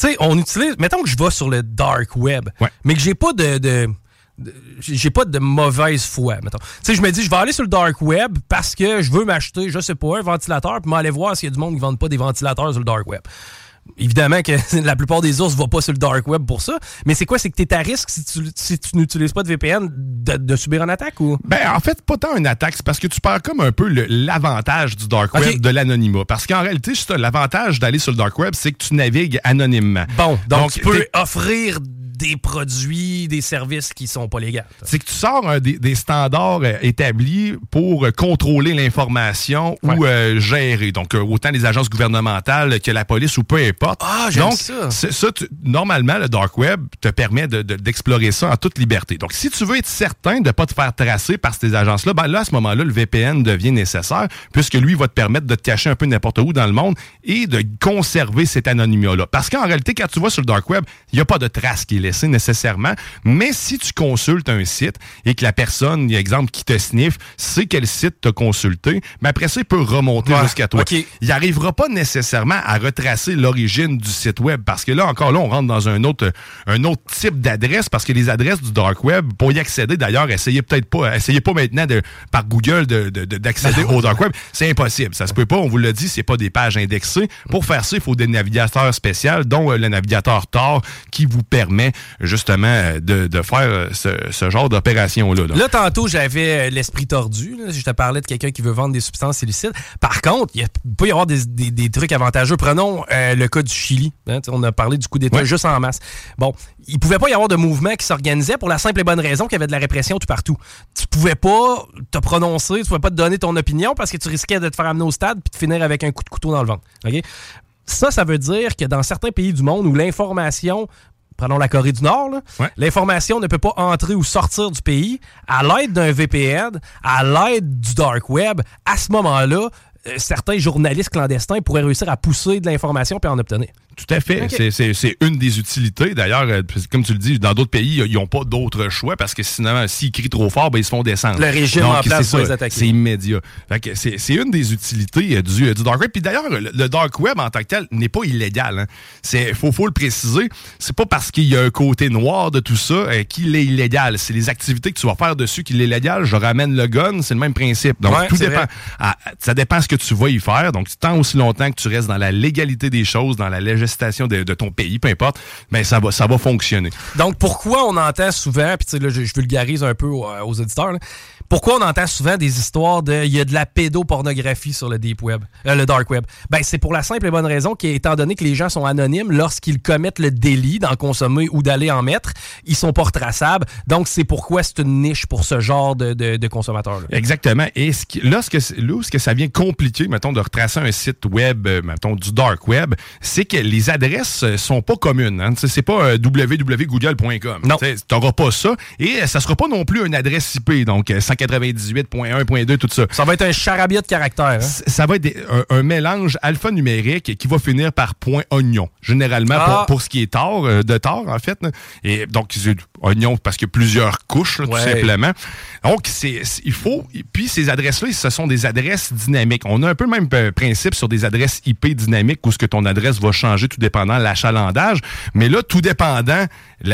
Tu sais, on utilise. Mettons que je vais sur le dark web, mais que j'ai pas de. de- de- j'ai pas de mauvaise foi, mettons. Tu sais, je me dis, je vais aller sur le dark web parce que je veux m'acheter, je sais pas, un ventilateur, puis m'aller voir s'il y a du monde qui ne vend pas des ventilateurs sur le dark web. Évidemment que la plupart des ours ne vont pas sur le dark web pour ça, mais c'est quoi? C'est que tu es à risque si tu, si tu n'utilises pas de VPN de, de subir une attaque ou? Ben, en fait, pas tant une attaque, c'est parce que tu perds comme un peu l'avantage du dark web de l'anonymat. Parce qu'en réalité, l'avantage d'aller sur le dark web, c'est que tu navigues anonymement. Bon, donc, tu peux offrir des produits, des services qui sont pas légaux. c'est que tu sors des, des standards euh, établis pour euh, contrôler l'information ou euh, gérer. Donc, autant les agences gouvernementales que la police ou peu importe. Ah, j'aime Donc, ça. ça tu- normalement, le dark web te permet de- de- d'explorer ça en toute liberté. Donc, si tu veux être certain de ne pas te faire tracer par ces agences-là, ben là, à ce moment-là, le VPN devient nécessaire puisque lui va te permettre de te cacher un peu n'importe où dans le monde et de conserver cet anonymat-là. Parce qu'en réalité, quand tu vas sur le dark web, il n'y a pas de trace qui est nécessairement. Mais si tu consultes un site et que la personne, exemple, qui te sniffe, sait quel site t'as consulté, ben après ça, il peut remonter Ouais, jusqu'à toi. Il n'arrivera pas nécessairement à retracer l'origine du site web parce que là, encore là, on rentre dans un autre, un autre type d'adresse parce que les adresses du dark web, pour y accéder d'ailleurs, essayez peut-être pas, essayez pas maintenant de, par Google de- de- de- d'accéder au dark web. C'est impossible. Ça se peut pas. On vous l'a dit, c'est pas des pages indexées. Pour faire ça, il faut des navigateurs spéciaux, dont euh, le navigateur Tor qui vous permet justement euh, de, de faire euh, ce, ce genre d'opération-là. là. Là, tantôt, j'avais euh, l'esprit tordu. là. Je te parlais de quelqu'un qui veut vendre des substances illicites. Par contre, il peut y avoir des, des- des trucs avantageux. Prenons euh, le cas du Chili. hein. On a parlé du coup d'État juste en masse. Bon, il pouvait pas y avoir de mouvement qui s'organisait pour la simple et bonne raison qu'il y avait de la répression tout partout. Tu pouvais pas te prononcer, tu pouvais pas te donner ton opinion parce que tu risquais de te faire amener au stade puis de finir avec un coup de couteau dans le ventre. OK? Ça, ça veut dire que dans certains pays du monde où l'information prenons la Corée du Nord, l'information ne peut pas entrer ou sortir du pays à l'aide d'un VPN, à l'aide du dark web. À ce moment-là, euh, certains journalistes clandestins pourraient réussir à pousser de l'information puis en obtenir. Tout à fait. C'est- une des utilités. D'ailleurs, euh, comme tu le dis, dans d'autres pays, ils n'ont pas d'autre choix parce que sinon, s'ils crient trop fort, ben, ils se font descendre. Le régime Donc, en place ça, les attaquer. C'est immédiat. C'est une des utilités euh, du, euh, du dark web. Puis d'ailleurs, le, le dark web en tant que tel n'est pas illégal. Il faut, faut le préciser. C'est pas parce qu'il y a un côté noir de tout ça euh, qu'il est illégal. C'est les activités que tu vas faire dessus qu'il est illégal. Je ramène le gun, c'est le même principe. Donc, Ouais, tout dépend. ça dépend ce que tu vas y faire. Donc, tant aussi longtemps que tu restes dans la légalité des choses, dans la de, de ton pays, peu importe, ben ça va, ça va fonctionner. Donc, pourquoi on entend souvent, puis tu sais, là, je, je vulgarise un peu aux, aux auditeurs, là, pourquoi on entend souvent des histoires de il y a de la pédopornographie sur le deep web, euh, le dark web? Ben, c'est pour la simple et bonne raison qu'étant donné que les gens sont anonymes, lorsqu'ils commettent le délit d'en consommer ou d'aller en mettre, ils sont pas retraçables. Donc, c'est pourquoi c'est une niche pour ce genre de, de, de consommateurs-là. Exactement. Et ce qui- là, ce que, c'est- là où ce que ça vient compliquer, mettons, de retracer un site web, euh, mettons, du dark web, c'est que les adresses euh, sont pas communes. Hein. C'est pas euh, www.google.com. Non. Tu n'auras pas ça. Et euh, ça sera pas non plus une adresse IP, donc euh, 198.1.2, tout ça. Ça va être un charabia de caractères. hein? Ça va être des- un, un mélange alphanumérique qui va finir par point oignon. Généralement, Ah. pour, pour ce qui est tard, de tard, en fait. Et donc, oignon parce qu'il y a plusieurs couches, là, Ouais. tout simplement. Donc, c'est, il faut. Puis, ces adresses-là, ce sont des adresses dynamiques. On a un peu le même principe sur des adresses IP dynamiques où ce que ton adresse va changer tout dépendant de l'achalandage. Mais là, tout dépendant,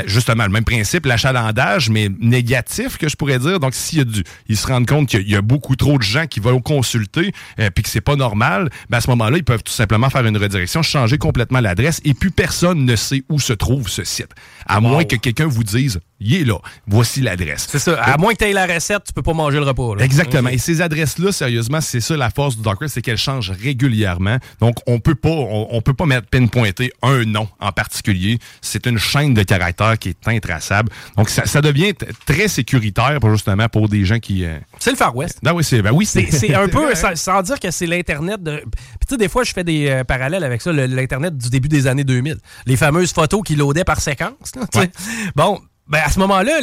justement, le même principe, l'achalandage, mais négatif, que je pourrais dire. Donc, s'il y a du. Ils se rendent compte qu'il y a beaucoup trop de gens qui vont consulter euh, puis que c'est pas normal, ben à ce moment-là, ils peuvent tout simplement faire une redirection, changer complètement l'adresse et puis personne ne sait où se trouve ce site. À moins que quelqu'un vous dise, il est là, voici l'adresse. C'est ça. À moins que tu aies la recette, tu peux pas manger le repas. là. Exactement. Et ces adresses-là, sérieusement, c'est ça la force du dark c'est qu'elles changent régulièrement. Donc, on peut pas, on, on peut pas mettre pinpointer un nom en particulier. C'est une chaîne de caractères qui est intraçable. Donc, ça, ça devient très sécuritaire pour justement pour des gens qui. euh, C'est le Far West. Ah oui, c'est ben oui, C'est un peu, sans, sans dire que c'est l'Internet de. Puis tu sais, des fois, je fais des euh, parallèles avec ça, l'Internet du début des années 2000. Les fameuses photos qui loadaient par séquence. là. Bon. Ben à ce moment-là,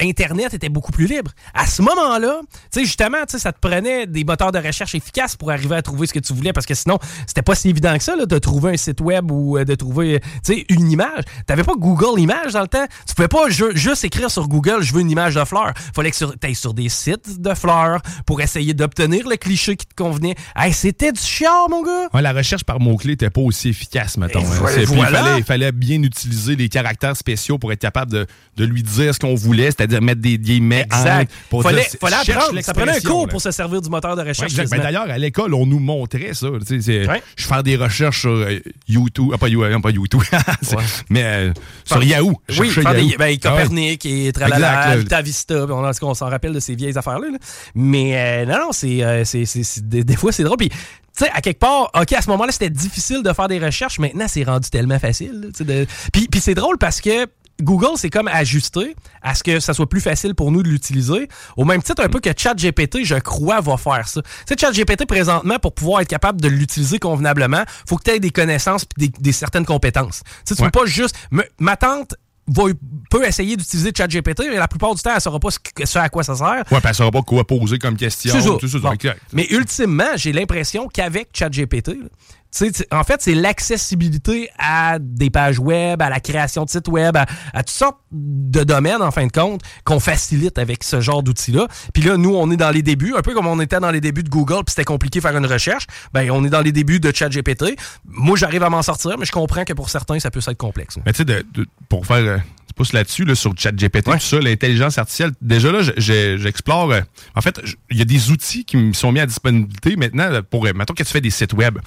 l'Internet était beaucoup plus libre. À ce moment-là, tu sais, justement, tu sais, ça te prenait des moteurs de recherche efficaces pour arriver à trouver ce que tu voulais, parce que sinon, c'était pas si évident que ça, là, de trouver un site web ou euh, de trouver, tu sais, une image. T'avais pas Google Images dans le temps. Tu pouvais pas ju- juste écrire sur Google, je veux une image de fleurs. Fallait que tu ailles sur des sites de fleurs pour essayer d'obtenir le cliché qui te convenait. Hey, c'était du chiant, mon gars! Ouais, la recherche par mots-clés n'était pas aussi efficace, mettons. Et hein. voilà. Puis il, fallait, il fallait bien utiliser les caractères spéciaux pour être capable de, de lui dire ce qu'on voulait, c'est-à-dire mettre des guillemets Exact. entre pour Fallait, dire, fallait apprendre. Ça prenait un cours là. pour se servir du moteur de Ouais, recherche. Ben. D'ailleurs, à l'école, on nous montrait ça. Tu sais, c'est- Je fais des recherches sur euh, YouTube. Ah, pas, euh, pas YouTube. Mais euh, sur Yahoo. Oui, faire des, Yahoo. ben, Ah ouais. Copernic et Tralala, Vista, on, en on s'en rappelle de ces vieilles affaires-là. là. Mais euh, non, non, c'est, des, des fois, c'est drôle. Puis, tu sais, à quelque part, OK, à ce moment-là, c'était difficile de faire des recherches. Maintenant, c'est rendu tellement facile. de- puis c'est drôle parce que Google, c'est comme ajusté à ce que ça soit plus facile pour nous de l'utiliser. Au même titre un peu que ChatGPT, je crois, va faire ça. Tu sais, ChatGPT, présentement, pour pouvoir être capable de l'utiliser convenablement, faut que tu aies des connaissances et des, des certaines compétences. Tu sais, tu Ouais. peux pas juste... ma tante va, peut essayer d'utiliser ChatGPT, mais la plupart du temps, elle saura pas ce, à quoi ça sert. Ouais, puis elle saura pas quoi poser comme question. Tout ça, Bon. Mais ultimement, j'ai l'impression qu'avec ChatGPT, en fait, c'est l'accessibilité à des pages web, à la création de sites web, à, à toutes sortes de domaines, en fin de compte, qu'on facilite avec ce genre d'outils-là. Puis là, nous, on est dans les débuts, un peu comme on était dans les débuts de Google, puis c'était compliqué de faire une recherche. Ben, on est dans les débuts de ChatGPT. Moi, j'arrive à m'en sortir, mais je comprends que pour certains, ça peut être complexe. là. Mais tu sais, pour faire. euh, là-dessus, là, sur ChatGPT, tout ça, l'intelligence artificielle. Déjà là, je- je- j'explore. euh, en fait, il y a des outils qui me sont mis à disponibilité maintenant pour. euh, Mettons que tu fais des sites web.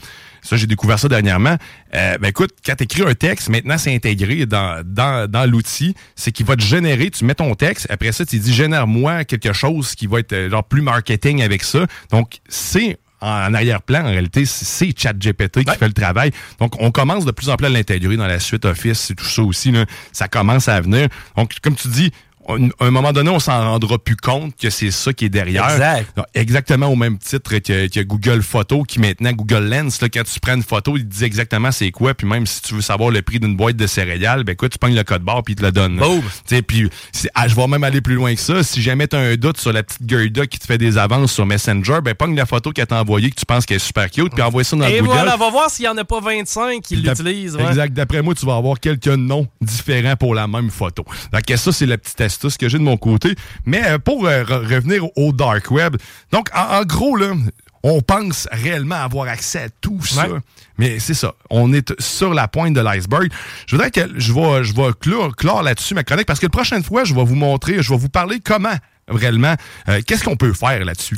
Ça, j'ai découvert ça dernièrement. Euh, ben écoute, quand tu écris un texte, maintenant c'est intégré dans, dans, dans l'outil. C'est qu'il va te générer, tu mets ton texte, après ça, tu dis génère-moi quelque chose qui va être euh, genre plus marketing avec ça. Donc, c'est en arrière-plan, en réalité, c'est- ChatGPT qui fait le travail. Donc, on commence de plus en plus à l'intégrer dans la suite Office et tout ça aussi. là. Ça commence à venir. Donc, comme tu dis, à un moment donné, on s'en rendra plus compte que c'est ça qui est derrière. Exact. Donc, exactement au même titre que, que Google Photo, qui maintenant, Google Lens, là, quand tu prends une photo, il te dit exactement c'est quoi. Puis même si tu veux savoir le prix d'une boîte de céréales, ben écoute, tu pognes le code barre puis il te le donne. Boom. Puis ah, je vais même aller plus loin que ça. Si jamais tu as un doute sur la petite Gerda qui te fait des avances sur Messenger, ben pogne la photo qu'elle t'a envoyée que tu penses qu'elle est super cute, puis envoie ça dans Et Google. voilà, on va voir s'il n'y en a pas 25 qui l'utilisent. ouais. Exact. D'après moi, tu vas avoir quelques noms différents pour la même photo. Donc, ça, c'est la petite astuce que j'ai de mon côté. Mais euh, pour euh, re- revenir au Dark Web, donc, en, en gros, là, on pense réellement avoir accès à tout ça. Mais c'est ça. On est sur la pointe de l'iceberg. Je voudrais que je vais, je vais clore, clore là-dessus ma chronique parce que la prochaine fois, je vais vous montrer, je vais vous parler comment réellement, euh, qu'est-ce qu'on peut faire là-dessus?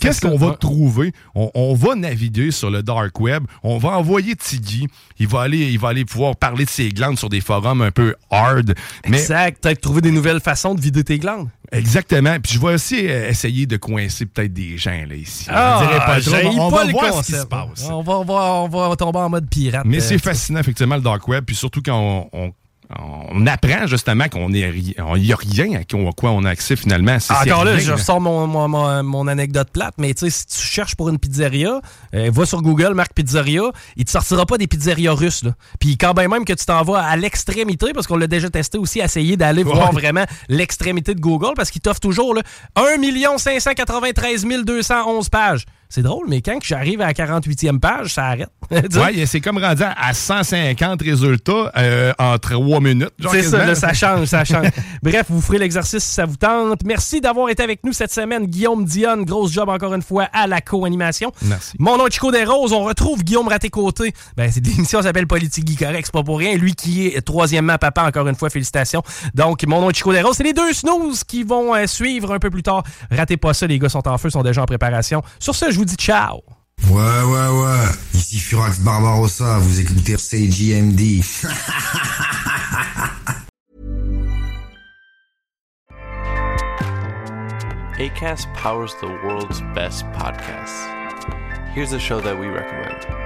Qu'est-ce qu'on va Ouais. trouver? On, on va naviguer sur le dark web. On va envoyer Tiggy. Il va aller, il va aller pouvoir parler de ses glandes sur des forums un peu hard. Mais Exact. Peut-être trouver des nouvelles façons de vider tes glandes. Exactement. Puis je vais aussi euh, essayer de coincer peut-être des gens là ici. Ah, on pas trop. On pas va le voir concept. ce qui se passe. On va, on va- on va tomber en mode pirate. Mais euh, c'est fascinant, effectivement, le dark web. Puis surtout quand on, on- on apprend justement qu'on n'y a rien à quoi- on a accès finalement. C'est Encore là, rien, je ressors mon, mon, mon- mon anecdote plate, mais tu sais, si tu cherches pour une pizzeria, euh, va sur Google, marque pizzeria, il te sortira pas des pizzerias russes. Là. Puis quand ben même que tu t'en vas à l'extrémité, parce qu'on l'a déjà testé aussi, essayer d'aller voir vraiment l'extrémité de Google, parce qu'il t'offre toujours là, 1 593 211 pages. C'est drôle, mais quand j'arrive à la 48e page, ça arrête. Ouais, c'est comme rendu à 150 résultats euh, en 3 minutes. C'est ça, là, ça change, ça change. Bref, vous ferez l'exercice si ça vous tente. Merci d'avoir été avec nous cette semaine. Guillaume Dionne, grosse job encore une fois à la co-animation. Merci. Mon nom est Chico Desroses. On retrouve Guillaume Raté-Côté. Ben, cette émission s'appelle Politique Guy Correct, c'est pas pour rien. Lui qui est troisièmement papa, encore une fois, félicitations. Donc, mon nom est Chico Desroses. C'est les deux snooze qui vont euh, suivre un peu plus tard. Ratez pas ça, les gars sont en feu, sont déjà en préparation. Sur ce, je vous dis ciao. Ouais, ouais, ouais. Ici Furax Barbarossa, vous écoutez CJMD. ACAST powers the world's best podcasts. Here's a show that we recommend.